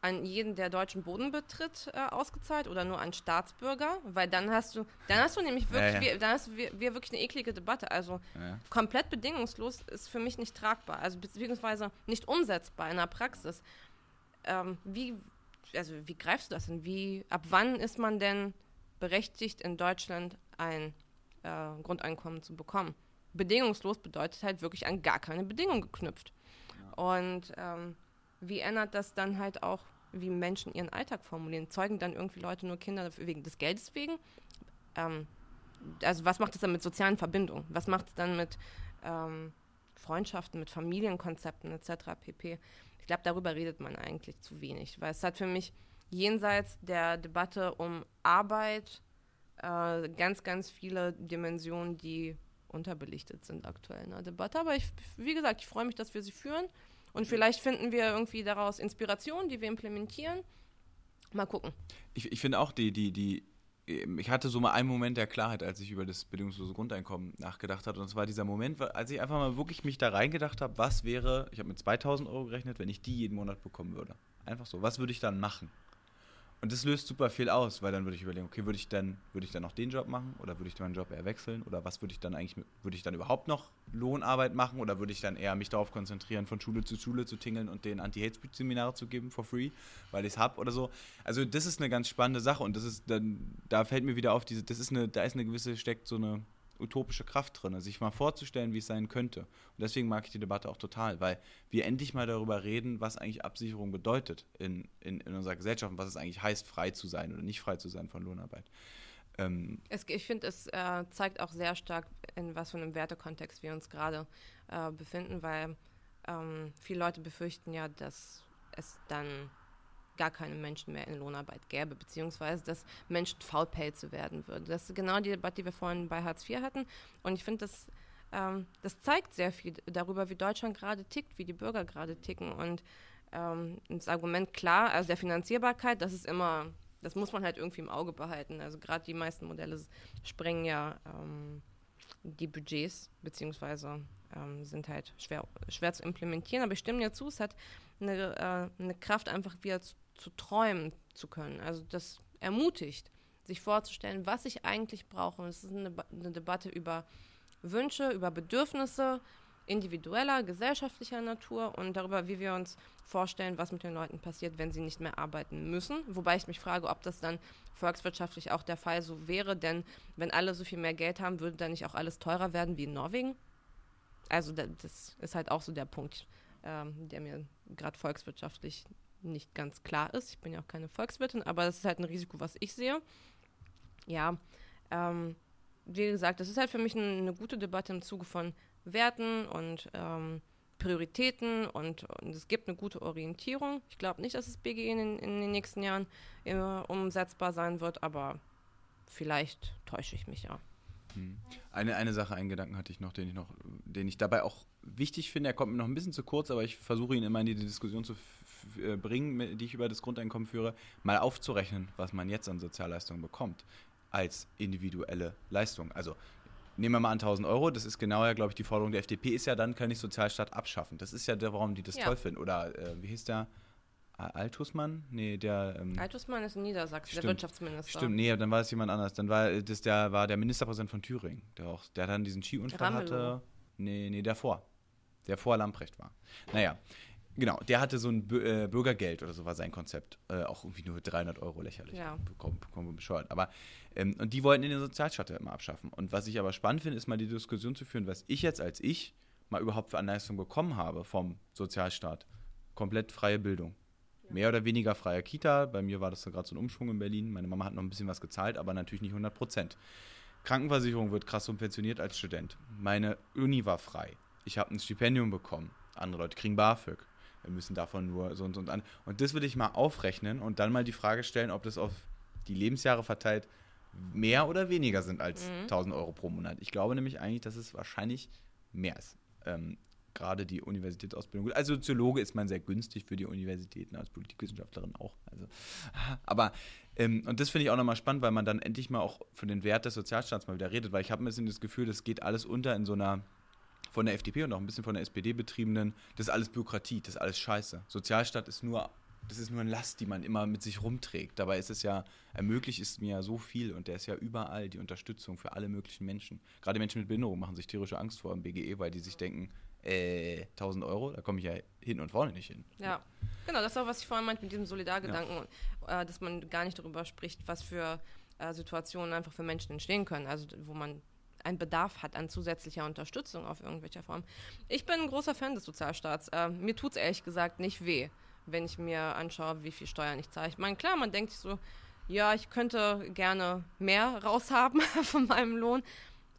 an jeden, der deutschen Boden betritt, äh, ausgezahlt oder nur an Staatsbürger? Weil dann hast du, dann hast du nämlich wirklich, ja, ja. Wir, dann hast wir, wir, wirklich eine eklige Debatte. Also ja. komplett bedingungslos ist für mich nicht tragbar, also beziehungsweise nicht umsetzbar in der Praxis. Ähm, wie, also wie greifst du das denn? Wie, ab wann ist man denn berechtigt, in Deutschland ein äh, Grundeinkommen zu bekommen. Bedingungslos bedeutet halt wirklich an gar keine Bedingung geknüpft. Und ähm, wie ändert das dann halt auch, wie Menschen ihren Alltag formulieren? Zeugen dann irgendwie Leute nur Kinder wegen des Geldes wegen? Ähm, also was macht es dann mit sozialen Verbindungen? Was macht es dann mit ähm, Freundschaften, mit Familienkonzepten etc. pp. Ich glaube, darüber redet man eigentlich zu wenig, weil es hat für mich jenseits der Debatte um Arbeit äh, ganz, ganz viele Dimensionen, die unterbelichtet sind aktuell in der Debatte. Aber ich, wie gesagt, ich freue mich, dass wir sie führen. Und vielleicht finden wir irgendwie daraus Inspiration, die wir implementieren. Mal gucken. Ich, ich finde auch, die, die, die, ich hatte so mal einen Moment der Klarheit, als ich über das bedingungslose Grundeinkommen nachgedacht hatte. Und es war dieser Moment, als ich einfach mal wirklich mich da reingedacht habe, was wäre, ich habe mit 2000 Euro gerechnet, wenn ich die jeden Monat bekommen würde. Einfach so, was würde ich dann machen? Und das löst super viel aus, weil dann würde ich überlegen, okay, würde ich dann, würde ich dann noch den Job machen oder würde ich meinen Job eher wechseln oder was würde ich dann eigentlich, würde ich dann überhaupt noch Lohnarbeit machen oder würde ich dann eher mich darauf konzentrieren, von Schule zu Schule zu tingeln und den Anti-Hate-Speech-Seminare zu geben for free, weil ich es habe oder so. Also das ist eine ganz spannende Sache und das ist dann, da fällt mir wieder auf, diese, das ist eine, da ist eine gewisse, steckt so eine utopische Kraft drin, sich mal vorzustellen, wie es sein könnte. Und deswegen mag ich die Debatte auch total, weil wir endlich mal darüber reden, was eigentlich Absicherung bedeutet in, in, in unserer Gesellschaft und was es eigentlich heißt, frei zu sein oder nicht frei zu sein von Lohnarbeit. Ähm es, ich finde, es äh, zeigt auch sehr stark, in was für einem Wertekontext wir uns gerade äh, befinden, weil ähm, viele Leute befürchten ja, dass es dann gar keine Menschen mehr in Lohnarbeit gäbe, beziehungsweise dass Menschen Faulpelze werden würden. Das ist genau die Debatte, die wir vorhin bei Hartz IV hatten. Und ich finde, das, ähm, das zeigt sehr viel darüber, wie Deutschland gerade tickt, wie die Bürger gerade ticken. Und ähm, das Argument klar, also der Finanzierbarkeit, das ist immer, das muss man halt irgendwie im Auge behalten. Also gerade die meisten Modelle sprengen ja ähm, die Budgets, beziehungsweise ähm, sind halt schwer, schwer zu implementieren. Aber ich stimme dir zu, es hat eine, äh, eine Kraft, einfach wieder zu träumen zu können. Also das ermutigt, sich vorzustellen, was ich eigentlich brauche. Und es ist eine, eine Debatte über Wünsche, über Bedürfnisse individueller, gesellschaftlicher Natur und darüber, wie wir uns vorstellen, was mit den Leuten passiert, wenn sie nicht mehr arbeiten müssen. Wobei ich mich frage, ob das dann volkswirtschaftlich auch der Fall so wäre, denn wenn alle so viel mehr Geld haben, würde dann nicht auch alles teurer werden wie in Norwegen? Also das ist halt auch so der Punkt, ähm, der mir gerade volkswirtschaftlich nicht ganz klar ist. Ich bin ja auch keine Volkswirtin, aber das ist halt ein Risiko, was ich sehe. Ja, ähm, wie gesagt, das ist halt für mich eine, eine gute Debatte im Zuge von Werten und ähm, Prioritäten und, und, es gibt eine gute Orientierung. Ich glaube nicht, dass das BGE in, in, den nächsten Jahren äh, umsetzbar sein wird, aber vielleicht täusche ich mich ja. Hm. Eine, eine Sache, einen Gedanken hatte ich noch, den ich noch, den ich dabei auch wichtig finde. Er kommt mir noch ein bisschen zu kurz, aber ich versuche ihn immer in die Diskussion zu bringen, die ich über das Grundeinkommen führe, mal aufzurechnen, was man jetzt an Sozialleistungen bekommt als individuelle Leistung. Also nehmen wir mal an 1000 Euro, das ist genau ja, glaube ich, die Forderung der FDP ist ja, dann kann ich Sozialstaat abschaffen. Das ist ja der, warum die das ja. toll finden. Oder äh, wie hieß der? Altusmann? Nee, der. Ähm, Altusmann ist in Niedersachsen, stimmt, der Wirtschaftsminister. Stimmt, nee, dann war es jemand anders. Dann war das der, war der Ministerpräsident von Thüringen, der auch, der dann diesen Skiunfall hatte. Nee, nee, der vor. Der vor Lamprecht war. Naja, Genau, der hatte so ein äh, Bürgergeld oder so war sein Konzept. Äh, auch irgendwie nur 300 Euro lächerlich. Ja. Bekommen, bekommen wir bescheuert. Aber, ähm, und die wollten den Sozialstaat immer abschaffen. Und was ich aber spannend finde, ist mal die Diskussion zu führen, was ich jetzt als ich mal überhaupt für Anleistungen bekommen habe vom Sozialstaat. Komplett freie Bildung. Ja. Mehr oder weniger freie Kita. Bei mir war das gerade so ein Umschwung in Berlin. Meine Mama hat noch ein bisschen was gezahlt, aber natürlich nicht 100 Prozent. Krankenversicherung wird krass subventioniert als Student. Meine Uni war frei. Ich habe ein Stipendium bekommen. Andere Leute kriegen BAföG wir müssen davon nur so und so und an. Und das würde ich mal aufrechnen und dann mal die Frage stellen, ob das auf die Lebensjahre verteilt mehr oder weniger sind als mhm. 1000 Euro pro Monat. Ich glaube nämlich eigentlich, dass es wahrscheinlich mehr ist. Ähm, gerade die Universitätsausbildung. Als Soziologe ist man sehr günstig für die Universitäten, als Politikwissenschaftlerin auch. Also, aber, ähm, und das finde ich auch nochmal spannend, weil man dann endlich mal auch von den Wert des Sozialstaats mal wieder redet, weil ich habe ein bisschen das Gefühl, das geht alles unter in so einer von der FDP und auch ein bisschen von der SPD betriebenen, das ist alles Bürokratie, das ist alles Scheiße. Sozialstaat ist nur, das ist nur eine Last, die man immer mit sich rumträgt. Dabei ist es ja, ermöglicht ist mir ja so viel und der ist ja überall die Unterstützung für alle möglichen Menschen. Gerade Menschen mit Behinderung machen sich tierische Angst vor dem BGE, weil die sich denken, äh, 1000 Euro, da komme ich ja hin und vorne nicht hin. Ja, genau, das ist auch, was ich vorhin meinte mit diesem Solidargedanken, ja. äh, dass man gar nicht darüber spricht, was für äh, Situationen einfach für Menschen entstehen können, also wo man einen Bedarf hat an zusätzlicher Unterstützung auf irgendwelcher Form. Ich bin ein großer Fan des Sozialstaats. Äh, mir tut es ehrlich gesagt nicht weh, wenn ich mir anschaue, wie viel Steuern ich zahle. Ich meine, klar, man denkt sich so, ja, ich könnte gerne mehr raushaben von meinem Lohn,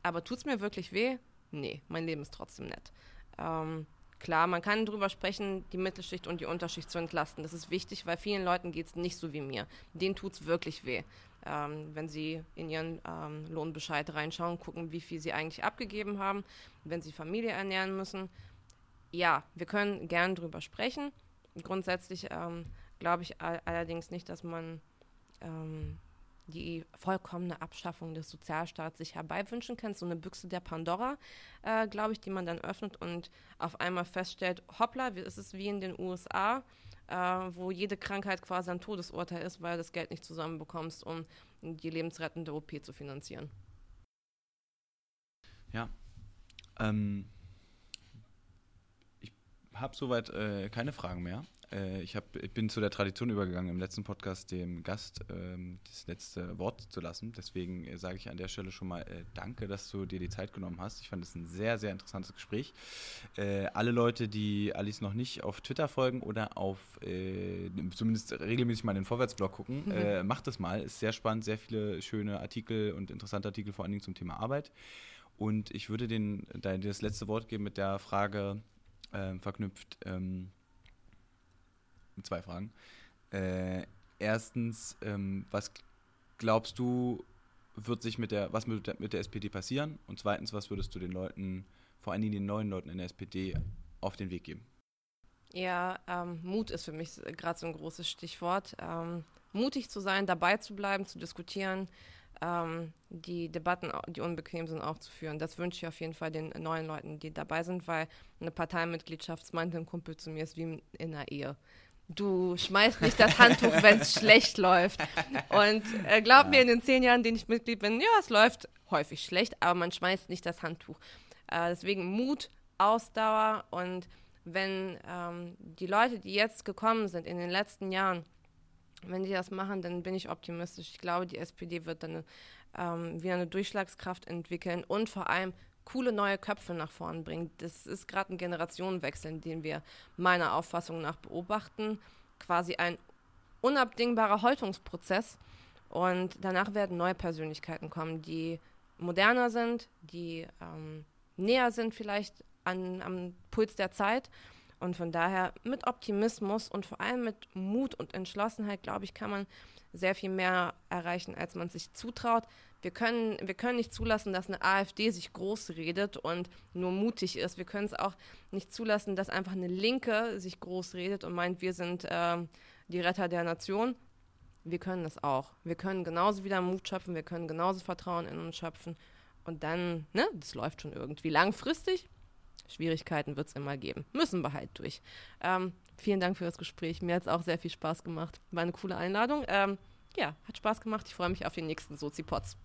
aber tut es mir wirklich weh? Nee, mein Leben ist trotzdem nett. Ähm, klar, man kann darüber sprechen, die Mittelschicht und die Unterschicht zu entlasten. Das ist wichtig, weil vielen Leuten geht es nicht so wie mir. Denen tut es wirklich weh ähm, wenn sie in ihren ähm, Lohnbescheid reinschauen, gucken, wie viel sie eigentlich abgegeben haben, wenn sie Familie ernähren müssen. Ja, wir können gern drüber sprechen. Grundsätzlich ähm, glaube ich all allerdings nicht, dass man ähm, die vollkommene Abschaffung des Sozialstaats sich herbeiwünschen kann. So eine Büchse der Pandora, äh, glaube ich, die man dann öffnet und auf einmal feststellt, hoppla, es ist wie in den USA, äh, wo jede Krankheit quasi ein Todesurteil ist, weil du das Geld nicht zusammenbekommst, um die lebensrettende OP zu finanzieren. Ja. Ähm, ich habe soweit äh, keine Fragen mehr. Äh, ich, hab, ich bin zu der Tradition übergegangen, im letzten Podcast dem Gast ähm, das letzte Wort zu lassen. Deswegen äh, sage ich an der Stelle schon mal äh, danke, dass du dir die Zeit genommen hast. Ich fand es ein sehr, sehr interessantes Gespräch. Äh, alle Leute, die Alice noch nicht auf Twitter folgen oder auf äh, zumindest regelmäßig mal in den Vorwärtsblog gucken, mhm. Äh, macht es mal. Ist sehr spannend, sehr viele schöne Artikel und interessante Artikel vor allen Dingen zum Thema Arbeit. Und ich würde den, das letzte Wort geben mit der Frage verknüpft. Ähm, zwei Fragen. Äh, erstens, ähm, was glaubst du, wird sich mit der, was mit der, mit der SPD passieren? Und zweitens, was würdest du den Leuten, vor allen Dingen den neuen Leuten in der SPD, auf den Weg geben? Ja, ähm, Mut ist für mich gerade so ein großes Stichwort. Ähm, mutig zu sein, dabei zu bleiben, zu diskutieren, ähm, die Debatten, die unbequem sind, auch zu führen. Das wünsche ich auf jeden Fall den neuen Leuten, die dabei sind, weil eine Parteimitgliedschaft, meinte ein Kumpel zu mir, ist wie in einer Ehe du schmeißt nicht das Handtuch, wenn es schlecht läuft. Und äh, glaub ja. mir, in den zehn Jahren, denen ich Mitglied bin, ja, es läuft häufig schlecht, aber man schmeißt nicht das Handtuch. Äh, deswegen Mut, Ausdauer und wenn ähm, die Leute, die jetzt gekommen sind in den letzten Jahren, wenn die das machen, dann bin ich optimistisch. Ich glaube, die SPD wird dann ähm, wieder eine Durchschlagskraft entwickeln und vor allem coole neue Köpfe nach vorn bringen. Das ist gerade ein Generationenwechsel, den wir meiner Auffassung nach beobachten. Quasi ein unabdingbarer Häutungsprozess. Und danach werden neue Persönlichkeiten kommen, die moderner sind, die ähm, näher sind vielleicht an, am Puls der Zeit. Und von daher mit Optimismus und vor allem mit Mut und Entschlossenheit, glaube ich, kann man sehr viel mehr erreichen, als man sich zutraut. Wir können, wir können nicht zulassen, dass eine AfD sich groß redet und nur mutig ist. Wir können es auch nicht zulassen, dass einfach eine Linke sich groß redet und meint, wir sind äh, die Retter der Nation. Wir können das auch. Wir können genauso wieder Mut schöpfen, wir können genauso Vertrauen in uns schöpfen. Und dann, ne, das läuft schon irgendwie. Langfristig, Schwierigkeiten wird es immer geben. Müssen wir halt durch. Ähm, vielen Dank für das Gespräch. Mir hat es auch sehr viel Spaß gemacht. War eine coole Einladung. Ähm, ja, hat Spaß gemacht. Ich freue mich auf den nächsten Sozi-Pots.